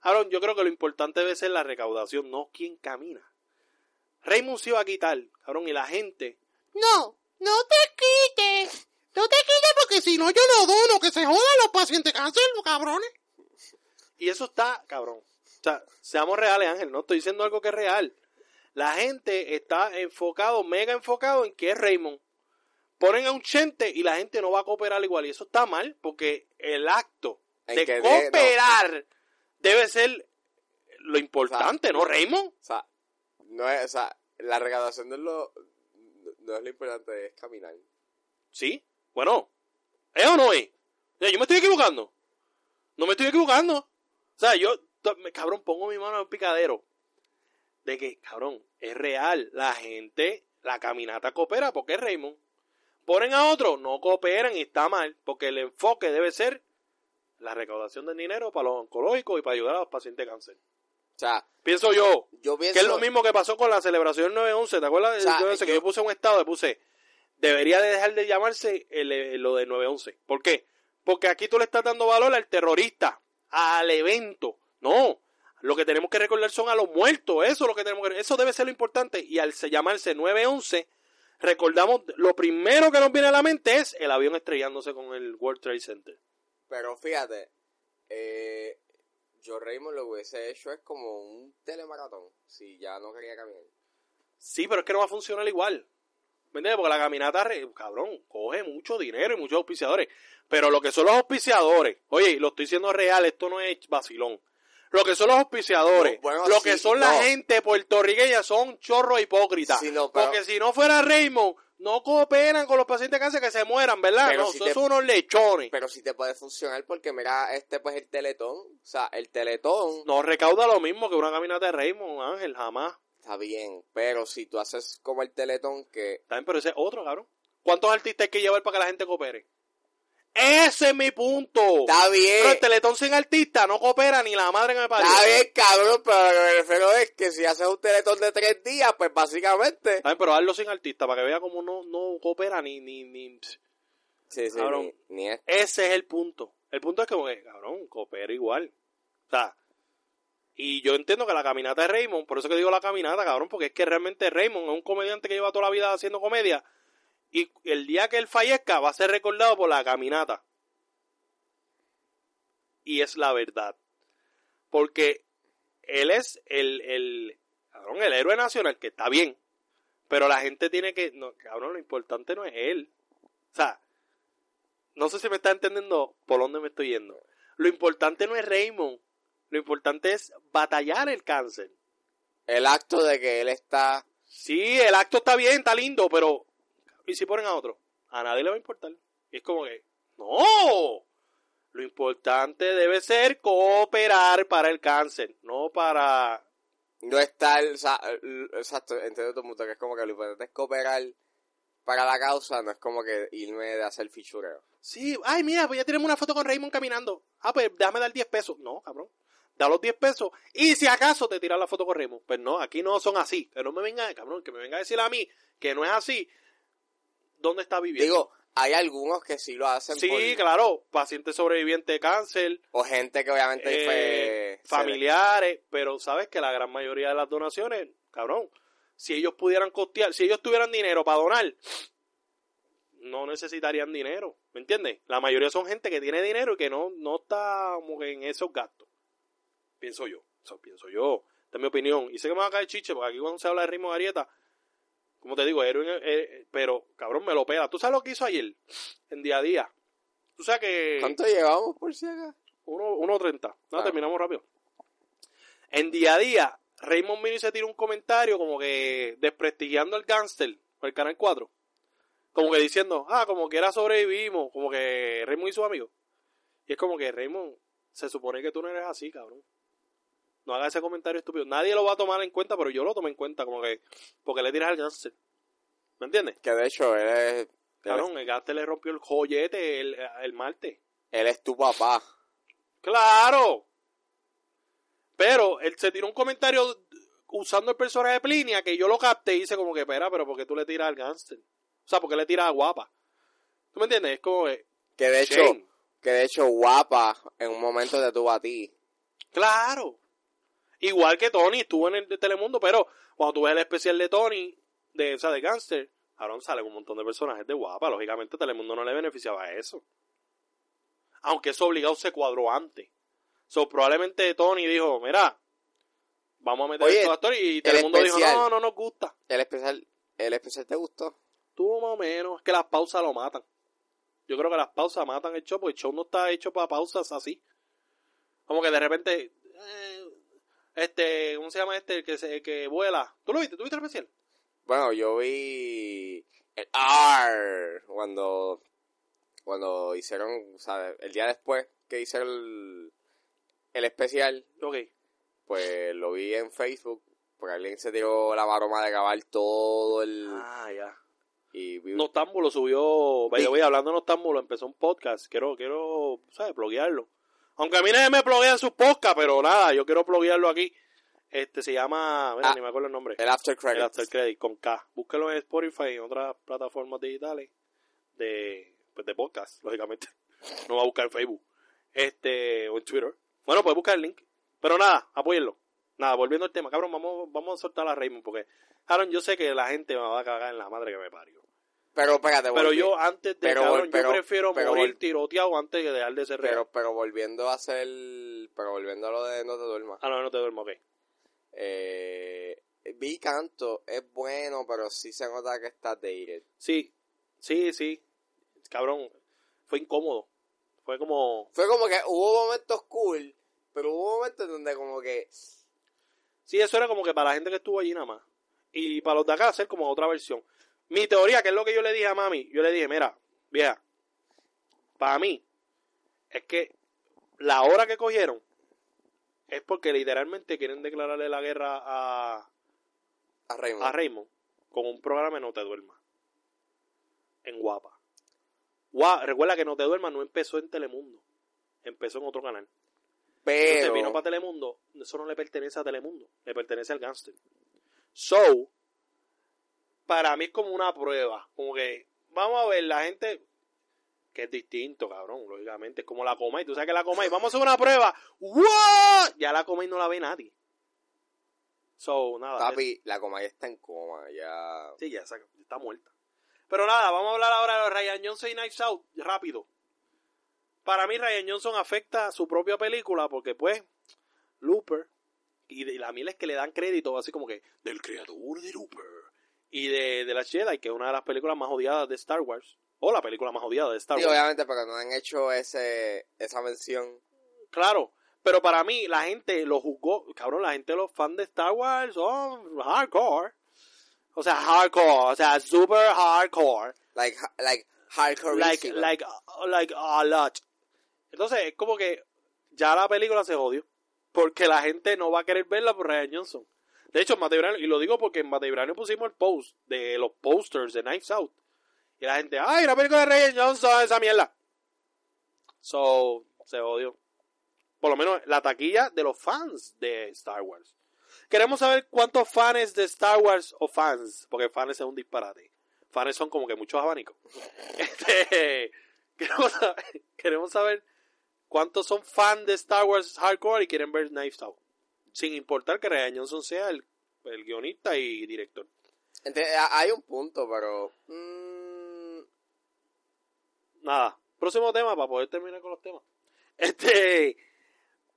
Cabrón, yo creo que lo importante debe ser la recaudación, no quién camina. Raymond se iba a quitar, cabrón, y la gente. No, no te quites. No te quites porque si no yo no dono, que se jodan los pacientes cáncer, cabrones. Y eso está, cabrón. O sea, seamos reales, Ángel. No estoy diciendo algo que es real. La gente está enfocado, mega enfocado en que es Raymond. Ponen a un chente y la gente no va a cooperar igual. Y eso está mal porque el acto En de cooperar debe ser lo importante, O sea, ¿no, Raymond? O sea, no es, o sea, la recaudación no es lo, no es lo importante, es caminar. Sí. Bueno, ¿es o no es? O sea, yo me estoy equivocando. No me estoy equivocando. O sea, yo, cabrón, pongo mi mano en el picadero. De que, cabrón, es real. La gente, la caminata coopera porque es Raymond. Ponen a otro, no cooperan y está mal. Porque el enfoque debe ser la recaudación del dinero para los oncológicos y para ayudar a los pacientes de cáncer. O sea, Pienso yo, yo pienso... que es lo mismo que pasó con la celebración del 9-11. ¿Te acuerdas? O sea, Yo ese que yo- puse un estado, le puse, debería de dejar de llamarse el, lo de 9-11. ¿Por qué? Porque aquí tú le estás dando valor al terrorista, al evento. No, lo que tenemos que recordar son a los muertos. Eso es lo que tenemos que Eso debe ser lo importante. Y al se- llamarse 9-11, recordamos, lo primero que nos viene a la mente es el avión estrellándose con el World Trade Center. Pero fíjate, eh, yo Raymond lo que hubiese hecho es como un telemaratón, si ya no quería caminar. Sí, pero es que no va a funcionar igual. ¿Me entiendes? Porque la caminata, cabrón, coge mucho dinero y muchos auspiciadores. Pero lo que son los auspiciadores, oye, lo estoy diciendo real, esto no es vacilón. Lo que son los auspiciadores, No, bueno, lo sí, que son no. la gente puertorriqueña son chorros hipócritas. Sí, no, pero- Porque si no fuera Raymond, no cooperan con los pacientes de cáncer que se mueran, ¿verdad? Pero no, si son te- unos lechones. Pero sí te puede funcionar porque mira, este pues el teletón, o sea, el teletón No recauda lo mismo que una caminata de Raymond, Ángel, jamás. está bien, pero si tú haces como el teletón que También, pero ese es otro, cabrón. ¿Cuántos artistas hay que llevar para que la gente coopere? Ese es mi punto. está bien, Pero el teletón sin artista no coopera ni la madre que me parió. está bien cabrón, pero lo que me refiero es que si haces un teletón de tres días, pues básicamente... Está bien, pero hazlo sin artista para que vea cómo no, no coopera ni, ni, ni... Sí, sí, Cabrón. ni, ni es- Ese es el punto. El punto es que, cabrón, coopera igual. O sea, y yo entiendo que la caminata de Raymond, por eso que digo la caminata, cabrón, porque es que realmente Raymond es un comediante que lleva toda la vida haciendo comedia y el día que él fallezca va a ser recordado por la caminata. Y es la verdad. Porque él es el, el, cabrón, el héroe nacional, que está bien. Pero la gente tiene que, no, cabrón, lo importante no es él. O sea, no sé si me está entendiendo por dónde me estoy yendo. Lo importante no es Raymond. Lo importante es batallar el cáncer. el acto de que él está... Sí, el acto está bien, está lindo, pero ¿y si ponen a otro? A nadie le va a importar. Y es como que, no. Lo importante debe ser cooperar para el cáncer, no para... No estar, o sea, l- exacto, entiendo tu punto, que es como que lo importante es cooperar para la causa, no es como que irme de hacer fichureo. Sí, ay, mira, pues ya tenemos una foto con Raymond caminando. Ah, pues déjame dar 10 pesos. No, cabrón. Da los 10 pesos. Y si acaso te tiras la foto con Raymond. Pues no, aquí no son así. Que no me venga, cabrón, que me venga a decir a mí que no es así. ¿Dónde está viviendo? Digo, hay algunos que sí lo hacen sí, por- claro, pacientes sobrevivientes de cáncer, o gente que obviamente eh, fue... familiares, pero sabes que la gran mayoría de las donaciones, cabrón, si ellos pudieran costear, si ellos tuvieran dinero para donar, no necesitarían dinero, ¿me entiendes? La mayoría son gente que tiene dinero y que no, no está como que en esos gastos. Pienso yo, eso pienso yo, esta es mi opinión. Y sé que me va a caer chiche, porque aquí cuando se habla de ritmo de Arieta, como te digo, eh, pero cabrón me lo pela. ¿Tú sabes lo que hizo ayer? En día a día. Tú sabes que... ¿Cuánto llevamos por si acá? 1.30. No, Ah. terminamos rápido. En día a día, Raymond Mini se tira un comentario como que desprestigiando al gangster por el canal 4. Como que diciendo, ah, como que era sobrevivimos, como que Raymond y sus amigos. Y es como que Raymond, se supone que tú no eres así, cabrón. No hagas ese comentario estúpido. Nadie lo va a tomar en cuenta, pero yo lo tomé en cuenta, como que, porque le tiras al gangster. ¿Me entiendes? Que de hecho él es, Cabrón, el gangster le rompió el joyete el, el martes. él es tu papá. Claro. Pero él se tiró un comentario usando el personaje de Plinia que yo lo capté y hice como que, espera, pero ¿por qué tú le tiras al gánster? O sea, ¿por qué le tiras a guapa? ¿Tú me entiendes? Es como que, Que de hecho, que de hecho guapa en un momento te tuvo a ti. claro. Igual que Tony estuvo en el de Telemundo, pero cuando tú ves el especial de Tony, de, o sea, de gánster, Aaron sale con un montón de personajes de guapa. Lógicamente Telemundo no le beneficiaba a eso. Aunque eso obligado se cuadró antes. So, probablemente Tony dijo, mira, vamos a meter Oye, estos actores y Telemundo dijo, no, no nos gusta. El especial, el especial te gustó. Tú más o menos, es que las pausas lo matan. Yo creo que las pausas matan el show, porque el show no está hecho para pausas así. Como que de repente, eh, este, ¿cómo se llama este? El que, se, el que vuela. ¿Tú lo viste? ¿Tú viste el especial? Bueno, yo vi el R cuando cuando hicieron, ¿sabes? El día después que hice el, el especial, Ok. pues lo vi en Facebook, porque alguien se tiró la maroma de grabar todo el... Ah, ya. Y vi- Noctámbulo subió, vaya, Sí. voy hablando de Noctámbulo, empezó un podcast, quiero, quiero, ¿sabes? Bloguearlo. Aunque a mí nadie me en sus podcasts, pero nada, yo quiero bloguearlo aquí. Este se llama, mira, Ah, ni me acuerdo el nombre. el After El Credits. After Credit con K. Búsquelo en Spotify y en otras plataformas digitales de, pues de podcast, lógicamente. No va a buscar en Facebook. Este, o en Twitter. Bueno, puedes buscar el link. Pero nada, apóyenlo. Nada, volviendo al tema, cabrón, vamos, vamos a soltar a Raymond porque, Aaron, yo sé que la gente me va a cagar en la madre que me parió. Pero espérate, Pero yo antes de, pero cabrón, pero- yo prefiero pero morir tiroteado antes de dejar de ser real. pero, pero volviendo a hacer, pero volviendo a lo de No te duermas. Ah, no, no te duermo, ok. Eh, vi canto, es bueno, pero sí se nota que está dated. Sí, sí, sí. Cabrón, fue incómodo. Fue como, Fue como que hubo momentos cool, pero hubo momentos donde como que Sí, eso era como que para la gente que estuvo allí nada más. Y para los de acá hacer como otra versión. Mi teoría, que es lo que yo le dije a mami, yo le dije, mira, vieja, para mí, es que la hora que cogieron es porque literalmente quieren declararle la guerra a, a Raymond. a Raymond con un programa de No Te Duermas. En Guapa. Gua- recuerda que No Te Duermas no empezó en Telemundo. Empezó en otro canal. Entonces pero vino para Telemundo, eso no le pertenece a Telemundo, le pertenece al gangster. So, para mí es como una prueba, como que, vamos a ver, la gente, que es distinto, cabrón, lógicamente, es como la Comay, tú sabes que la Comay, vamos a hacer una prueba, ¡Wow! Ya la Comay no la ve nadie. So, nada. papi, la coma ya está en coma, ya. Sí, ya está muerta. Pero nada, vamos a hablar ahora de Ryan Johnson y Knives Out, rápido. Para mí Ryan Johnson afecta a su propia película porque pues Looper y de, la miel es que le dan crédito así como que del creador de Looper y de, de la Jedi, que es una de las películas más odiadas de Star Wars o la película más odiada de Star Sí, Wars. obviamente, pero no han hecho ese esa mención. Claro, pero para mí la gente lo juzgó, cabrón, la gente los fans de Star Wars son hardcore. O sea, hardcore, o sea, super hardcore. Like, like, hardcore. like, like, uh, like a lot. Entonces, es como que ya la película se jodió. Porque la gente no va a querer verla por Ryan Johnson. De hecho, en Brano- y lo digo porque en Brano pusimos el post de los posters de Knives Out. Y la gente, ay, la película de Ryan Johnson, esa mierda. So, se jodió. Por lo menos la taquilla de los fans de Star Wars. Queremos saber cuántos fans de Star Wars o fans, porque fans es un disparate. Fans son como que muchos abanicos. Este, queremos, saber, queremos saber cuántos son fans de Star Wars hardcore y quieren ver Knives Out. Sin importar que Ryan Johnson sea el, el guionista y director. Hay un punto, pero. mm, Nada. Próximo tema para poder terminar con los temas. Este.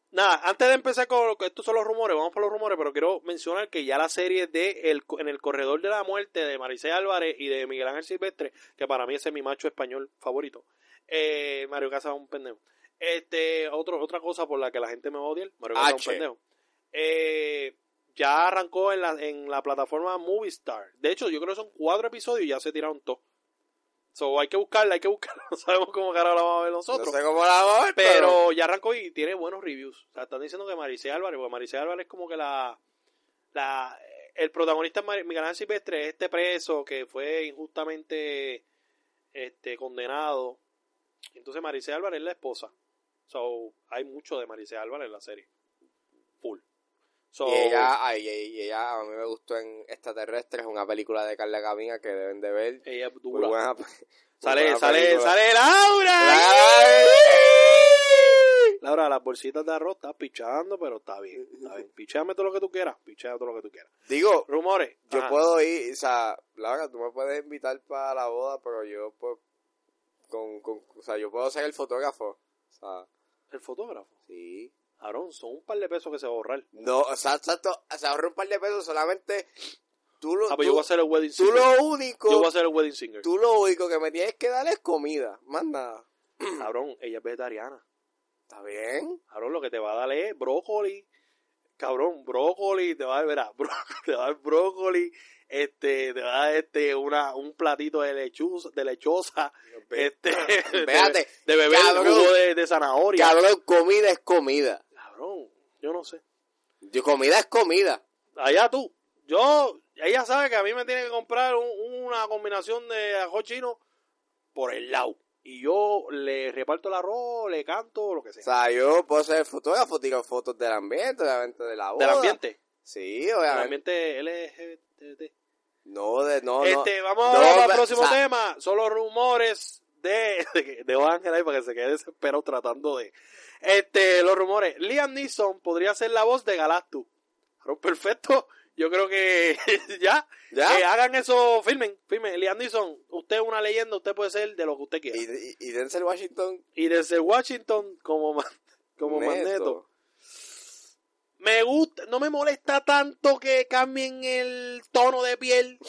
Nada, antes de empezar con lo que estos son los rumores, vamos por los rumores, pero quiero mencionar que ya la serie de el, En el Corredor de la Muerte de Maricé Álvarez y de Miguel Ángel Silvestre, que para mí ese es mi macho español favorito. Eh, Mario Casas es un pendejo. Este, otro, otra cosa por la que la gente me odia, Mario Casas es un pendejo. Eh, ya arrancó en la, en la plataforma Movistar. De hecho, yo creo que son cuatro episodios y ya se tiraron todos. So, hay que buscarla, hay que buscarla. No sabemos cómo carajo la vamos a ver nosotros. no sé cómo la vamos a ver, pero. pero ya arrancó y tiene buenos reviews. O sea, están diciendo que Maricé Álvarez, porque Maricé Álvarez es como que la. la el protagonista Mar- Miguel Ángel Silvestre es este preso que fue injustamente este condenado. Entonces Maricé Álvarez es la esposa. So, hay mucho de Maricé Álvarez en la serie. So, Y ella, ay, y- ella, a mí me gustó en Extraterrestres, una película de Carla Gavina que deben de ver. ella es dura. buena. Sale, buena sale, película. sale Laura. ¡Ay! Laura, las bolsitas de arroz está pichando, pero está bien. Está bien. Pichame todo lo que tú quieras. Pichea todo lo que tú quieras. Digo, Rumores. yo Ajá. puedo ir, o sea, Laura, tú me puedes invitar para la boda, pero yo, pues, con, con, o sea, yo puedo ser el fotógrafo. O sea, El fotógrafo. sí. Aaron, son un par de pesos que se va a ahorrar. No, o sea, exacto, se ahorra un par de pesos solamente. Tú lo, Ah, tú, yo voy a hacer el wedding tú singer. lo único, Yo voy a hacer el wedding singer. tú lo único que me tienes que dar es comida, más nada. Cabrón, ella es vegetariana. ¿Está bien? Cabrón, lo que te va a dar es brócoli. Cabrón, brócoli, te va a dar, verá, te va a dar brócoli, este, te va a dar este, una, un platito de lechuza, de lechosa, este, de, Véate, de beber cabrón. jugo de, de zanahoria. Cabrón, comida es comida. Yo no sé. Yo, comida es comida. Allá tú. Yo, ella sabe que a mí me tiene que comprar un- una combinación de ajo chino por el lado. Y yo le reparto el arroz, le canto, lo que O sea. sea, yo puedo ser fotógrafo, tiro fotos del ambiente, obviamente de la boda. Del ambiente. Sí, Del obviamente. ambiente LGBT. No, de, no, no. este, vamos No, el pero, próximo o sea, tema. Son los rumores de, de, de Ángel ahí para que se quede desesperado tratando de. Este, los rumores. Liam Neeson podría ser la voz de Galactus. Perfecto. Yo creo que ya. ¿Ya? Eh, hagan eso, filmen, filmen. Liam Neeson, usted es una leyenda, usted puede ser de lo que usted quiera. Y, y, y Denzel Washington. Y desde Washington, como, como Neto. Magneto. Me gusta, no me molesta tanto que cambien el tono de piel.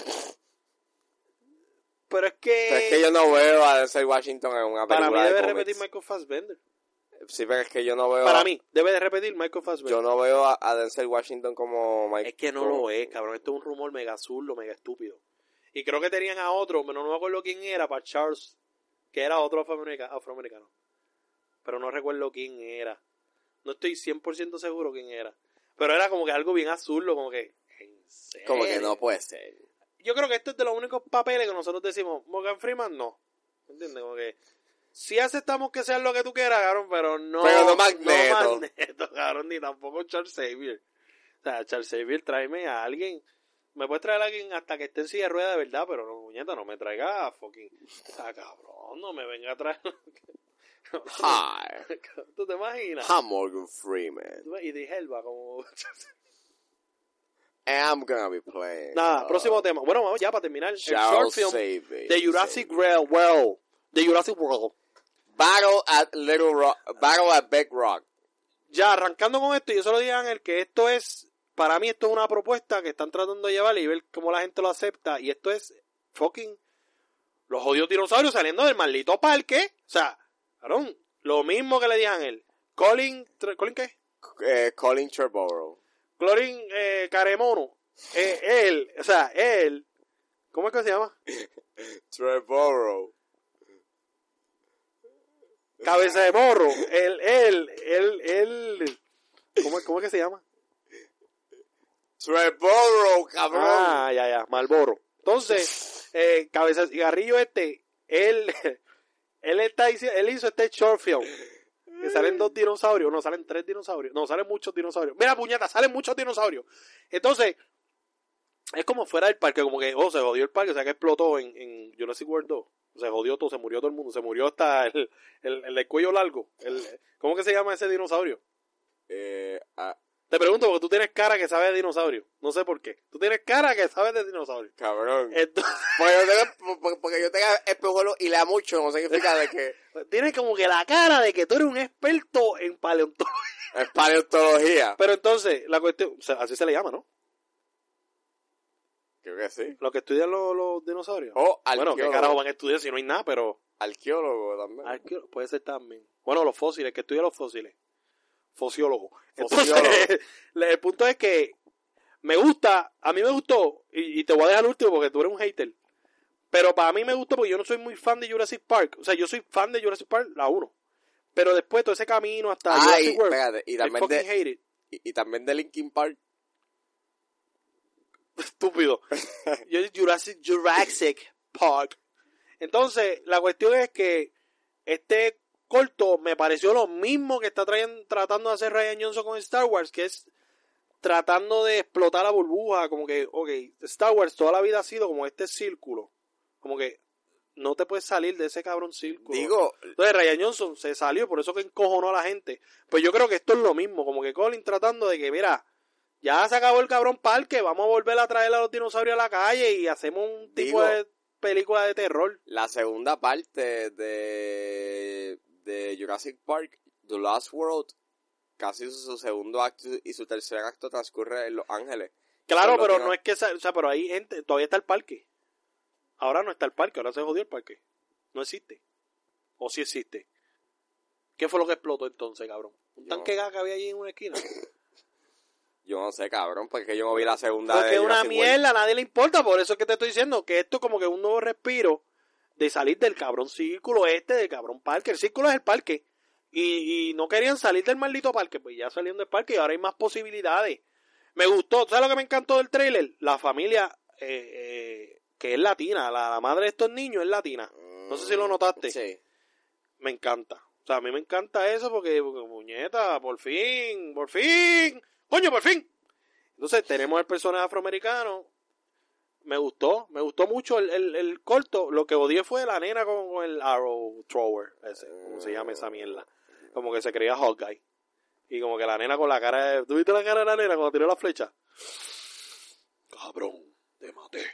Pero es que, Pero es que yo no veo a Denzel Washington en una para mí película de debe repetir Michael Fassbender. Sí, pero es que yo no veo. Para a- mí, debe de repetir Michael Fassbender. Yo no veo a, a Denzel Washington como Mike. Es que no como- lo es, cabrón. Esto es un rumor mega azul, mega estúpido. Y creo que tenían a otro, pero no me acuerdo quién era, para Charles, que era otro afroamerica- afroamericano. Pero no recuerdo quién era. No estoy 100% seguro quién era. Pero era como que algo bien azul, como que... ¿en Como que serio? no puede ser. Yo creo que este es de los únicos papeles que nosotros decimos, Morgan Freeman, no. ¿Entiendes? Como que... Sí aceptamos que sea lo que tú quieras, cabrón, pero no... Pero no Magneto. No Magneto, cabrón, ni tampoco Charles Xavier. O sea, Charles Xavier, tráeme a alguien. Me puedes traer a alguien hasta que esté en silla de rueda de verdad, pero no, muñeca, no me traiga a fucking... O sea, cabrón, no me venga a traer... Hi, ¿Tú te imaginas? I'm Morgan Freeman. Y de Helva, como... I'm gonna be playing. Nada, uh, próximo tema. Bueno, vamos ya para terminar. El short film de Jurassic World. De Jurassic World. Battle at Little Rock. Battle at Big Rock. Ya, arrancando con esto, yo solo digo a Ángel que esto es, para mí esto es una propuesta que están tratando de llevar y ver cómo la gente lo acepta. Y esto es fucking los jodidos dinosaurios saliendo del maldito parque. O sea, cabrón, lo mismo que le dije a Ángel. Colin, ¿Colin qué? Eh, Colin Trevorrow. Colin eh, Caremono. Eh, él, o sea, él, ¿cómo es que se llama? Trevorrow. Cabeza de morro. Él, él, él, él, ¿cómo, es- cómo es que se llama? Trevorrow, cabrón. Ah, ya, ya, Malboro. Entonces, eh, cabeza de cigarrillo este, él, él está él hizo este short film. Que salen dos dinosaurios, no, salen tres dinosaurios, no, salen muchos dinosaurios. Mira, puñeta, salen muchos dinosaurios. Entonces, es como fuera del parque, como que, oh, se jodió el parque, o sea, que explotó en, en Jurassic World 2. Se jodió todo, se murió todo el mundo, se murió hasta el, el, el cuello largo. ¿Cómo que se llama ese dinosaurio? Eh, Te pregunto porque tú tienes cara que sabe de dinosaurio. No sé por qué. Tú tienes cara que sabe de dinosaurio. cabrón. Entonces, Porque yo tenga, por- porque yo espejuelos y lea mucho, no significa de que tienes como que la cara de que tú eres un experto en paleontología. es paleontología. Pero entonces, la cuestión, o sea, así se le llama, ¿no? Creo que sí. Lo que estudian los, los dinosaurios. O bueno, ¿qué arqueólogo. carajo van a estudiar si no hay nada? Pero Arqueólogo también. arqueo- puede ser también. Bueno, los fósiles, que estudia los fósiles. Fosiólogo. Entonces, el punto es que me gusta, a mí me gustó, y, y te voy a dejar el último porque tú eres un hater. Pero para mí me gustó porque yo no soy muy fan de Jurassic Park. O sea, yo soy fan de Jurassic Park, la 1. Pero después todo ese camino hasta Ay, Jurassic World, y también de, hate it. y, y también de Linkin Park. estúpido. Yo Jurassic, Jurassic Park. Entonces, la cuestión es que este corto me pareció lo mismo que está trayendo, tratando de hacer Ryan Johnson con Star Wars, que es tratando de explotar la burbuja, como que, ok, Star Wars toda la vida ha sido como este círculo, como que no te puedes salir de ese cabrón círculo. Digo, Entonces Ryan Johnson se salió, por eso que encojonó a la gente. Pues yo creo que esto es lo mismo, como que Colin tratando de que, mira, ya se acabó el cabrón parque, vamos a volver a traer a los dinosaurios a la calle y hacemos un tipo Digo- de película de terror. la segunda parte de, de Jurassic Park, The Last World, casi su, segundo acto y su tercer acto transcurre en Los Ángeles. Claro, pero que no no- es que, sa- o sea, pero ahí gente, todavía está el parque. Ahora no está el parque, ahora se jodió el parque. No existe. O sí existe. ¿Qué fue lo que explotó entonces, cabrón? ¿Un Yo- tanque gas que había allí en una esquina? Yo no sé, cabrón, porque yo no vi la segunda Porque es una mierda, a nadie le importa, por eso es que te estoy diciendo que esto es como que un nuevo respiro de salir del cabrón círculo este, del cabrón parque. El círculo es el parque. Y, y no querían salir del maldito parque, pues ya salieron del parque y ahora hay más posibilidades. Me gustó, ¿sabes lo que me encantó del trailer? La familia eh, eh, que es latina, la, la madre de estos niños es latina. No sé si lo notaste. Sí. Me encanta. O sea, a mí me encanta eso porque, porque muñeta, por fin, por fin, coño, por fin. Entonces tenemos el personaje afroamericano. Me gustó, me gustó mucho el, el, el corto. Lo que odié fue la nena con, con el arrow thrower, ese, como se llama esa mierda. Como que se creía Hawkeye. Y como que la nena con la cara de... ¿Tú viste la cara de la nena cuando tiró la flecha? Cabrón, te maté.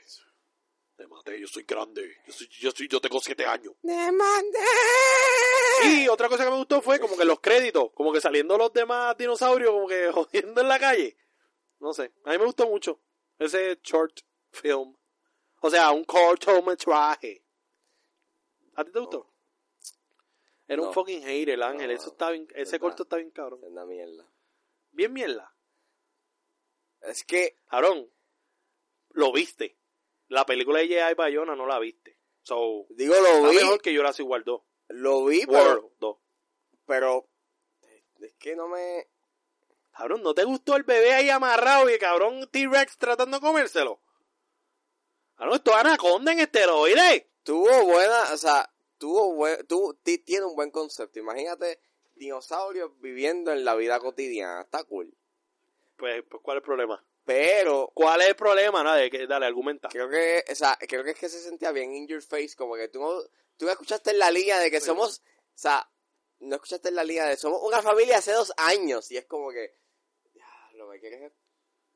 Te maté, yo soy grande. Yo, soy, yo, soy, yo tengo siete años. ¡Demandé! Y otra cosa que me gustó fue como que los créditos, como que saliendo los demás dinosaurios, como que jodiendo en la calle. No sé, a mí me gustó mucho ese short film. O sea, un cortometraje. ¿A ti te gustó? Era No. un fucking hater, el ángel. No, Eso está bien, ese verdad. corto está bien cabrón. Es una mierda. Bien mierda. Es que, Cabrón, lo viste. La película de J.I. Bayona no la viste. So, digo, lo vi, mejor que Jurassic World 2. lo vi, pero, World 2. pero, es que no me, Cabrón, ¿no te gustó el bebé ahí amarrado y el cabrón T-Rex tratando de comérselo? Cabrón, esto es anaconda en esteroides. tuvo buena, o sea, tuvo buen, tuvo, ti- tiene un buen concepto. Imagínate dinosaurios viviendo en la vida cotidiana, está cool. Pues, pues, ¿cuál es el problema? Pero ¿Cuál es el problema? Nada, que, dale, argumenta. creo que, o sea, creo que es que se sentía bien in your face, como que tú no, tú no escuchaste en la línea de que Sí. somos, o sea, no escuchaste en la línea de somos una familia hace dos años y es como que, ya, lo que quieres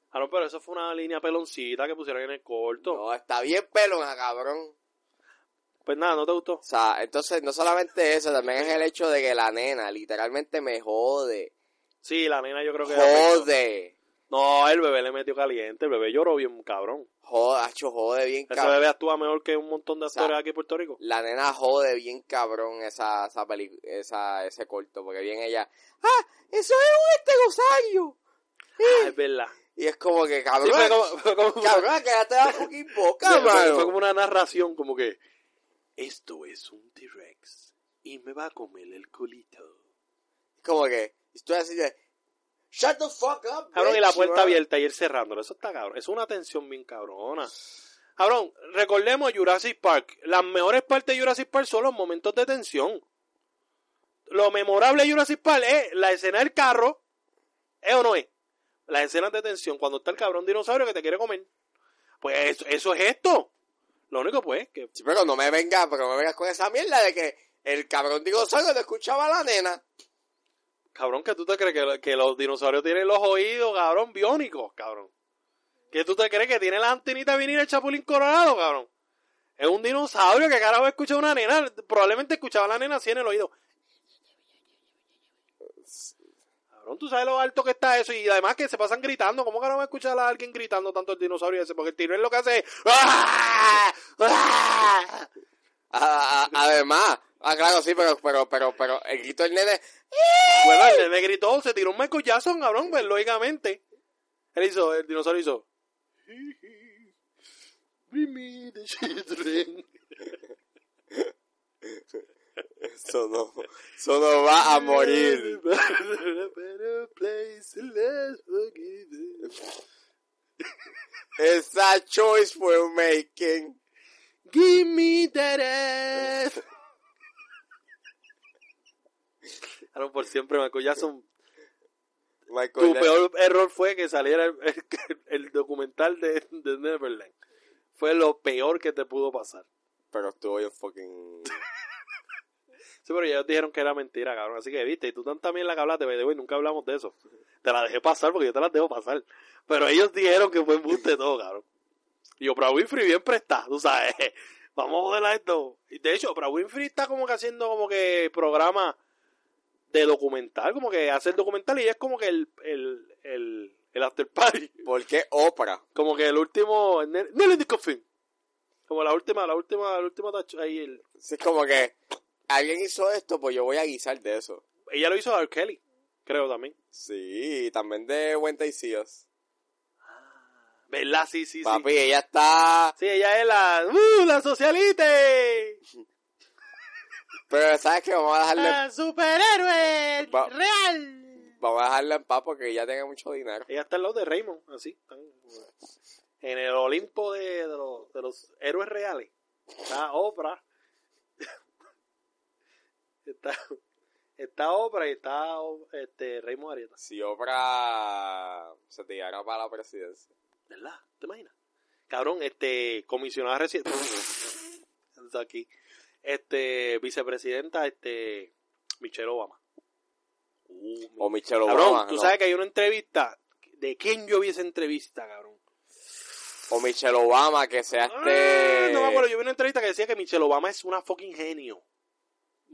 es, Cabrón, pero eso fue una línea peloncita que pusieron en el corto. no, está bien pelona, cabrón. Pues nada, ¿no te gustó? O sea, entonces no solamente eso, también es el hecho de que la nena literalmente me jode, Sí, la nena yo creo que... jode, No, el bebé le metió caliente. El bebé lloró bien, cabrón. jode, hacho, jode bien Ese cabrón. bebé actúa mejor que un montón de sea, actores aquí en Puerto Rico. La nena jode bien cabrón esa, esa, peli- esa ese corto, porque bien ella, ah, eso es un estegosaurio. Ah, es verdad. Y es como que, Sí, cabrón, fue como, como- cabrón, quédate la fucking boca, fue- fue- mano. fue como una narración, como que esto es un T-Rex y me va a comer el culito. Como que, estoy así de, shut the fuck up, Cabrón, y la bitch, puerta bro. abierta y él cerrándolo. Eso está cabrón. Es una tensión bien cabrona. Cabrón, recordemos Jurassic Park. Las mejores partes de Jurassic Park son los momentos de tensión. Lo memorable de Jurassic Park es la escena del carro. ¿Es o no es? Las escenas de tensión. Cuando está el cabrón dinosaurio que te quiere comer. Pues eso, eso es esto. Lo único pues que... Sí, pero no me vengas, pero no me vengas con esa mierda de que el cabrón dinosaurio no escuchaba a la nena. Cabrón, que tú te crees que, que los dinosaurios tienen los oídos, cabrón, biónicos, cabrón. ¿Qué tú te crees que tiene la antenita venir el chapulín colorado, cabrón? Es un dinosaurio que carajo escucha a una nena. Probablemente escuchaba a la nena así en el oído. Cabrón, tú sabes lo alto que está eso. Y además que se pasan gritando. ¿Cómo que no va a escuchar a alguien gritando tanto el dinosaurio ese? Porque el tiro es lo que hace. ¡Ah! ¡Ah! A- a- además, ah, claro, sí, pero, pero, pero, pero, el grito del nene, Bueno, el nene gritó, se tiró un Michael Jackson, cabrón, pues lógicamente. Él hizo, el dinosaurio hizo. Bring me the children. eso no, eso no va a morir. Better place, let's forgive it. Esa choice we're making. Give me that ass. Claro, por siempre Michael Jackson. Michael Tu Jackson. peor error fue que saliera el, el- el documental de, de Neverland. Fue lo peor que te pudo pasar. Pero estuvo bien fucking... Sí, pero ellos dijeron que era mentira, cabrón. Así que, viste, y tú también la que hablaste, güey, nunca hablamos de eso. Te la dejé pasar porque yo te la dejo pasar. Pero ellos dijeron que fue embuste todo, cabrón. Y yo, Oprah Winfrey bien prestada, tú sabes. Vamos a joder a esto. Y de hecho, Oprah Winfrey está como que haciendo como que programa de documental, como que hace el documental y es como que el, el, el, el after party. ¿Por qué Oprah? Como que el último, Nelly Coffin. Como la última, la última, la última tacho, ahí el, Sí, como que alguien hizo esto, pues yo voy a guisar de eso. ella lo hizo a R. Kelly, creo también. Sí, también de Wendy Seals. ¿Verdad? Sí, sí, Papi, sí. ella está... Sí, ella es la... ¡Uh, la socialite! Pero, ¿sabes qué? Vamos a dejarle... Ah, superhéroe Va- real. Vamos a dejarla en paz porque ella tiene mucho dinero. Ella está al lado de Raymond, así. en el Olimpo de, de los, de los héroes reales. Está Oprah. Está, está Oprah y está este, Raymond Arieta. Si Oprah se tirara para la presidencia. ¿Verdad? ¿Te imaginas? Cabrón, este, comisionada reciente. Aquí. Este, vicepresidenta, este, Michelle Obama. Uh, O Michelle cabrón, Obama. tú no. sabes que hay una entrevista. ¿De quién yo vi esa entrevista, cabrón? O Michelle Obama, que sea este... Ah, no me acuerdo, yo vi una entrevista que decía que Michelle Obama es una fucking genio.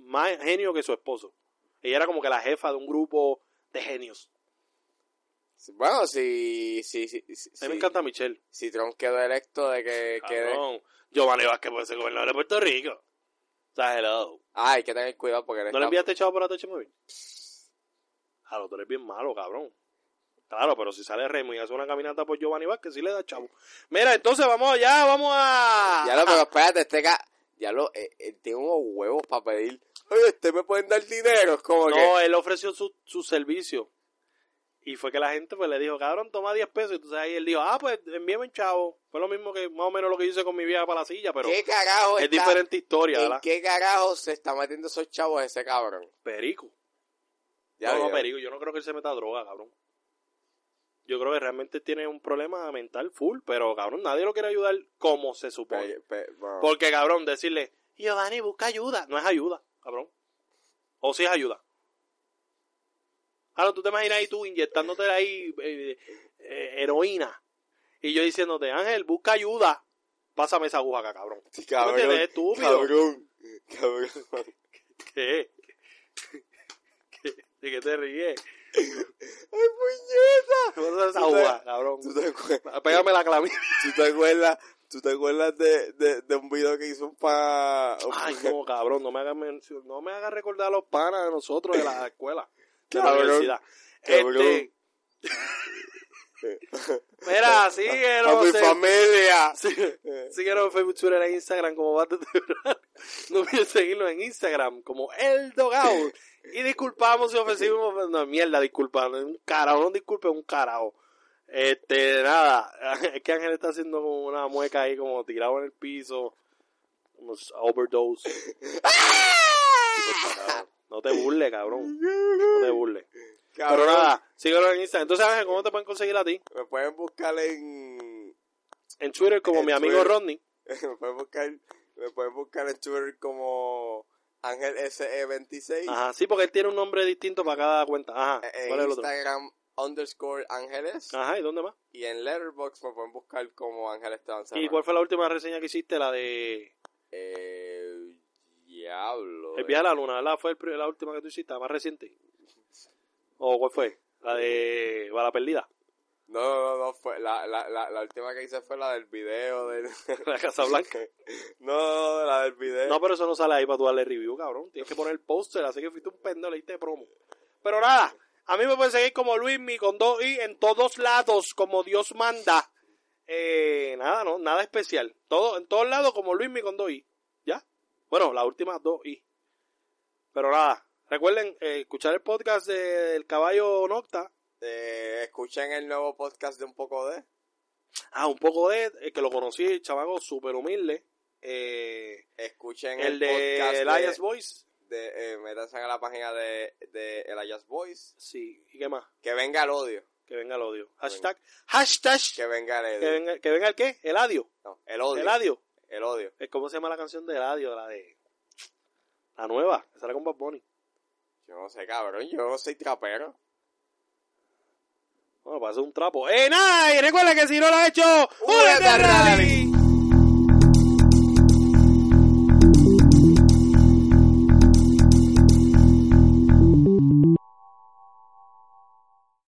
Más genio que su esposo. Ella era como que la jefa de un grupo de genios. Bueno, si... si, si, si, A mí me encanta Michelle. si Trump quedó electo de que quede... Cabrón. Giovanni Vázquez puede ser gobernador de Puerto Rico. O sea, hello. Ah, hay que tener cuidado porque ¿No está- le enviaste chavo por ATH móvil? Claro, tú eres bien malo, cabrón. Claro, pero si sale Remo y hace una caminata por Giovanni Vázquez, sí le da chavo. Mira, entonces vamos allá, vamos a... Ya lo, pero espérate, este ca... Ya lo... eh, él tiene unos huevos para pedir... Oye, ¿usted me pueden dar dinero? Es como que... No, él ofreció su, su servicio. Y fue que la gente pues le dijo, cabrón, toma 10 pesos. Y entonces ahí él dijo, ah, pues envíame un chavo. Fue lo mismo que más o menos lo que hice con mi vieja para la silla, pero ¿Qué carajo es está- diferente historia, ¿En ¿verdad? qué carajo se está metiendo esos chavos ese cabrón? Perico. Ya no, no, vieron. perico. Yo no creo que él se meta a droga, cabrón. Yo creo que realmente tiene un problema mental full, pero cabrón, nadie lo quiere ayudar como se supone. Pe- pe- bueno. Porque, cabrón, decirle, Giovanni, busca ayuda. No es ayuda, cabrón. O sí es ayuda. Ahora, tú te imaginas ahí tú inyectándote ahí eh, eh, heroína. Y yo diciéndote, Ángel, busca ayuda. Pásame esa aguja acá, cabrón. Sí, ¿Tú me entiendes? Estúpido. Cabrón. Cabrón. ¿Qué? ¿Qué? ¿De qué te ríes? ¡Ay, puñeta! Pásame esa te- aguja, cabrón. ¿Tú te, acuerdas, Pégame la clamilla. tú te acuerdas, tú te acuerdas de, de, de un video que hizo un pa... un- Ay, no, cabrón, no me hagas no me hagas recordar a los panas de nosotros de la escuela, de la Cabrón, universidad. cabrón. Este, mira, a síguenos, mi en- familia! sí- síguenos en Facebook, Twitter e Instagram como Bate No olvides seguirnos en Instagram como El Dogout. Y disculpamos si ofendimos, no, mierda, disculpa, un carajo, no disculpe, un carajo. Este, nada, es que Ángel está haciendo como una mueca ahí, como tirado en el piso, unos overdose. No te burles, cabrón. No te burles. Pero nada, síguenos en Instagram. Entonces, Ángel, ¿cómo te pueden conseguir a ti? Me pueden buscar en... En Twitter como En mi amigo. Rodney. me pueden buscar... Me pueden buscar en Twitter como Ángel SE26. Ajá, sí, porque él tiene un nombre distinto para cada cuenta. Ajá, En ¿cuál es el otro? Instagram underscore Ángeles. Ajá, ¿y dónde más? Y en Letterboxd me pueden buscar como Ángel Esteban ¿Y cuál fue la última reseña que hiciste? La de Eh, diablo. El viaje a la luna, ¿verdad? ¿Fue el la última que tú hiciste, la más reciente? ¿O cuál fue? La de Bala Perdida, No, no, no, fue la, la, la, la última que hice fue la del video del... la Casa Blanca. no, no, la del video. No, pero eso no sale ahí para tú darle review, cabrón. Tienes que poner el póster, así que fuiste un pendejo, le diste promo. Pero nada, a mí me pueden seguir como Luismi con dos i en todos lados, como Dios manda. Eh, nada, no, nada especial. Todo, en todos lados como Luismi con dos i. ¿Ya? Bueno, las últimas dos i. Pero nada, recuerden eh, escuchar el podcast de- del caballo Nocta. Eh, escuchen el nuevo podcast de Un Poco De. Ah, un poco de, eh, que lo conocí, el chamaco súper humilde. Eh, Escuchen el el, de podcast Elias de... Voice. De eh, métanse a la página de, de Elias Boys. Sí, ¿y qué más? Que venga el odio. Que venga el odio. Hashtag, hashtag, Que venga el que odio. venga, que venga el qué? El adio. No, el odio. El adio. El odio. Es como se llama la canción de Eladio, la de la nueva, que sale con Bad Bunny. Yo no sé, cabrón. Yo no soy trapero. Bueno, parece un trapo. ¡Eh, nada! Y recuerda que si no lo has hecho, ¡Únete ¡únete al al rally! rally!